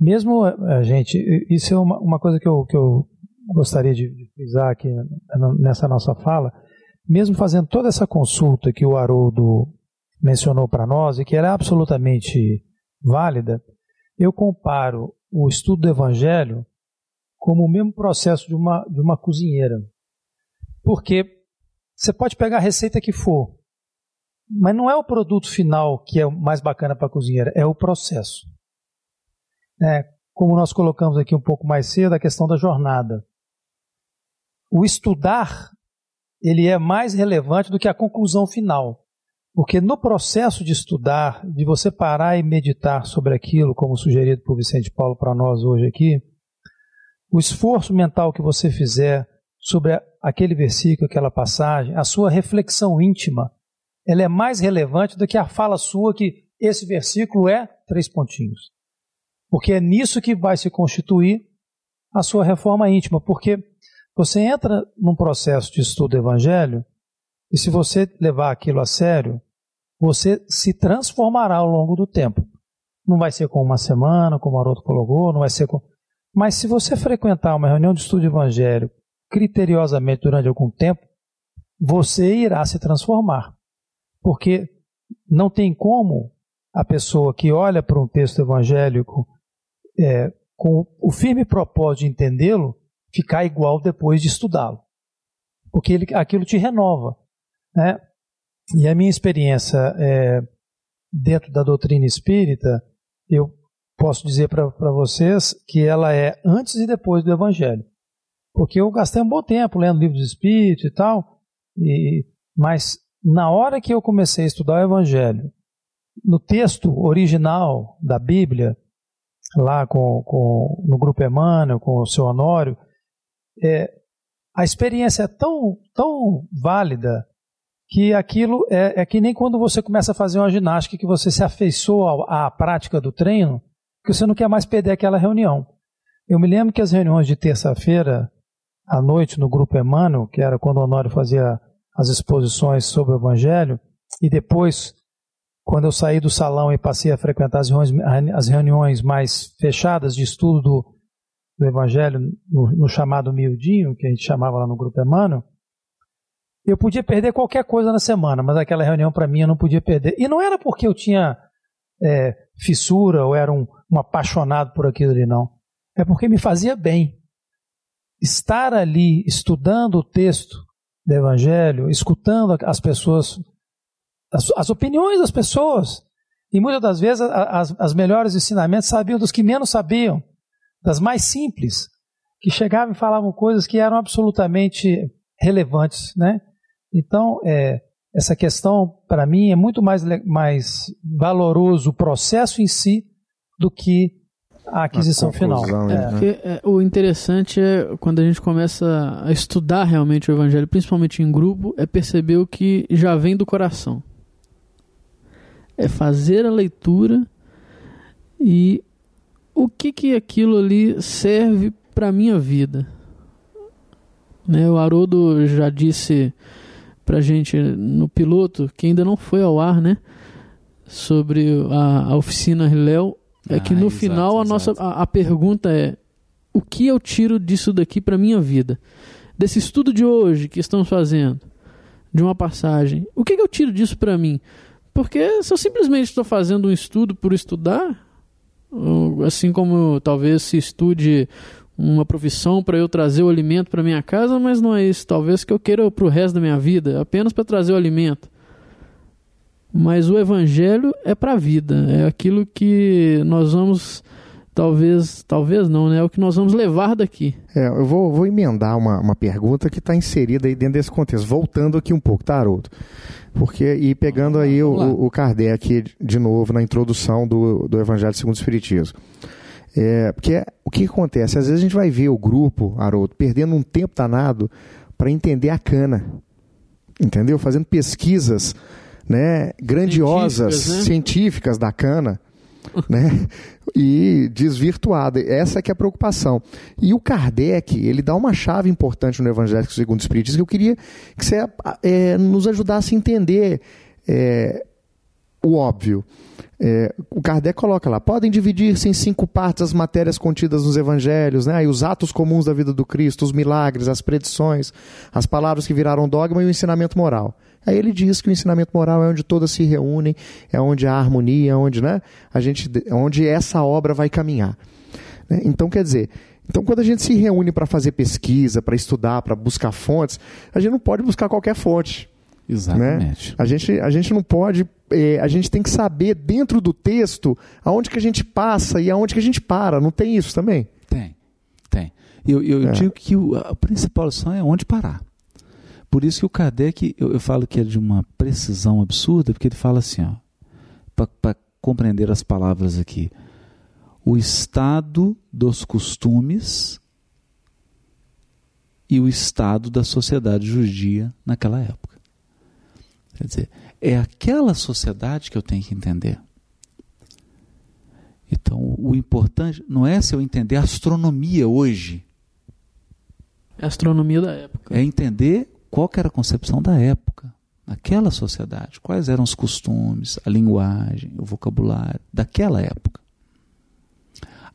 Mesmo, a gente, isso é uma, uma coisa que eu, que eu gostaria de frisar aqui nessa nossa fala, mesmo fazendo toda essa consulta que o Haroldo mencionou para nós e que era absolutamente válida, eu comparo o estudo do Evangelho como o mesmo processo de uma, de uma cozinheira. Porque você pode pegar a receita que for, mas não é o produto final que é mais bacana para a cozinheira, é o processo. É, como nós colocamos aqui um pouco mais cedo, a questão da jornada. O estudar ele é mais relevante do que a conclusão final. Porque no processo de estudar, de você parar e meditar sobre aquilo, como sugerido por Vicente Paulo para nós hoje aqui, o esforço mental que você fizer sobre aquele versículo, aquela passagem, a sua reflexão íntima, ela é mais relevante do que a fala sua que esse versículo é três pontinhos. Porque é nisso que vai se constituir a sua reforma íntima. Porque você entra num processo de estudo do evangelho e se você levar aquilo a sério, você se transformará ao longo do tempo. Não vai ser com uma semana, como o Haroldo colocou, não vai ser com. Mas se você frequentar uma reunião de estudo evangélico criteriosamente durante algum tempo, você irá se transformar. Porque não tem como a pessoa que olha para um texto evangélico é, com o firme propósito de entendê-lo, ficar igual depois de estudá-lo. Porque ele, aquilo te renova. Né? E a minha experiência é, dentro da doutrina espírita, eu posso dizer para vocês que ela é antes e depois do Evangelho. Porque eu gastei um bom tempo lendo livros de espírito e tal, e, mas na hora que eu comecei a estudar o Evangelho, no texto original da Bíblia, lá com, com no Grupo Emmanuel, com o seu Honório, é, a experiência é tão, tão válida que aquilo é, é, que nem quando você começa a fazer uma ginástica que você se afeiçoa à, prática do treino, que você não quer mais perder aquela reunião. Eu me lembro que as reuniões de terça-feira à noite no Grupo Emmanuel, que era quando o Honório fazia as exposições sobre o Evangelho, e depois, quando eu saí do salão e passei a frequentar as reuniões, as reuniões mais fechadas de estudo do, do Evangelho, no, no chamado miudinho, que a gente chamava lá no Grupo Emmanuel, eu podia perder qualquer coisa na semana, mas aquela reunião para mim eu não podia perder. E não era porque eu tinha é, fissura ou era um, um apaixonado por aquilo ali, não. É porque me fazia bem. Estar ali estudando o texto do Evangelho, escutando as pessoas, as, as opiniões das pessoas. E muitas das vezes as, as melhores ensinamentos sabiam dos que menos sabiam, das mais simples, que chegavam e falavam coisas que eram absolutamente relevantes, né? Então, é, essa questão, para mim, é muito mais, mais valoroso o processo em si do que a aquisição final. É, É. porque, é, o interessante é quando a gente começa a estudar realmente o Evangelho, principalmente em grupo, é perceber o que já vem do coração. É fazer a leitura e o que que aquilo ali serve para a minha vida. Né, o Haroldo já disse pra gente no piloto, que ainda não foi ao ar, né? Sobre a, a oficina Léo, é Ah, que no exato, final a nossa a, a pergunta é o que eu tiro disso daqui pra minha vida? Desse estudo de hoje que estamos fazendo, de uma passagem. O que, que eu tiro disso pra mim? Porque se eu simplesmente estou fazendo um estudo por estudar, assim como talvez se estude uma profissão para eu trazer o alimento para minha casa, mas não é isso. Talvez que eu queira para o resto da minha vida, apenas para trazer o alimento. Mas o evangelho é para a vida, é aquilo que nós vamos talvez, talvez não, né? É o que nós vamos levar daqui. É, eu vou, vou emendar uma, uma pergunta que está inserida aí dentro desse contexto, voltando aqui um pouco, tá, Haroldo? Porque, e pegando aí o, o Kardec de novo na introdução do, do Evangelho segundo o Espiritismo. É, porque o que acontece? Às vezes a gente vai ver o grupo, Haroldo, perdendo um tempo danado para entender a cana. Entendeu? Fazendo pesquisas né, grandiosas, Científicas, né? científicas da cana. né? E desvirtuada. Essa que é a preocupação. E o Kardec, ele dá uma chave importante no Evangelho segundo o Espiritismo que eu queria que você é, nos ajudasse a entender é, o óbvio. É, o Kardec coloca lá: podem dividir-se em cinco partes as matérias contidas nos evangelhos, né? E os atos comuns da vida do Cristo, os milagres, as predições, as palavras que viraram dogma e o ensinamento moral. Aí ele diz que o ensinamento moral é onde todas se reúnem, é onde há harmonia, é onde, né, a gente, é onde essa obra vai caminhar. né? Então, quer dizer, então quando a gente se reúne para fazer pesquisa, para estudar, para buscar fontes, a gente não pode buscar qualquer fonte. Exatamente. A gente, a gente não pode, eh, a gente tem que saber dentro do texto aonde que a gente passa e aonde que a gente para. Não tem isso também? Tem, tem. Eu, eu É. digo que o- a principal lição é onde parar. Por isso que o Kardec, eu, eu falo que é de uma precisão absurda, porque ele fala assim, para compreender as palavras aqui, o estado dos costumes e o estado da sociedade judia naquela época. Quer dizer, é aquela sociedade que eu tenho que entender. Então, o importante não é se eu entender a astronomia hoje, É a astronomia da época. é entender qual era a concepção da época, naquela sociedade, quais eram os costumes, a linguagem, o vocabulário daquela época.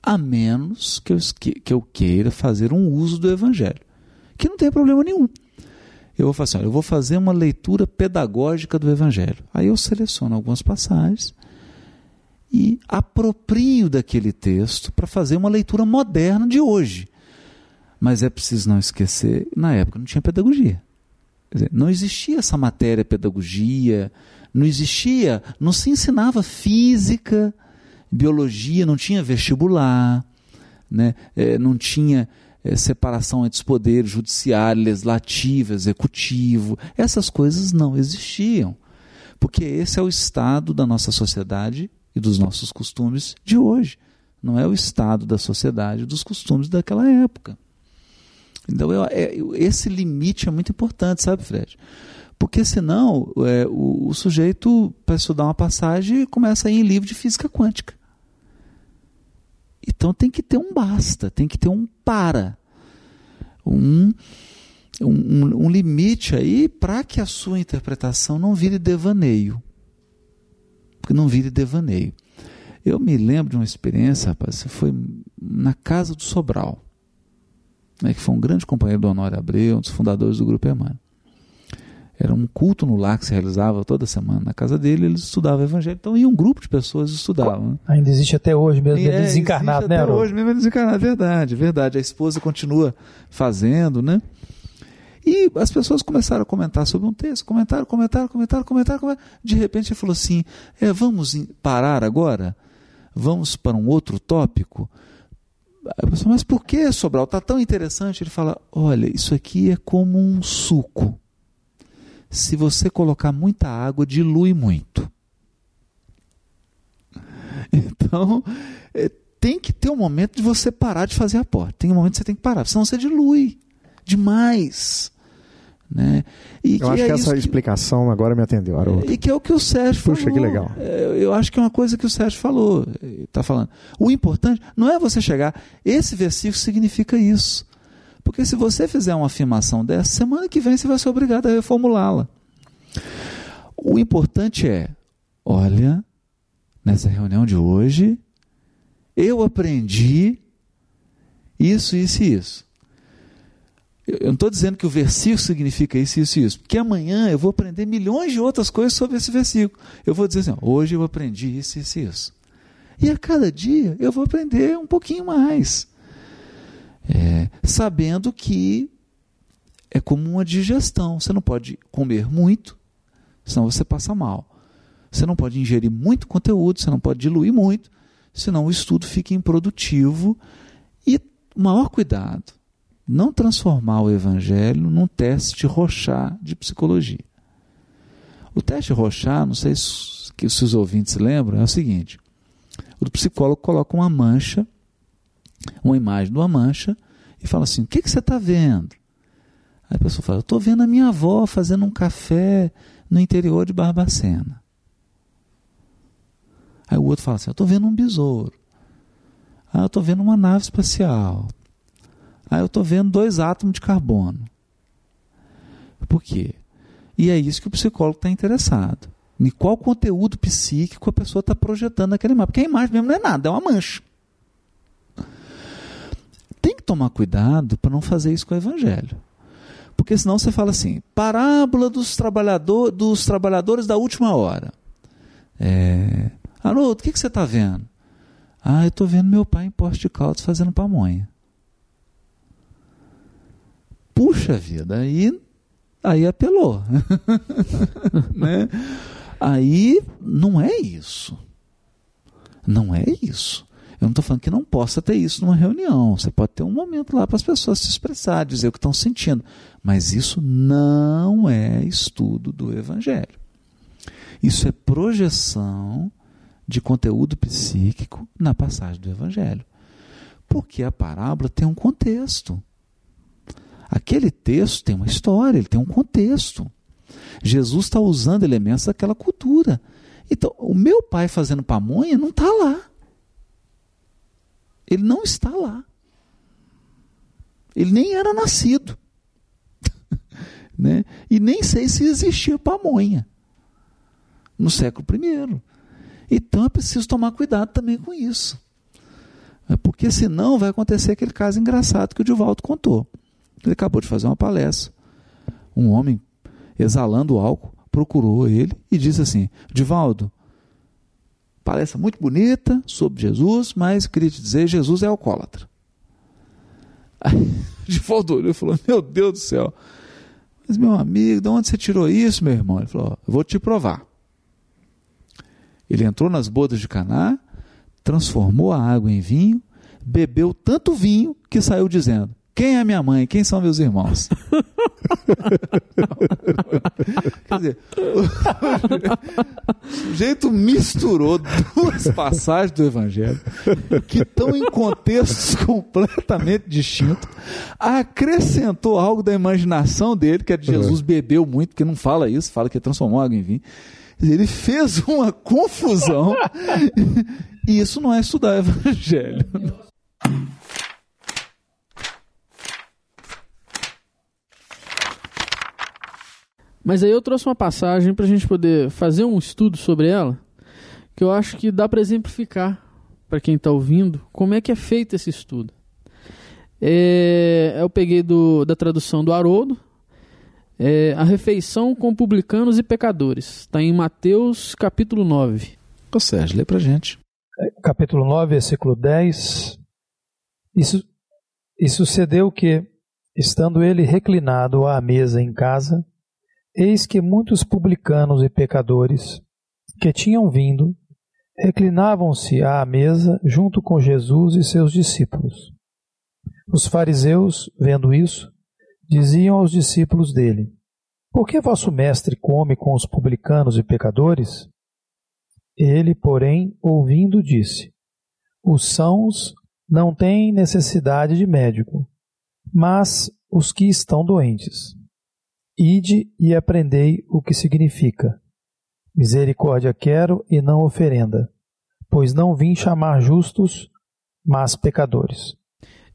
A menos que eu, que eu queira fazer um uso do evangelho, que não tem problema nenhum. Eu vou fazer, assim, eu vou fazer uma leitura pedagógica do evangelho. Aí eu seleciono algumas passagens e aproprio daquele texto para fazer uma leitura moderna de hoje. Mas é preciso não esquecer, na época não tinha pedagogia. Dizer, não existia essa matéria pedagogia, não existia, não se ensinava física, biologia, não tinha vestibular, né? Eh, não tinha é, separação entre os poderes judiciário, legislativo, executivo. Essas coisas não existiam. Porque esse é o estado da nossa sociedade e dos nossos costumes de hoje. Não é o estado da sociedade e dos costumes daquela época. Então, eu, é, esse limite é muito importante, sabe, Fred? Porque senão é, o, o, sujeito, para estudar uma passagem, começa a ir em livro de física quântica. Então tem que ter um basta, tem que ter um para. Um, um, um limite aí para que a sua interpretação não vire devaneio. Porque não vire devaneio. Eu me lembro de uma experiência, rapaz, foi na casa do Sobral, né, que foi um grande companheiro do Honório Abreu, um dos fundadores do Grupo Emmanuel. Era um culto no lar que se realizava toda semana na casa dele, eles estudavam o evangelho. Então ia um grupo de pessoas estudavam. Né? Ainda existe até hoje mesmo, é, desencarnado, né? Até hoje mesmo é desencarnado, verdade, verdade. A esposa continua fazendo, né? E as pessoas começaram a comentar sobre um texto, comentaram, comentaram, comentaram, comentaram, comentaram. De repente ele falou assim: é, vamos parar agora? Vamos para um outro tópico? A pessoa, mas por que, Sobral? Está tão interessante. Ele fala: olha, isso aqui é como um suco. Se você colocar muita água, dilui muito. Então, é, tem que ter um momento de você parar de fazer a porta. Tem um momento que você tem que parar, senão você dilui demais. Né? E eu acho é que essa que... explicação agora me atendeu, Haroldo. E que é o que o Sérgio Puxa, falou. que legal. É, eu acho que é uma coisa que o Sérgio falou. Está falando. O importante não é você chegar. Esse versículo significa isso. Porque se você fizer uma afirmação dessa, semana que vem você vai ser obrigado a reformulá-la. O importante é: olha, nessa reunião de hoje, eu aprendi isso, isso e isso. Eu não estou dizendo que o versículo significa isso, isso e isso, porque amanhã eu vou aprender milhões de outras coisas sobre esse versículo. Eu vou dizer assim: hoje eu aprendi isso, isso e isso. E a cada dia eu vou aprender um pouquinho mais. É, sabendo que é como uma digestão. Você não pode comer muito, senão você passa mal. Você não pode ingerir muito conteúdo, você não pode diluir muito, senão o estudo fica improdutivo. E maior cuidado não transformar o evangelho num teste Rochat de psicologia. O teste Rochat, não sei se, se os ouvintes lembram, é o seguinte: o psicólogo coloca uma mancha, uma imagem de uma mancha, e fala assim: o que, que você está vendo? Aí a pessoa fala: eu estou vendo a minha avó fazendo um café no interior de Barbacena. Aí o outro fala assim: eu estou vendo um besouro. Ah, eu estou vendo uma nave espacial. Aí eu estou vendo dois átomos de carbono. Por quê? E é isso que o psicólogo está interessado. Em qual conteúdo psíquico a pessoa está projetando naquele mapa. Porque a imagem mesmo não é nada, é uma mancha. Tem que tomar cuidado para não fazer isso com o evangelho. Porque senão você fala assim, parábola dos, trabalhador, dos trabalhadores da última hora. É, Haroldo, o que, que você está vendo? Ah, eu estou vendo meu pai em Poste de Caldas fazendo pamonha. Puxa vida, aí, aí apelou. né? Aí não é isso. Não é isso. Eu não estou falando que não possa ter isso numa reunião. Você pode ter um momento lá para as pessoas se expressar, dizer o que estão sentindo. Mas isso não é estudo do Evangelho. Isso é projeção de conteúdo psíquico na passagem do Evangelho. Porque a parábola tem um contexto. Aquele texto tem uma história, ele tem um contexto. Jesus está usando elementos daquela cultura. Então, o meu pai fazendo pamonha não está lá. Ele não está lá. Ele nem era nascido. né? E nem sei se existia pamonha no século I. Então é preciso tomar cuidado também com isso. Porque senão vai acontecer aquele caso engraçado que o Divaldo contou. Ele acabou de fazer uma palestra. Um homem, exalando álcool, procurou ele e disse assim: Divaldo, palestra muito bonita sobre Jesus, mas queria te dizer: Jesus é alcoólatra. Aí, Divaldo olhou e falou: Meu Deus do céu, mas meu amigo, de onde você tirou isso, meu irmão? Ele falou: vou te provar. Ele entrou nas bodas de Caná, transformou a água em vinho, bebeu tanto vinho que saiu dizendo: Quem é minha mãe? Quem são meus irmãos? Quer dizer, o sujeito misturou duas passagens do Evangelho que estão em contextos completamente distintos, acrescentou algo da imaginação dele, que é de Jesus bebeu muito, porque não fala isso, fala que transformou água em vinho. Ele fez uma confusão e isso não é estudar Evangelho. Mas aí eu trouxe uma passagem para a gente poder fazer um estudo sobre ela, que eu acho que dá para exemplificar para quem está ouvindo como é que é feito esse estudo. É, eu peguei do, da tradução do Haroldo, é, a refeição com publicanos e pecadores. Está em Mateus capítulo 9. Ô Sérgio, lê pra gente. capítulo 9, versículo 10. Isso, e sucedeu que, estando ele reclinado à mesa em casa, eis que muitos publicanos e pecadores, que tinham vindo, reclinavam-se à mesa junto com Jesus e seus discípulos. Os fariseus, vendo isso, diziam aos discípulos dele: Por que vosso mestre come com os publicanos e pecadores? Ele, porém, ouvindo, disse: Os sãos não têm necessidade de médico, mas os que estão doentes. Ide e aprendei o que significa. Misericórdia quero e não oferenda, pois não vim chamar justos, mas pecadores.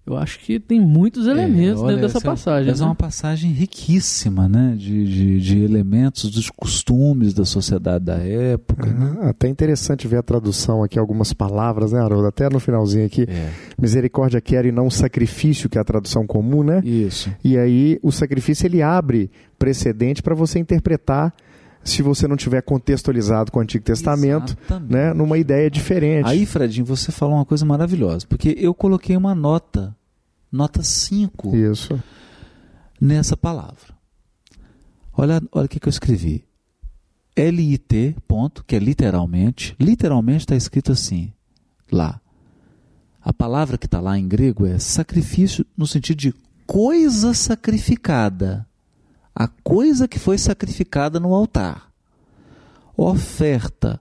Eu acho que tem muitos elementos É, olha, dentro dessa essa é- passagem. Essa é né? uma passagem riquíssima, né? De, de, de elementos dos costumes da sociedade da época. né? Ah, Até interessante ver a tradução aqui, algumas palavras, né, Haroldo? Até no finalzinho aqui. É, Misericórdia quero e não sacrifício, que é a tradução comum, né? isso. E aí o sacrifício ele abre precedente para você interpretar se você não tiver contextualizado com o Antigo Testamento, Exatamente. né, numa ideia diferente. Aí, Fredinho, você falou uma coisa maravilhosa, porque eu coloquei uma nota, nota 5, Isso. nessa palavra. Olha, olha o que, que eu escrevi. LIT, ponto, que é literalmente, literalmente está escrito assim, lá. A palavra que está lá em grego é sacrifício no sentido de coisa sacrificada. A coisa que foi sacrificada no altar. Oferta,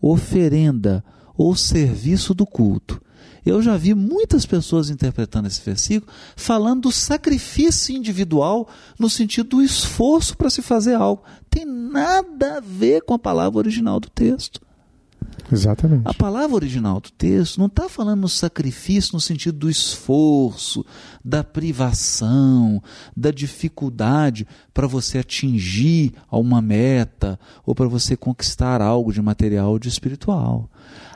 oferenda ou serviço do culto. Eu já vi muitas pessoas interpretando esse versículo falando do sacrifício individual no sentido do esforço para se fazer algo. Tem nada a ver com a palavra original do texto. Exatamente. A palavra original do texto não está falando no sacrifício no sentido do esforço, da privação, da dificuldade para você atingir a uma meta ou para você conquistar algo de material ou de espiritual.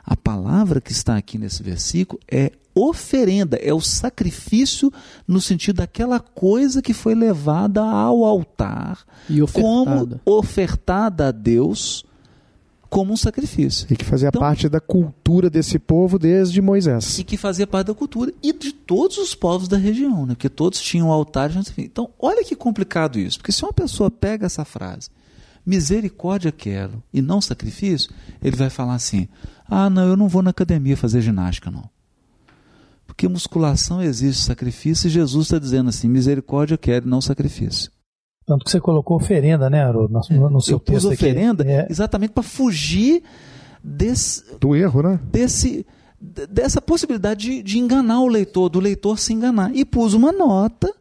A palavra que está aqui nesse versículo é oferenda, é o sacrifício no sentido daquela coisa que foi levada ao altar E como ofertada. ofertada a Deus como um sacrifício E que fazia Então- parte da cultura desse povo desde Moisés. e que fazia parte da cultura e de todos os povos da região, né? Porque todos tinham altares. Então, olha que complicado isso, porque se uma pessoa pega essa frase, misericórdia quero e não sacrifício, ele vai falar assim: ah, não, eu não vou na academia fazer ginástica, não. Porque musculação exige sacrifício e Jesus está dizendo assim: misericórdia quero e não sacrifício. Tanto que você colocou oferenda, né, Haroldo? No, no seu eu pus texto aqui. oferenda É, exatamente para fugir desse, Do erro, né? desse, dessa possibilidade de, de enganar o leitor, do leitor se enganar. E pus uma nota,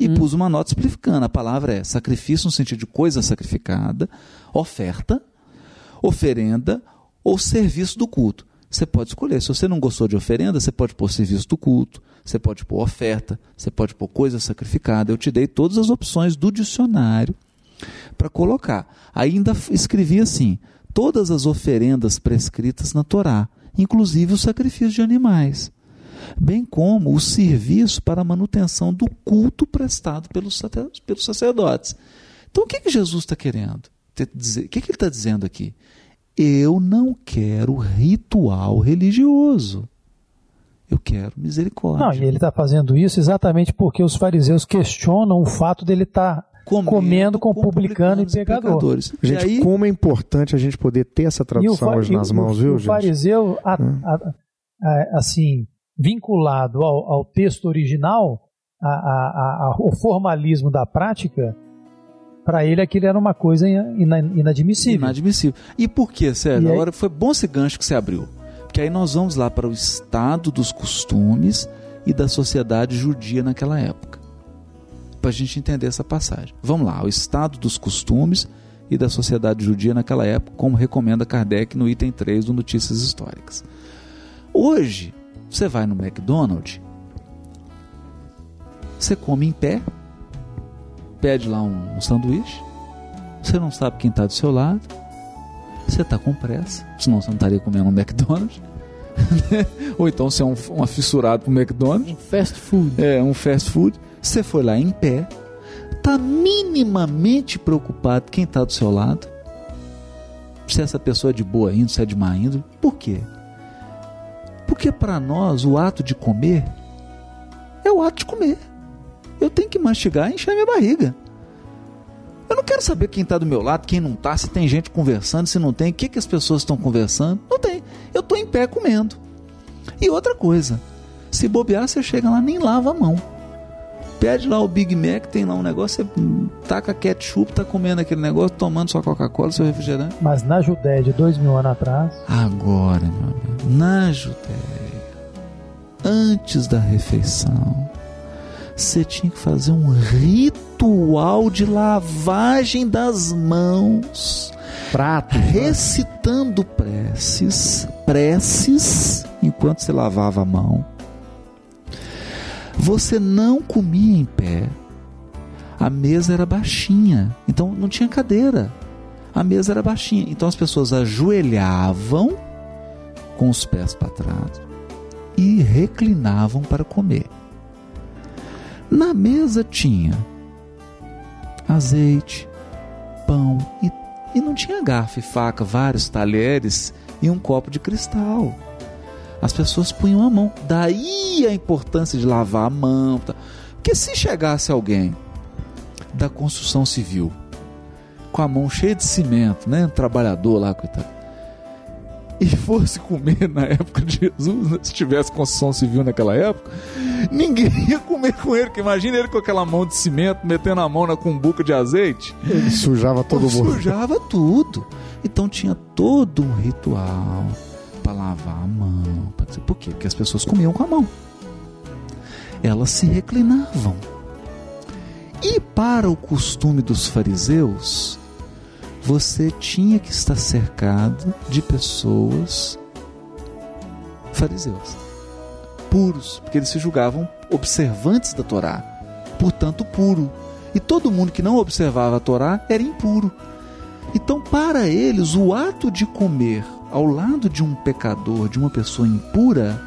e pus uma nota explicando. A palavra é sacrifício no sentido de coisa sacrificada, oferta, oferenda ou serviço do culto. Você pode escolher. Se você não gostou de oferenda, você pode pôr serviço do culto, você pode pôr oferta, você pode pôr coisa sacrificada. Eu te dei todas as opções do dicionário para colocar. Ainda escrevi assim: todas as oferendas prescritas na Torá, inclusive o sacrifício de animais, bem como o serviço para a manutenção do culto prestado pelos, sacerdotes. Então, o que, que Jesus está querendo? O que, que ele está dizendo aqui? Eu não quero ritual religioso. Eu quero misericórdia. Não, e ele está fazendo isso exatamente porque os fariseus questionam o fato dele estar comendo com publicano e pecador. pecadores. E Gente, aí, como é importante a gente poder ter essa o, tradução fa- hoje nas o- mãos, o, viu, o gente? fariseu, a- a- a- assim, vinculado ao, ao texto original, a, a, a, o formalismo da prática, para ele aquilo era uma coisa ina, inadmissível. Inadmissível. E por que, Sérgio? E aí- Agora foi bom esse gancho que você abriu. Porque aí nós vamos lá para o estado dos costumes e da sociedade judia naquela época. Para a gente entender essa passagem. Vamos lá, o estado dos costumes e da sociedade judia naquela época, como recomenda Kardec no item 3 do Notícias Históricas. Hoje, você vai no McDonald's, você come em pé, pede lá um, um sanduíche, você não sabe quem está do seu lado, você está com pressa, senão você não estaria comendo um McDonald's. Ou então você é um, um afissurado pro McDonald's, Um fast food. é um fast food. Você foi lá em pé, tá minimamente preocupado quem está do seu lado, se essa pessoa é de boa índole, se é de má índole. Por quê? Porque para nós o ato de comer é o ato de comer. Eu tenho que mastigar e encher minha barriga. Eu não quero saber quem está do meu lado, quem não está, se tem gente conversando, se não tem, o que, que as pessoas estão conversando. Não tem. Eu estou em pé comendo. E outra coisa, se bobear, você chega lá nem lava a mão. Pede lá o Big Mac, tem lá um negócio, você taca ketchup, tá comendo aquele negócio, tomando sua Coca-Cola, seu refrigerante. Mas na Judéia de dois mil anos atrás, Agora, meu amigo, na Judéia, antes da refeição, você tinha que fazer um ritual de lavagem das mãos, Prato. recitando preces, preces, enquanto você lavava a mão. Você não comia em pé. A mesa era baixinha, então não tinha cadeira. A mesa era baixinha, então as pessoas ajoelhavam com os pés para trás e reclinavam para comer. Na mesa tinha azeite, pão e, e não tinha garfo e faca, vários talheres e um copo de cristal. As pessoas punham a mão. Daí a importância de lavar a mão. tá? Porque se chegasse alguém da construção civil com a mão cheia de cimento, né? Um trabalhador lá, coitado. E fosse comer na época de Jesus, né? se tivesse construção civil naquela época, ninguém ia comer com ele. Porque imagina ele com aquela mão de cimento, metendo a mão na cumbuca de azeite. Ele sujava todo mundo. Sujava tudo. Então tinha todo um ritual para lavar a mão. pra Por quê? Porque as pessoas comiam com a mão. Elas se reclinavam. E para o costume dos fariseus, você tinha que estar cercado de pessoas fariseus, puros, porque eles se julgavam observantes da Torá, portanto puro. E todo mundo que não observava a Torá era impuro. Então, para eles, o ato de comer ao lado de um pecador, de uma pessoa impura,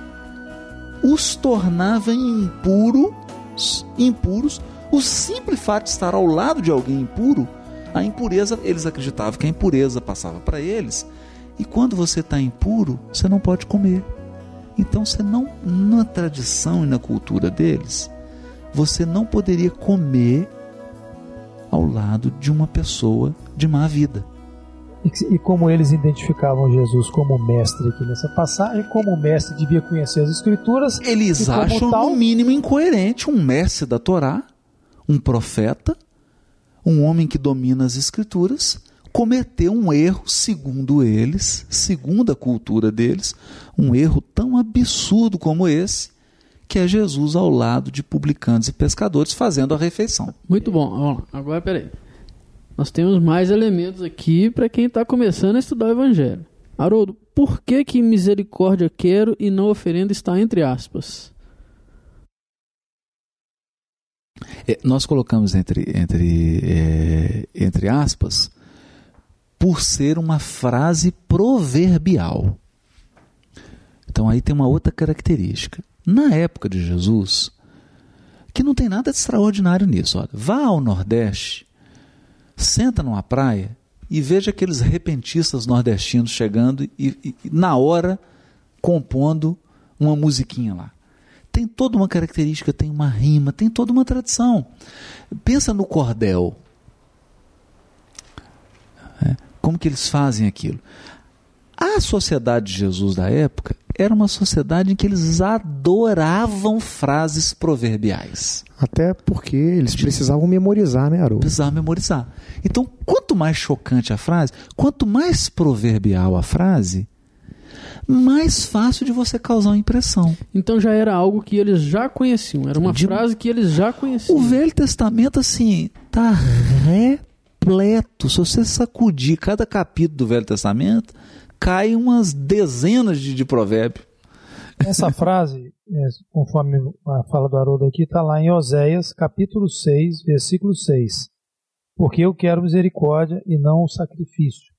os tornava impuros, impuros. O simples fato de estar ao lado de alguém impuro, a impureza, eles acreditavam que a impureza passava para eles. E quando você está impuro, você não pode comer. Então, você não, na tradição e na cultura deles, você não poderia comer ao lado de uma pessoa de má vida. e, e como eles identificavam Jesus como mestre aqui nessa passagem, como o mestre devia conhecer as escrituras, Eles acham tal- no mínimo incoerente um mestre da Torá, um profeta, um homem que domina as escrituras, cometeu um erro, segundo eles, segundo a cultura deles, um erro tão absurdo como esse, que é Jesus ao lado de publicanos e pescadores fazendo a refeição. Muito bom. Agora, peraí. Nós temos mais elementos aqui para quem está começando a estudar o Evangelho. Haroldo, por que que misericórdia quero e não oferenda está entre aspas? É, nós colocamos entre, entre, é, entre aspas por ser uma frase proverbial. Então aí tem uma outra característica. Na época de Jesus, que não tem nada de extraordinário nisso. Olha, vá ao Nordeste, senta numa praia e veja aqueles repentistas nordestinos chegando e, e- e, na hora compondo uma musiquinha lá. Tem toda uma característica, tem uma rima, tem toda uma tradição. Pensa no cordel. É, como que eles fazem aquilo? A sociedade de Jesus da época era uma sociedade em que eles adoravam frases proverbiais. Até porque eles precisavam memorizar, né, Haroldo? Precisavam memorizar. Então, quanto mais chocante a frase, quanto mais proverbial a frase, mais fácil de você causar uma impressão. Então já era algo que eles já conheciam. Era uma De- frase que eles já conheciam. O Velho Testamento, assim, tá repleto. Se você sacudir cada capítulo do Velho Testamento, cai umas dezenas de, de provérbios. Essa frase, é, conforme a fala do Haroldo aqui, está lá em Oséias, capítulo 6, versículo 6. Porque eu quero misericórdia e não o sacrifício,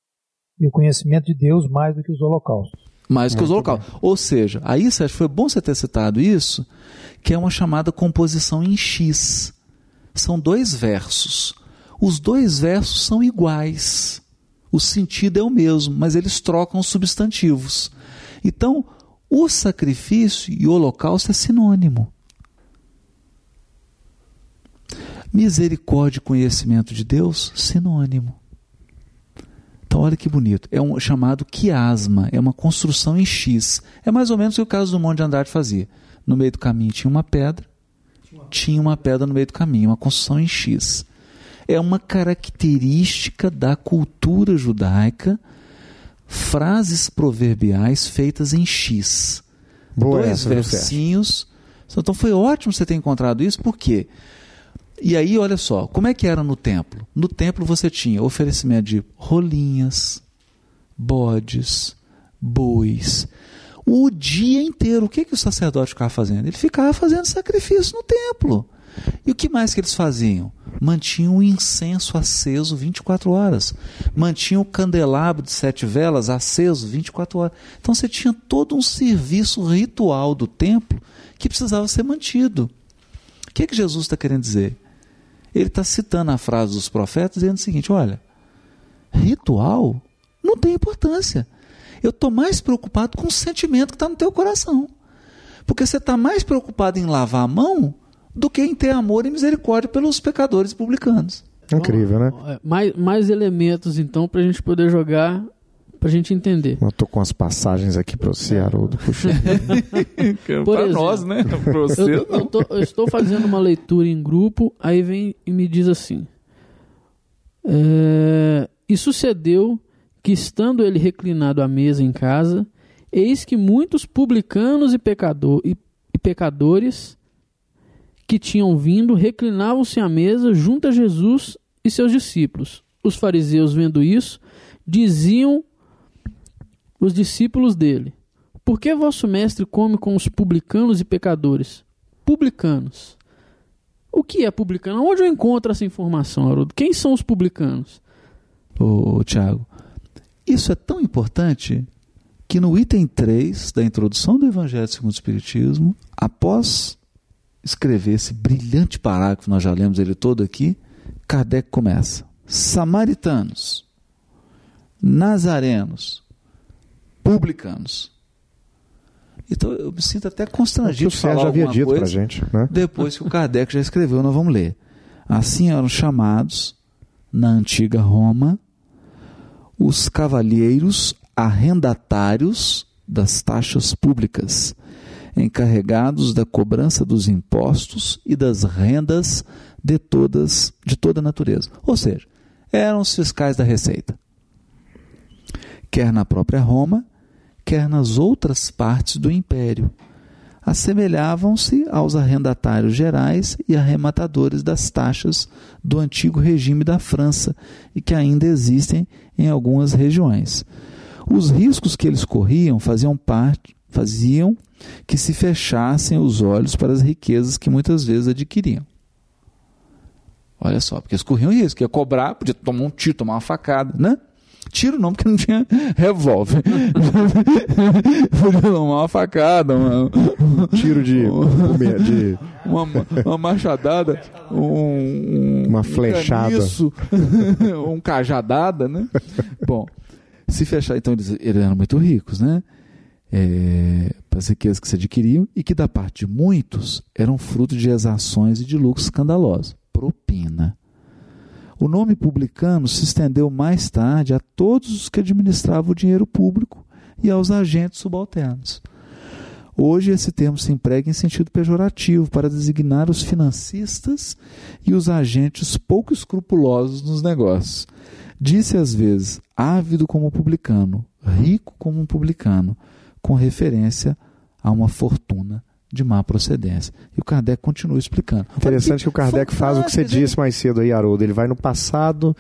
e o conhecimento de Deus mais do que os holocaustos. Mais que os holocaustos. Ou seja, aí, Sérgio, foi bom você ter citado isso, que é uma chamada composição em X. São dois versos. Os dois versos são iguais. O sentido é o mesmo, mas eles trocam os substantivos. Então, o sacrifício e o holocausto é sinônimo. Misericórdia e conhecimento de Deus, sinônimo. Então, olha que bonito. É um chamado quiasma, é uma construção em X. É mais ou menos o que o caso do Monte de Andrade fazia. No meio do caminho tinha uma pedra, tinha uma pedra no meio do caminho, uma construção em X. É uma característica da cultura judaica, frases proverbiais feitas em X. Boa Dois essa, versinhos. Então foi ótimo você ter encontrado isso, por quê? E aí, olha só, como é que era no templo? No templo você tinha oferecimento de rolinhas, bodes, bois. O dia inteiro, o que, que o sacerdote ficava fazendo? Ele ficava fazendo sacrifício no templo. E o que mais que eles faziam? Mantinham o incenso aceso 24 horas. Mantinham o candelabro de sete velas aceso 24 horas. Então você tinha todo um serviço ritual do templo que precisava ser mantido. O que, que Jesus está querendo dizer? Ele está citando a frase dos profetas dizendo o seguinte: olha, ritual não tem importância. Eu estou mais preocupado com o sentimento que está no teu coração. Porque você está mais preocupado em lavar a mão do que em ter amor e misericórdia pelos pecadores publicanos. Incrível, né? É, Mais, mais elementos, então, para a gente poder jogar, para a gente entender. Eu tô com as passagens aqui para você, Haroldo. Puxa. Por exemplo, né? Para Eu, eu tô- eu estou fazendo uma leitura em grupo, aí vem e me diz assim: é, E sucedeu que, estando ele reclinado à mesa em casa, eis que muitos publicanos e, pecador, e, e pecadores que tinham vindo reclinavam-se à mesa junto a Jesus e seus discípulos. Os fariseus, vendo isso, diziam os discípulos dele: Por que vosso mestre come com os publicanos e pecadores? Publicanos. O que é publicano? Onde eu encontro essa informação, Haroldo? Quem são os publicanos? Ô, Tiago, isso é tão importante que no item 3 da introdução do Evangelho segundo o Espiritismo, após escrever esse brilhante parágrafo, nós já lemos ele todo aqui, Kardec começa: Samaritanos, Nazarenos, Publicanos. Então eu me sinto até constrangido de falar havia alguma dito coisa gente, né? depois que o Kardec já escreveu, nós vamos ler. Assim eram chamados, na antiga Roma, os cavalheiros arrendatários das taxas públicas, encarregados da cobrança dos impostos e das rendas de todas de toda natureza. Ou seja, eram os fiscais da Receita. Quer na própria Roma, quer nas outras partes do império assemelhavam-se aos arrendatários gerais e arrematadores das taxas do antigo regime da França e que ainda existem em algumas regiões. Os riscos que eles corriam faziam parte, faziam que se fechassem os olhos para as riquezas que muitas vezes adquiriam. Olha só, porque eles corriam risco, ia cobrar, podia tomar um tiro, tomar uma facada, né? Tiro não, porque não tinha revólver. podia tomar uma facada, uma, Tiro de, de uma, uma machadada, um, um- Uma um flechada. caniço, um cajadada, né? Bom, se fechar, então eles, eles eram muito ricos, né? É, para as riquezas que se adquiriam e que da parte de muitos eram fruto de exações e de lucros escandalosos. Propina. O nome publicano se estendeu mais tarde a todos os que administravam o dinheiro público e aos agentes subalternos. Hoje esse termo se emprega em sentido pejorativo para designar os financistas e os agentes pouco escrupulosos nos negócios. Disse às vezes ávido como publicano, rico como um publicano, com referência a uma fortuna de má procedência. E o Kardec continua explicando. Interessante que, que o Kardec faz o que você disse mais cedo aí, Haroldo. Ele vai no passado,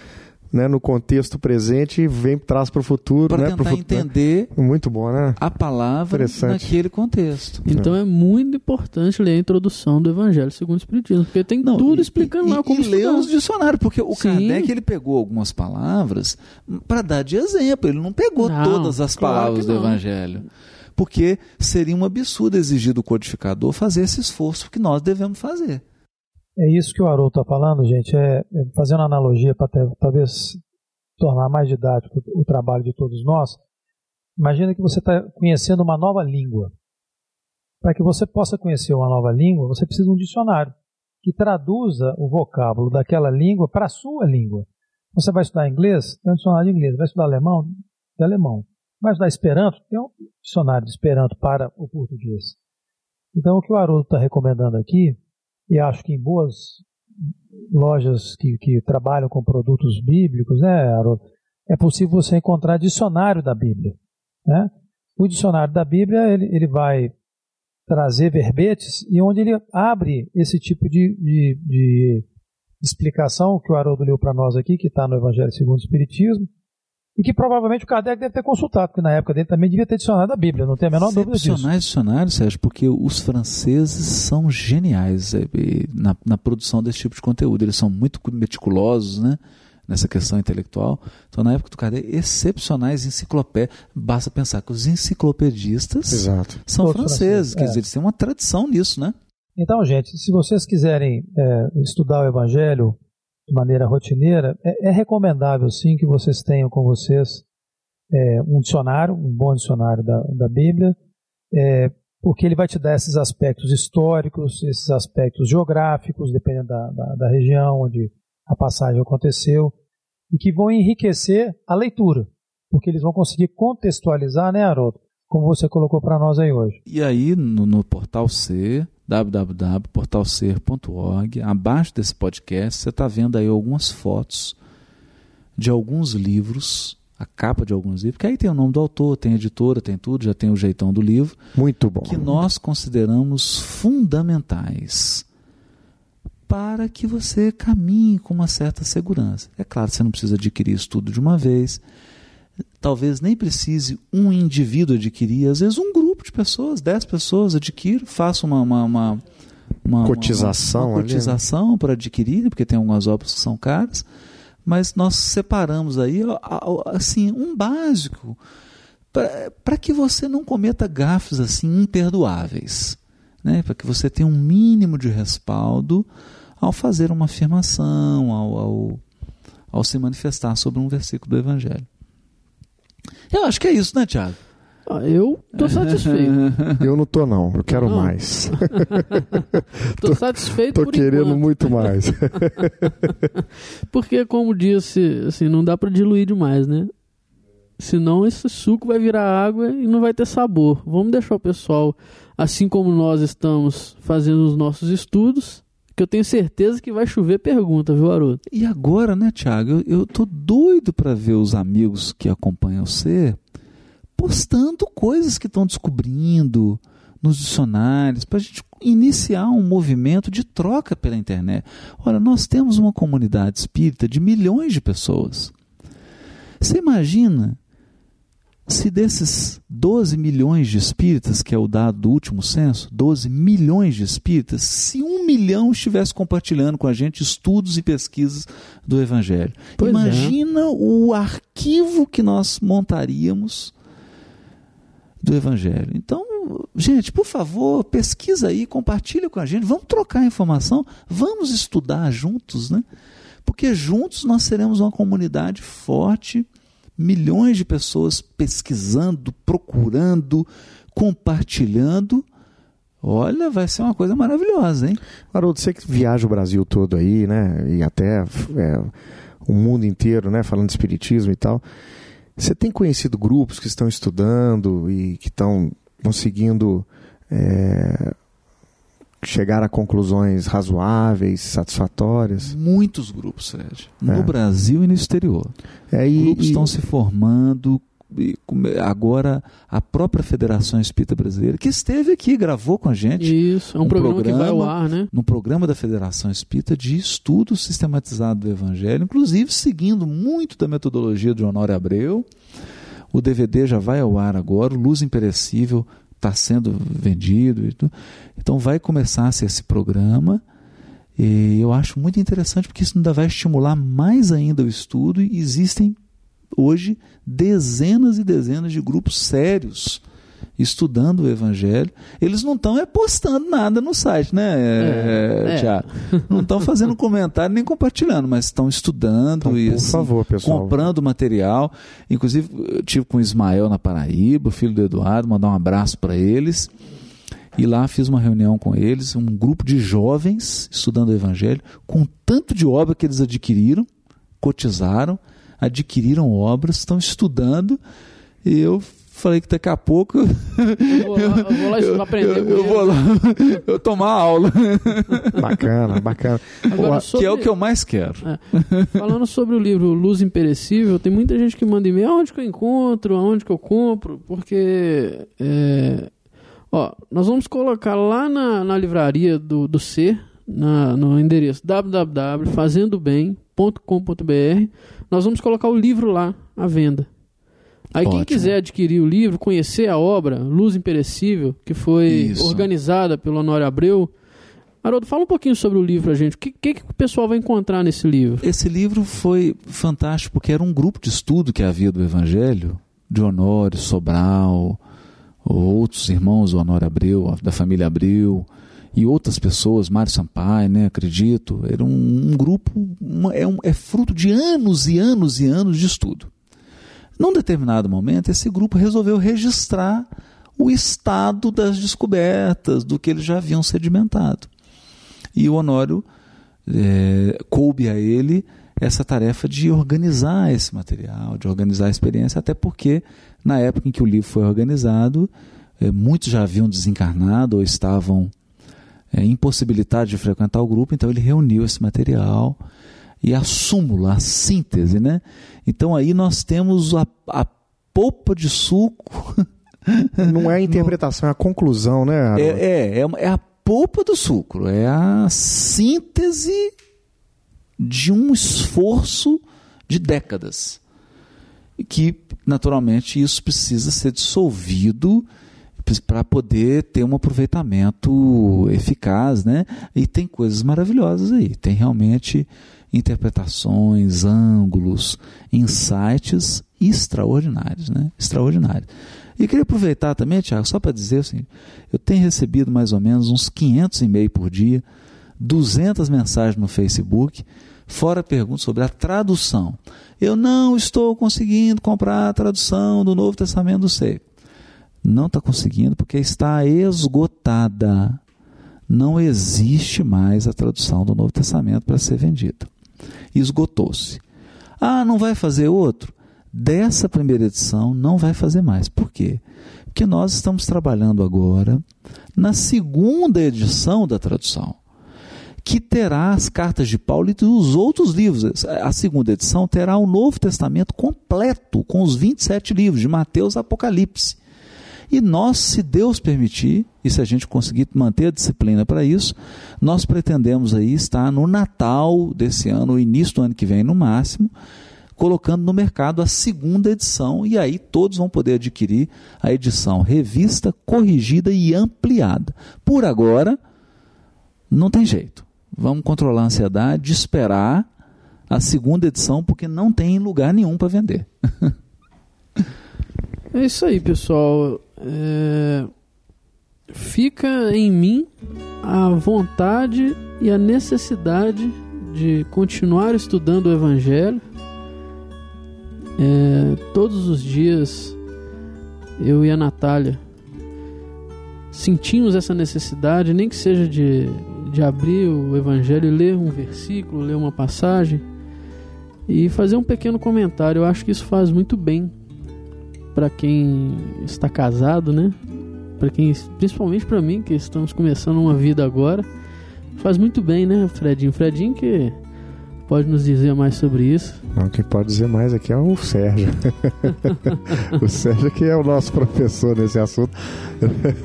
né, no contexto presente e vem traz para o futuro. Para né, tentar entender muito bom, né? a palavra naquele contexto. Então é. é. muito importante ler a introdução do Evangelho segundo o Espiritismo, porque tem Não, tudo explicando e, lá como e ler os dicionários, porque o Sim. Kardec ele pegou algumas palavras para dar de exemplo, ele não pegou não, todas as claro palavras do Evangelho. Porque seria um absurdo exigir do codificador fazer esse esforço que nós devemos fazer. É isso que o Haroldo está falando, gente, é, é fazendo analogia para talvez tornar mais didático o trabalho de todos nós. Imagina que você está conhecendo uma nova língua. Para que você possa conhecer uma nova língua, você precisa de um dicionário que traduza o vocábulo daquela língua para a sua língua. Você vai estudar inglês, tem um dicionário de inglês. Vai estudar alemão, de alemão. Vai estudar esperanto, tem um dicionário de esperanto para o português. Então, o que o Haroldo está recomendando aqui e acho que em boas lojas que, que trabalham com produtos bíblicos, né, Haroldo, é possível você encontrar dicionário da Bíblia. Né? O dicionário da Bíblia ele, ele vai trazer verbetes e onde ele abre esse tipo de, de, de explicação que o Haroldo leu para nós aqui, que está no Evangelho segundo o Espiritismo, e que provavelmente o Kardec deve ter consultado, porque na época dele também devia ter dicionário da Bíblia, não tem a menor dúvida disso. dicionários, Sérgio, porque os franceses são geniais é, na, na produção desse tipo de conteúdo, eles são muito meticulosos, né? nessa questão intelectual. Então, na época do Kardec, excepcionais enciclopédias. Basta pensar que os enciclopedistas Exato. são Todos franceses, franceses, quer é. dizer, eles têm uma tradição nisso, né? Então, gente, se vocês quiserem é, estudar o Evangelho de maneira rotineira, é, é, recomendável sim que vocês tenham com vocês é, um dicionário, um bom dicionário da, da Bíblia, é, porque ele vai te dar esses aspectos históricos, esses aspectos geográficos, dependendo da, da, da região onde a passagem aconteceu, e que vão enriquecer a leitura, porque eles vão conseguir contextualizar, né, Haroldo? Como você colocou para nós aí hoje. E aí, no, no portal C, www.portalcer.org. Abaixo desse podcast você está vendo aí algumas fotos de alguns livros, a capa de alguns livros, que aí tem o nome do autor, tem editora, tem tudo, já tem o jeitão do livro. Muito bom. Que nós consideramos fundamentais para que você caminhe com uma certa segurança. É claro, você não precisa adquirir isso tudo de uma vez. Talvez nem precise um indivíduo adquirir, às vezes um grupo de pessoas, 10 pessoas, adquiro, faço uma, uma, uma, uma cotização, uma, uma cotização para adquirir, porque tem algumas obras que são caras, mas nós separamos aí assim um básico para que você não cometa gafes assim imperdoáveis, né? para que você tenha um mínimo de respaldo ao fazer uma afirmação, ao, ao, ao se manifestar sobre um versículo do Evangelho. Eu acho que é isso, né, Tiago? Ah, eu tô satisfeito. Eu não tô não, eu quero não. mais. tô satisfeito tô por querendo enquanto. muito mais. Porque como disse, assim, não dá para diluir demais, né? Senão esse suco vai virar água e não vai ter sabor. Vamos deixar o pessoal, assim como nós estamos fazendo os nossos estudos, que eu tenho certeza que vai chover pergunta, viu, Haroldo? E agora, né, Tiago? Eu, eu tô doido para ver os amigos que acompanham você postando coisas que estão descobrindo nos dicionários, para a gente iniciar um movimento de troca pela internet. Olha, nós temos uma comunidade espírita de milhões de pessoas. Você imagina se desses 12 milhões de espíritas, que é o dado do último censo, 12 milhões de espíritas, se um milhão estivesse compartilhando com a gente estudos e pesquisas do Evangelho. Pois é. Imagina é. o arquivo que nós montaríamos do Evangelho. Então, gente, por favor, pesquisa aí, compartilha com a gente, vamos trocar informação, vamos estudar juntos, né? Porque juntos nós seremos uma comunidade forte, milhões de pessoas pesquisando, procurando, compartilhando. Olha, vai ser uma coisa maravilhosa, hein? Haroldo, você que viaja o Brasil todo aí, né? E até é, o mundo inteiro, né? Falando de espiritismo e tal. Você tem conhecido grupos que estão estudando e que estão conseguindo é, chegar a conclusões razoáveis, satisfatórias. Muitos grupos, Fred. No É. Brasil e no exterior. É, e- grupos e- estão se formando. e agora, a própria Federação Espírita Brasileira, que esteve aqui, gravou com a gente. Isso, é um, Um programa, que vai ao programa- ar, né? no programa da Federação Espírita de estudo sistematizado do Evangelho, inclusive seguindo muito da metodologia de Honório Abreu. O DVD já vai ao ar agora, o Luz Imperecível está sendo vendido. Então vai começar a ser esse programa. E eu acho muito interessante porque isso ainda vai estimular mais ainda o estudo e existem hoje dezenas e dezenas de grupos sérios estudando o Evangelho. Eles não estão é postando nada no site, né, É, é. Tiago? Não estão fazendo comentário nem compartilhando, mas estão estudando Então, e assim, favor, comprando material. Inclusive, eu tive com o Ismael na Paraíba, o filho do Eduardo, mandar um abraço para eles. E lá fiz uma reunião com eles, um grupo de jovens estudando o Evangelho, com tanto de obra que eles adquiriram, cotizaram, adquiriram obras, estão estudando. E eu falei que daqui a pouco Eu vou lá, eu vou lá eu, aprender eu- vou lá eu tomar aula, Bacana, bacana. Agora, sobre- que é o que eu mais quero. Falando sobre o livro Luz Imperecível, tem muita gente que manda e-mail, aonde que eu encontro, aonde que eu compro, porque é, ó, nós vamos colocar lá na, na livraria do, do Ser, na, no endereço www.fazendobem.com.br, nós vamos colocar o livro lá à venda. Aí quem Ótimo. quiser adquirir o livro, conhecer a obra Luz Imperecível, que foi Isso. organizada pelo Honório Abreu, Haroldo, fala um pouquinho sobre o livro pra gente. O que, que, que o pessoal vai encontrar nesse livro? Esse livro foi fantástico porque era um grupo de estudo que havia do Evangelho, de Honório, Sobral, outros irmãos do Honório Abreu, da família Abreu, e outras pessoas, Mário Sampaio, né, acredito. Era um, um grupo, uma- é, um- é fruto de anos e anos e anos de estudo. Num determinado momento, esse grupo resolveu registrar o estado das descobertas, do que eles já haviam sedimentado. E o Honório é, coube a ele essa tarefa de organizar esse material, de organizar a experiência, até porque na época em que o livro foi organizado, é, muitos já haviam desencarnado ou estavam é, impossibilitados de frequentar o grupo, então ele reuniu esse material e a súmula, a síntese, né? Então aí nós temos a, a polpa de suco Não é a interpretação, é a conclusão, né? Haroldo? é, é, é, é a polpa do sucro, é a síntese de um esforço de décadas. E que, naturalmente, isso precisa ser dissolvido para poder ter um aproveitamento eficaz, né? E tem coisas maravilhosas aí. Tem realmente interpretações, ângulos, insights extraordinários, né? Extraordinários. E queria aproveitar também, Tiago, só para dizer assim, eu tenho recebido mais ou menos uns 500 e-mails por dia, 200 mensagens no Facebook, fora perguntas sobre a tradução. Eu não estou conseguindo comprar a tradução do Novo Testamento do. Não está conseguindo porque está esgotada. Não existe mais a tradução do Novo Testamento para ser vendida. Esgotou-se. Ah, não vai fazer outro? Dessa primeira edição não vai fazer mais. Por quê? Porque nós estamos trabalhando agora na segunda edição da tradução, que terá as cartas de Paulo e dos outros livros. A segunda edição terá o Novo Testamento completo, com os 27 livros, de Mateus a Apocalipse. E nós, se Deus permitir, e se a gente conseguir manter a disciplina para isso, nós pretendemos aí estar no Natal desse ano, início do ano que vem no máximo, colocando no mercado a segunda edição, e aí todos vão poder adquirir a edição revista, corrigida e ampliada. Por agora, não tem jeito. Vamos controlar a ansiedade de esperar a segunda edição, porque não tem lugar nenhum para vender. É isso aí, pessoal. É, Fica em mim a vontade e a necessidade de continuar estudando o Evangelho. É, Todos os dias, eu e a Natália sentimos essa necessidade, nem que seja de, de abrir o Evangelho e ler um versículo, ler uma passagem e fazer um pequeno comentário. Eu acho que isso faz muito bem para quem está casado, né? para quem, principalmente para mim, que estamos começando uma vida agora, faz muito bem, né, Fredinho? Fredinho que pode nos dizer mais sobre isso. Não, quem pode dizer mais aqui é o Sérgio. o Sérgio que é o nosso professor nesse assunto.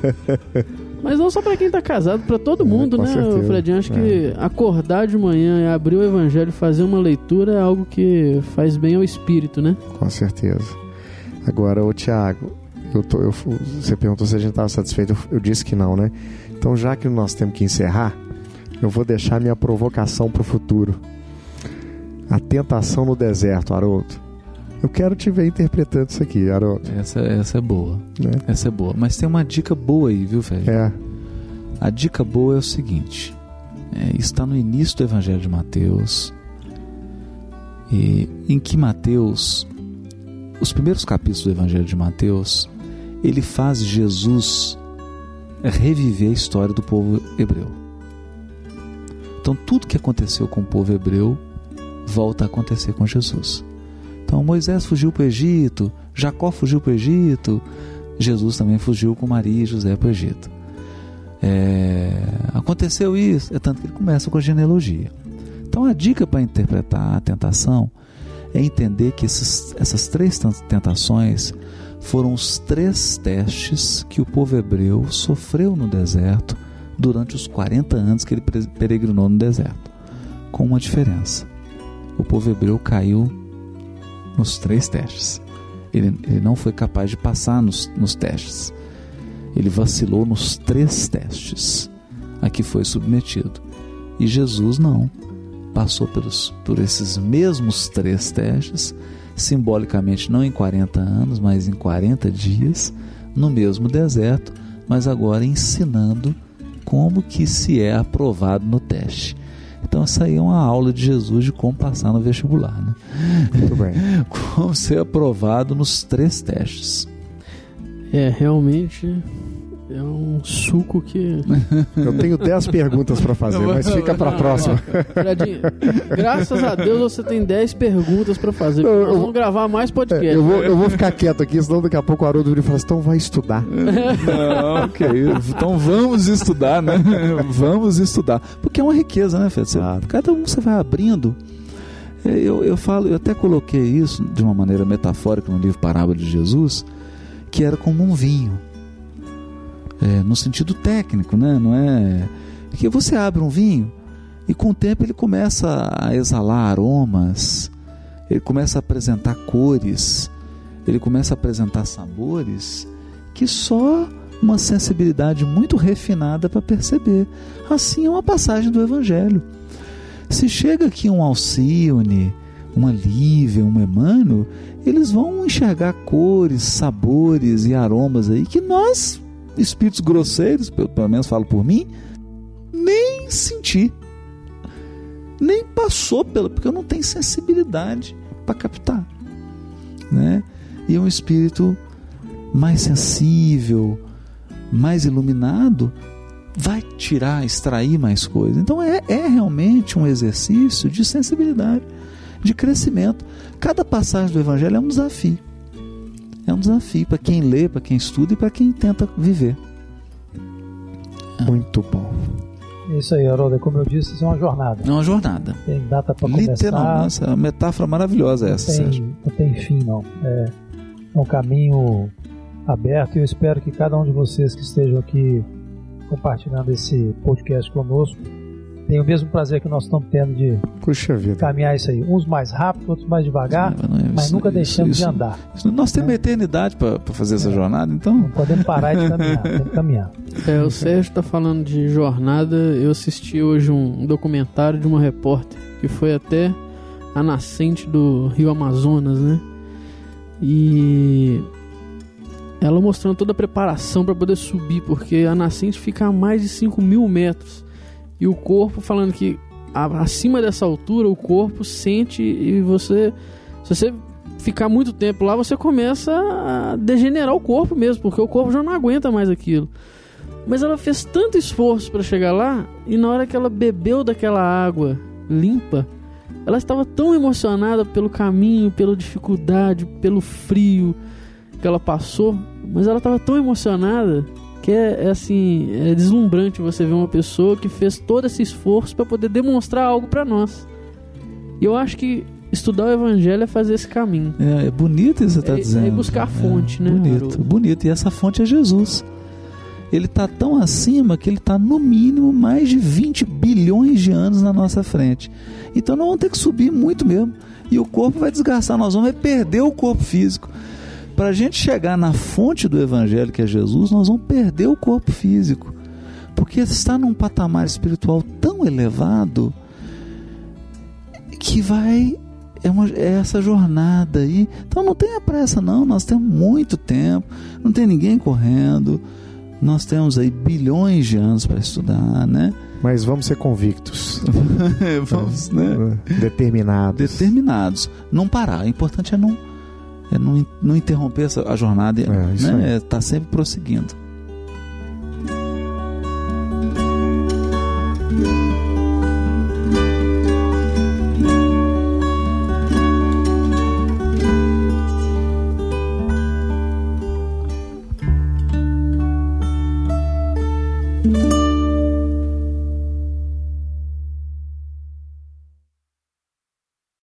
Mas não só para quem tá casado, para todo mundo, com né, certeza. Fredinho? Acho que acordar de manhã e abrir o evangelho fazer uma leitura é algo que faz bem ao espírito, né? Com certeza. Agora, o Tiago, eu tô, eu, você perguntou se a gente estava satisfeito. Eu, eu disse que não, né? Então, já que nós temos que encerrar, eu vou deixar minha provocação para o futuro. A tentação no deserto, Haroldo. Eu quero te ver interpretando isso aqui, Haroldo. Essa, essa é boa. Né? Essa é boa. Mas tem uma dica boa aí, viu, Fred? É, A dica boa é o seguinte: é, está no início do Evangelho de Mateus, e em que Mateus, os primeiros capítulos do Evangelho de Mateus, ele faz Jesus reviver a história do povo hebreu. Então, tudo que aconteceu com o povo hebreu volta a acontecer com Jesus. Então, Moisés fugiu para o Egito, Jacó fugiu para o Egito, Jesus também fugiu com Maria e José para o Egito. É, aconteceu isso, é tanto que ele começa com a genealogia. Então a dica para interpretar a tentação é entender que esses, essas três tentações foram os três testes que o povo hebreu sofreu no deserto durante os 40 anos que ele peregrinou no deserto. Com uma diferença: o povo hebreu caiu nos três testes. Ele, ele não foi capaz de passar nos, nos testes. Ele vacilou nos três testes a que foi submetido. E Jesus não. Passou pelos, por esses mesmos três testes, simbolicamente não em 40 anos, mas em 40 dias, no mesmo deserto, mas agora ensinando como que se é aprovado no teste. Então essa aí é uma aula de Jesus de como passar no vestibular, né? muito bem. Como ser aprovado nos três testes. É, realmente é um suco que. Eu tenho 10 perguntas para fazer, mas fica para a próxima. Fredinho, graças a Deus você tem 10 perguntas pra fazer. Não, porque eu- vamos gravar mais podcast. Eu vou, eu vou ficar quieto aqui, senão daqui a pouco o Haroldo vira e fala assim, então vai estudar. Não, que isso. Então vamos estudar, né? Vamos estudar. Porque é uma riqueza, né, Fred? Você- Claro. Cada um você vai abrindo. É, Eu, eu falo, eu até coloquei isso de uma maneira metafórica no livro Parábola de Jesus, que era como um vinho. É, no sentido técnico, né? Não é. Que você abre um vinho e com o tempo ele começa a exalar aromas, ele começa a apresentar cores, ele começa a apresentar sabores que só uma sensibilidade muito refinada para perceber. Assim é uma passagem do Evangelho. Se chega aqui um Alcione, uma Lívia, um Emmanuel, eles vão enxergar cores, sabores e aromas aí que nós, espíritos grosseiros, pelo, menos falo por mim, nem senti. Nem passou pela, porque eu não tenho sensibilidade para captar, né? E um espírito mais sensível, mais iluminado, vai tirar, extrair mais coisas. Então é, é realmente um exercício de sensibilidade, de crescimento. Cada passagem do Evangelho é um desafio. É um desafio para quem lê, para quem estuda e para quem tenta viver. Muito bom. É isso aí, Haroldo. Como eu disse, isso é uma jornada. É uma jornada. Tem data para começar. Literalmente, essa é uma metáfora maravilhosa essa, não Sérgio. tem, não tem fim, não. É, é um caminho aberto e eu espero que cada um de vocês que estejam aqui compartilhando esse podcast conosco tenha o mesmo prazer que nós estamos tendo de Puxa vida. caminhar isso aí. Uns mais rápido, outros mais devagar, Não é- mas isso- nunca deixamos isso- de andar. isso- nós temos uma eternidade para fazer essa jornada, então. Não podemos parar de caminhar, temos que caminhar. É, o Sérgio tá falando de jornada. Eu assisti hoje um documentário de uma repórter que foi até a nascente do Rio Amazonas, né? E ela mostrando toda a preparação para poder subir, porque a nascente fica a mais de 5 mil metros. E o corpo falando que acima dessa altura o corpo sente e você. Se você ficar muito tempo lá, você começa a degenerar o corpo mesmo, porque o corpo já não aguenta mais aquilo. Mas ela fez tanto esforço para chegar lá e na hora que ela bebeu daquela água limpa, ela estava tão emocionada pelo caminho, pela dificuldade, pelo frio que ela passou, mas ela estava tão emocionada que é, é assim, é deslumbrante você ver uma pessoa que fez todo esse esforço para poder demonstrar algo para nós. E eu acho que estudar o evangelho é fazer esse caminho. É, é bonito isso que você está É- é dizendo. buscar a fonte, né, Bonito, bonito. E essa fonte é Jesus. Ele está tão acima que ele está no mínimo mais de 20 bilhões de anos na nossa frente. Então nós vamos ter que subir muito mesmo. E o corpo vai desgastar, nós vamos perder o corpo físico. Para a gente chegar na fonte do evangelho, que é Jesus, nós vamos perder o corpo físico. Porque está num patamar espiritual tão elevado que vai é, uma- é essa jornada aí. Então não tenha pressa, não. Nós temos muito tempo, não tem ninguém correndo. Nós temos aí bilhões de anos para estudar, né? Mas vamos ser convictos, Vamos, né? determinados. Determinados. Não parar. O importante é não, é não, não interromper essa, a jornada, É, né? É Tá sempre prosseguindo.